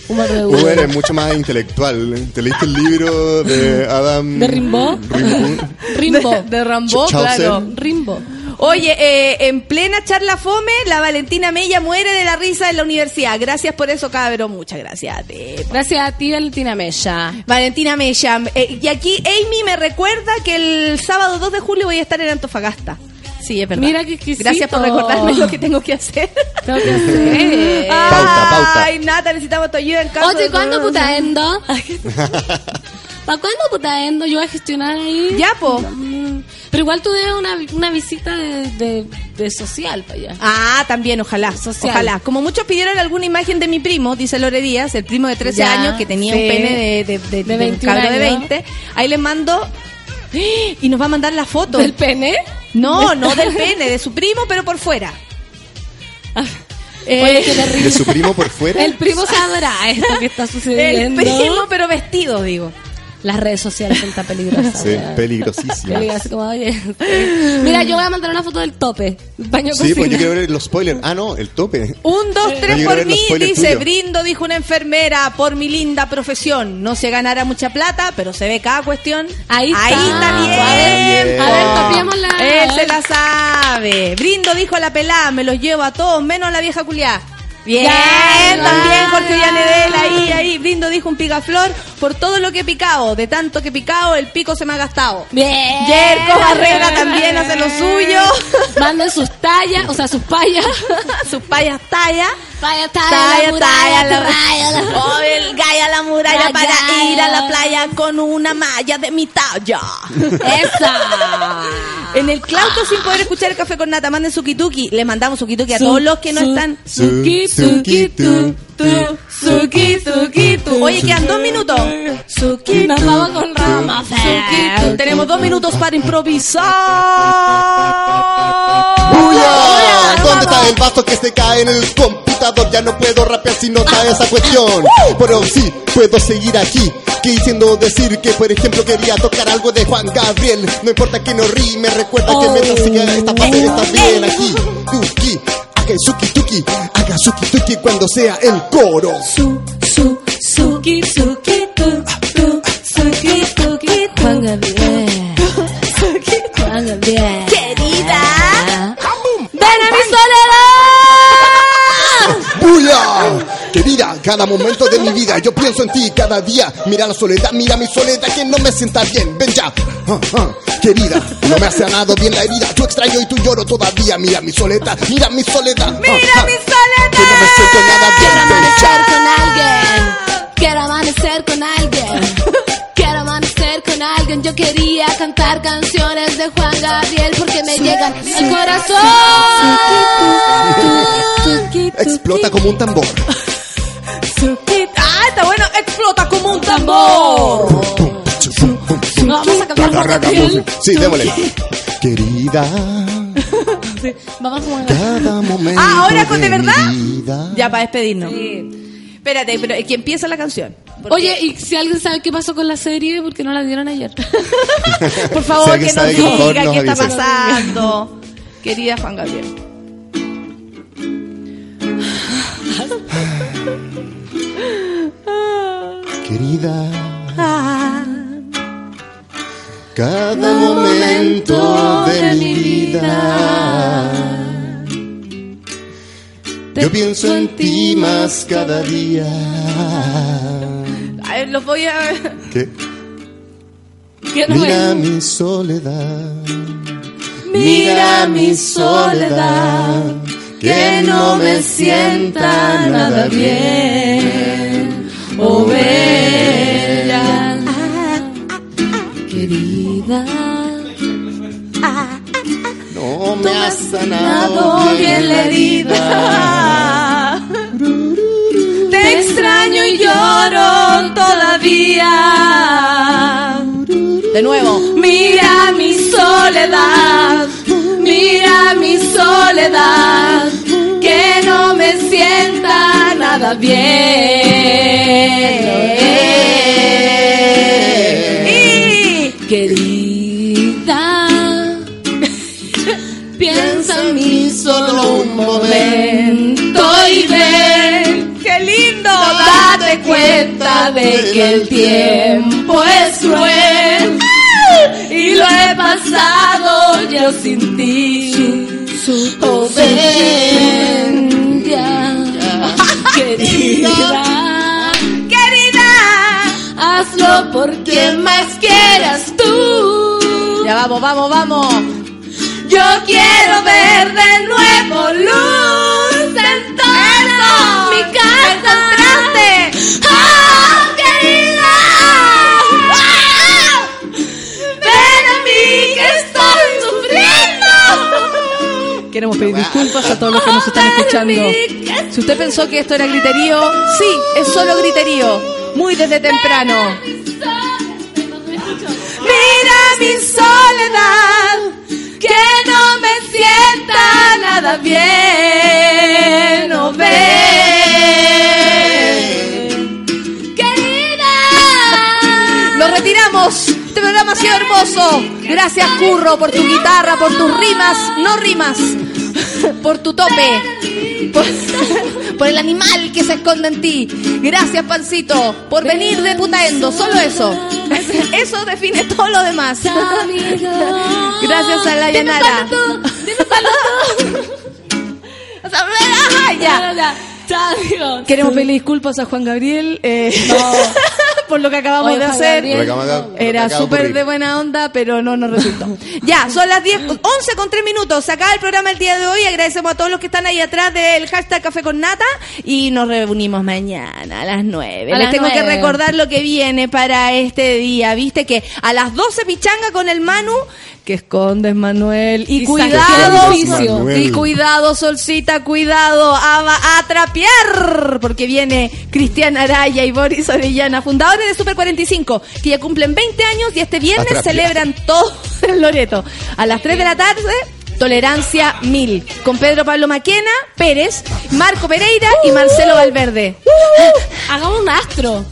Humor de Uber. Uber es mucho más intelectual. ¿Te leíste el libro de Adam... ¿De Rimbaud? Rimbaud? Rimbo. De, de Rambo, claro. Rimbo. Oye, eh, en plena charla fome, la Valentina Mella muere de la risa en la universidad. Gracias por eso, cabrón. Muchas gracias a ti. Gracias a ti, Valentina Mella. Valentina Mella. eh, y aquí Amy me recuerda que el sábado 2 de julio voy a estar en Antofagasta. Sí, es verdad. Mira qué exquisito. Gracias por recordarme lo que tengo que hacer. Tengo que hacer. Pauta, pauta. Ay, Nata, necesitamos tu ayuda en caso Oye, ¿cuándo putaendo? ¿Para cuándo putaendo? Yo voy a gestionar ahí. Ya, po. Pero igual tú debes una, una visita de, de, de social para allá. Ah, también, ojalá. Social. Ojalá. Como muchos pidieron alguna imagen de mi primo, dice Lore Díaz, el primo de 13 Ya, años que tenía sí. un pene de, de, de, De de un 21 cabro de años. 20. Ahí les mando. Y nos va a mandar la foto. ¿Del pene? No, no del pene, de su primo, pero por fuera. Eh, Oye, qué terrible. ¿De su primo por fuera? El primo sabrá esto que está el sucediendo. primo, pero vestido, digo. Las redes sociales son tan peligrosas. Sí. Peligrosas, como, oye, sí. Mira, yo voy a mandar una foto del tope. Baño Sí, pues yo quiero ver los spoilers. Ah, no, el tope. Un, dos, tres por mí, dice tuyos. Brindo, dijo una enfermera, por mi linda profesión. No se ganará mucha plata, pero se ve cada cuestión. Ahí está. Ahí está bien. A ver, a ver, copiémosla. Él se la sabe. Brindo dijo a la pelada, me los llevo a todos, menos a la vieja culiá. Bien, Ya, también Jorge. Villanedel, ahí, ahí. Brindo dijo un picaflor, por todo lo que he picado. De tanto que he picado, el pico se me ha gastado. Bien. Yerko Barrera también hace lo suyo. Manden sus tallas, o sea, sus payas. sus payas talla. Talla, Talla, la muralla, talla, la raya, la- Oh, el gaya a la muralla La para gaya. ir a la playa con una malla de mi talla. Esa. En el claustro sin poder escuchar el café con nata, manden su kituki. Le mandamos su kituki a Su- todos los que no su- están. Su- Suki, tu, tu, suki, suki, tu. Oye, quedan dos minutos. Suki, Nos vamos con Rama suki. Tenemos dos minutos para improvisar. ¡Buya! ¿Dónde está el vaso que se cae en el computador? Ya no puedo rapear si no está esa cuestión. Pero sí, puedo seguir aquí. Quisiendo decir que, por ejemplo, quería tocar algo de Juan Gabriel. No importa que no rime, recuerda que mientras siga esta fase está bien aquí. Tuki, haga suki tuki, haga suki tuki cuando sea el coro. Su, su, suki, suki, tu, tu, suki, tuki, tu. Juan Gabriel. Juan Gabriel. Querida, cada momento de mi vida yo pienso en ti cada día. Mira la soledad, mira mi soledad que no me sienta bien. Ven ya. Ah, ah. Querida, no me ha sanado bien la herida. Yo extraño y tú lloro todavía. Mira mi soledad, mira mi soledad. Ah, Mira mi soledad. Que no me siento nada Quiero bien. Ven amanecer con alguien. Quiero amanecer con alguien. Quiero amanecer con alguien. Yo quería cantar canciones de Juan Gabriel porque me llegan al corazón. Explota como un tambor. Ah, está bueno. Explota como un tambor. Vamos a cambiar Gabriel. Sí, démosle. Querida, Vamos a cada momento Ah, ahora con de verdad. vida. Ya, para despedirnos. Espérate, pero es que empieza la canción. Oye, y si alguien sabe qué pasó con la serie, porque no la dieron ayer. por Si favor, alguien que nos diga qué está pasando. Querida Juan Gabriel. Querida, Ah, cada momento de mi vida. Yo pienso en ti más cada día. a ver, los voy a... ¿Qué? ¿Qué no Mira es? mi soledad. Mira mi soledad, que no me sienta nada bien. Oh, bella. Querida. No me has Sanado sanado bien la herida. Te extraño y lloro todavía. De nuevo. Mira mi soledad, mira mi soledad, que no me sienta nada bien. Y Querida. Piensa en mí solo un momento y ven. ¡Qué lindo! Date cuenta de que el tiempo es cruel y lo he pasado yo sin ti. Oh, ven querida, ¡Querida! hazlo por quien más quieras tú. Ya vamos, vamos, vamos. Yo quiero ver de nuevo luz en toda mi casa. Pedir disculpas a todos los que nos están escuchando. Si usted pensó que esto era griterío, sí, es solo griterío. Muy desde temprano. Mira mi soledad, que no me sienta nada bien. No ven. Querida. Nos retiramos. Este programa ha sido hermoso. Gracias, Curro, por tu guitarra, por tus rimas, no rimas, por tu tope, por, por el animal que se esconde en ti. Gracias, Pancito, por venir de Putaendo. Solo eso. Eso define todo lo demás. Gracias a la Yanara. Ya. Queremos pedirle disculpas a Juan Gabriel. eh, Café por lo que acabamos de hacer. Era súper de buena onda, pero no nos resultó. ya, son las 10, 11 con 3 minutos. Se acaba el programa el día de hoy. Agradecemos a todos los que están ahí atrás del hashtag Café con Nata y nos reunimos mañana a las 9. Les tengo que recordar lo que viene para este día. Viste que a las 12 pichanga con el Manu que escondes, Manuel. Y, cuidado, y cuidado, Solcita, cuidado, a, a trapear, porque viene Cristian Araya y Boris Orellana, fundadores de Super 45, que ya cumplen 20 años y este viernes celebran todo el Loreto. A las 3 de la tarde, Tolerancia 1000, con Pedro Pablo Maquena, Pérez, Marco Pereira y uh, Marcelo uh, uh. Valverde. Hagamos un astro.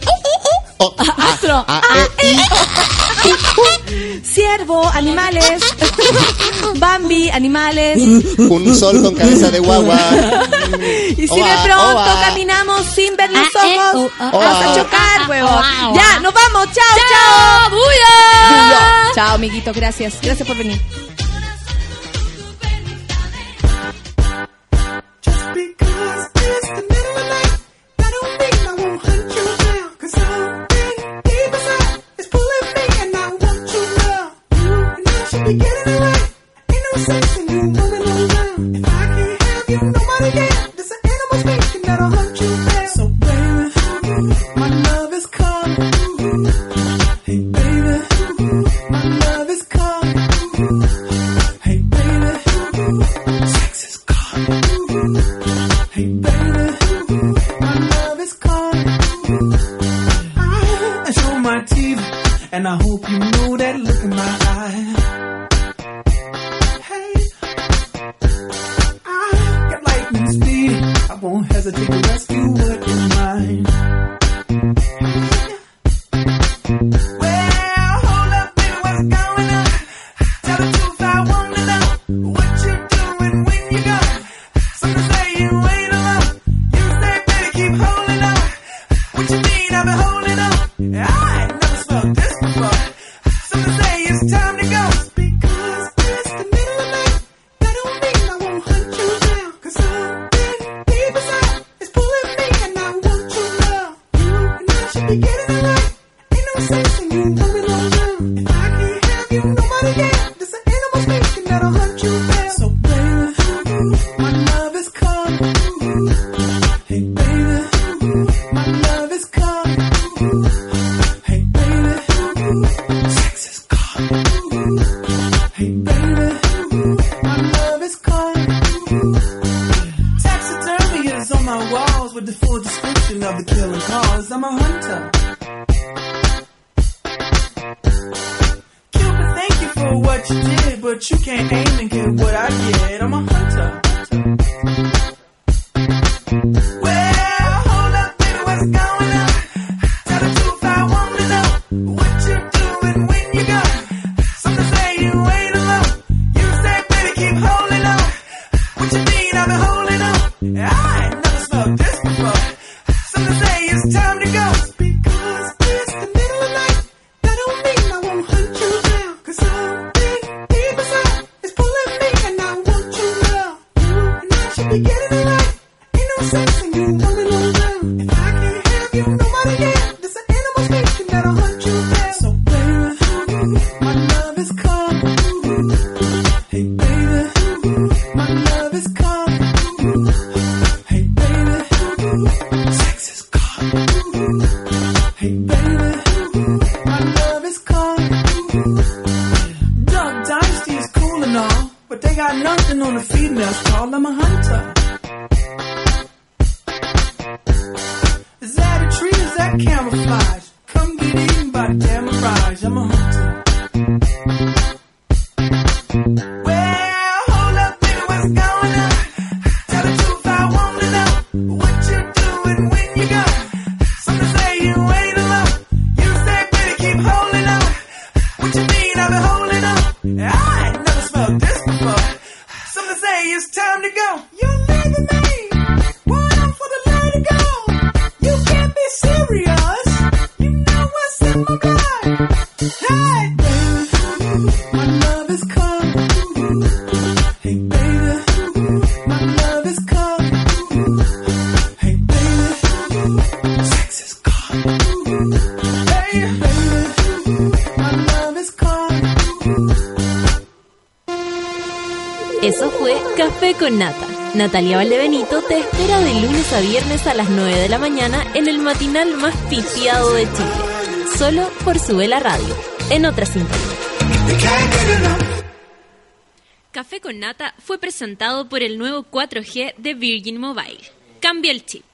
astro, ciervo, animales, Bambi, animales, un sol con cabeza de guagua. Y si de pronto caminamos sin ver los ah, eh, ojos, oh, oh, vamos a chocar, ah, ah, huevón. Ya, nos vamos, chao, chao. Chao, amiguito, gracias, gracias por venir. Hey. Natalia Valdebenito te espera de lunes a viernes a las 9 de la mañana en el matinal más pitiado de Chile. Solo por su la radio. En otra sintonía. Café con Nata fue presentado por el nuevo 4G de Virgin Mobile. Cambia el chip.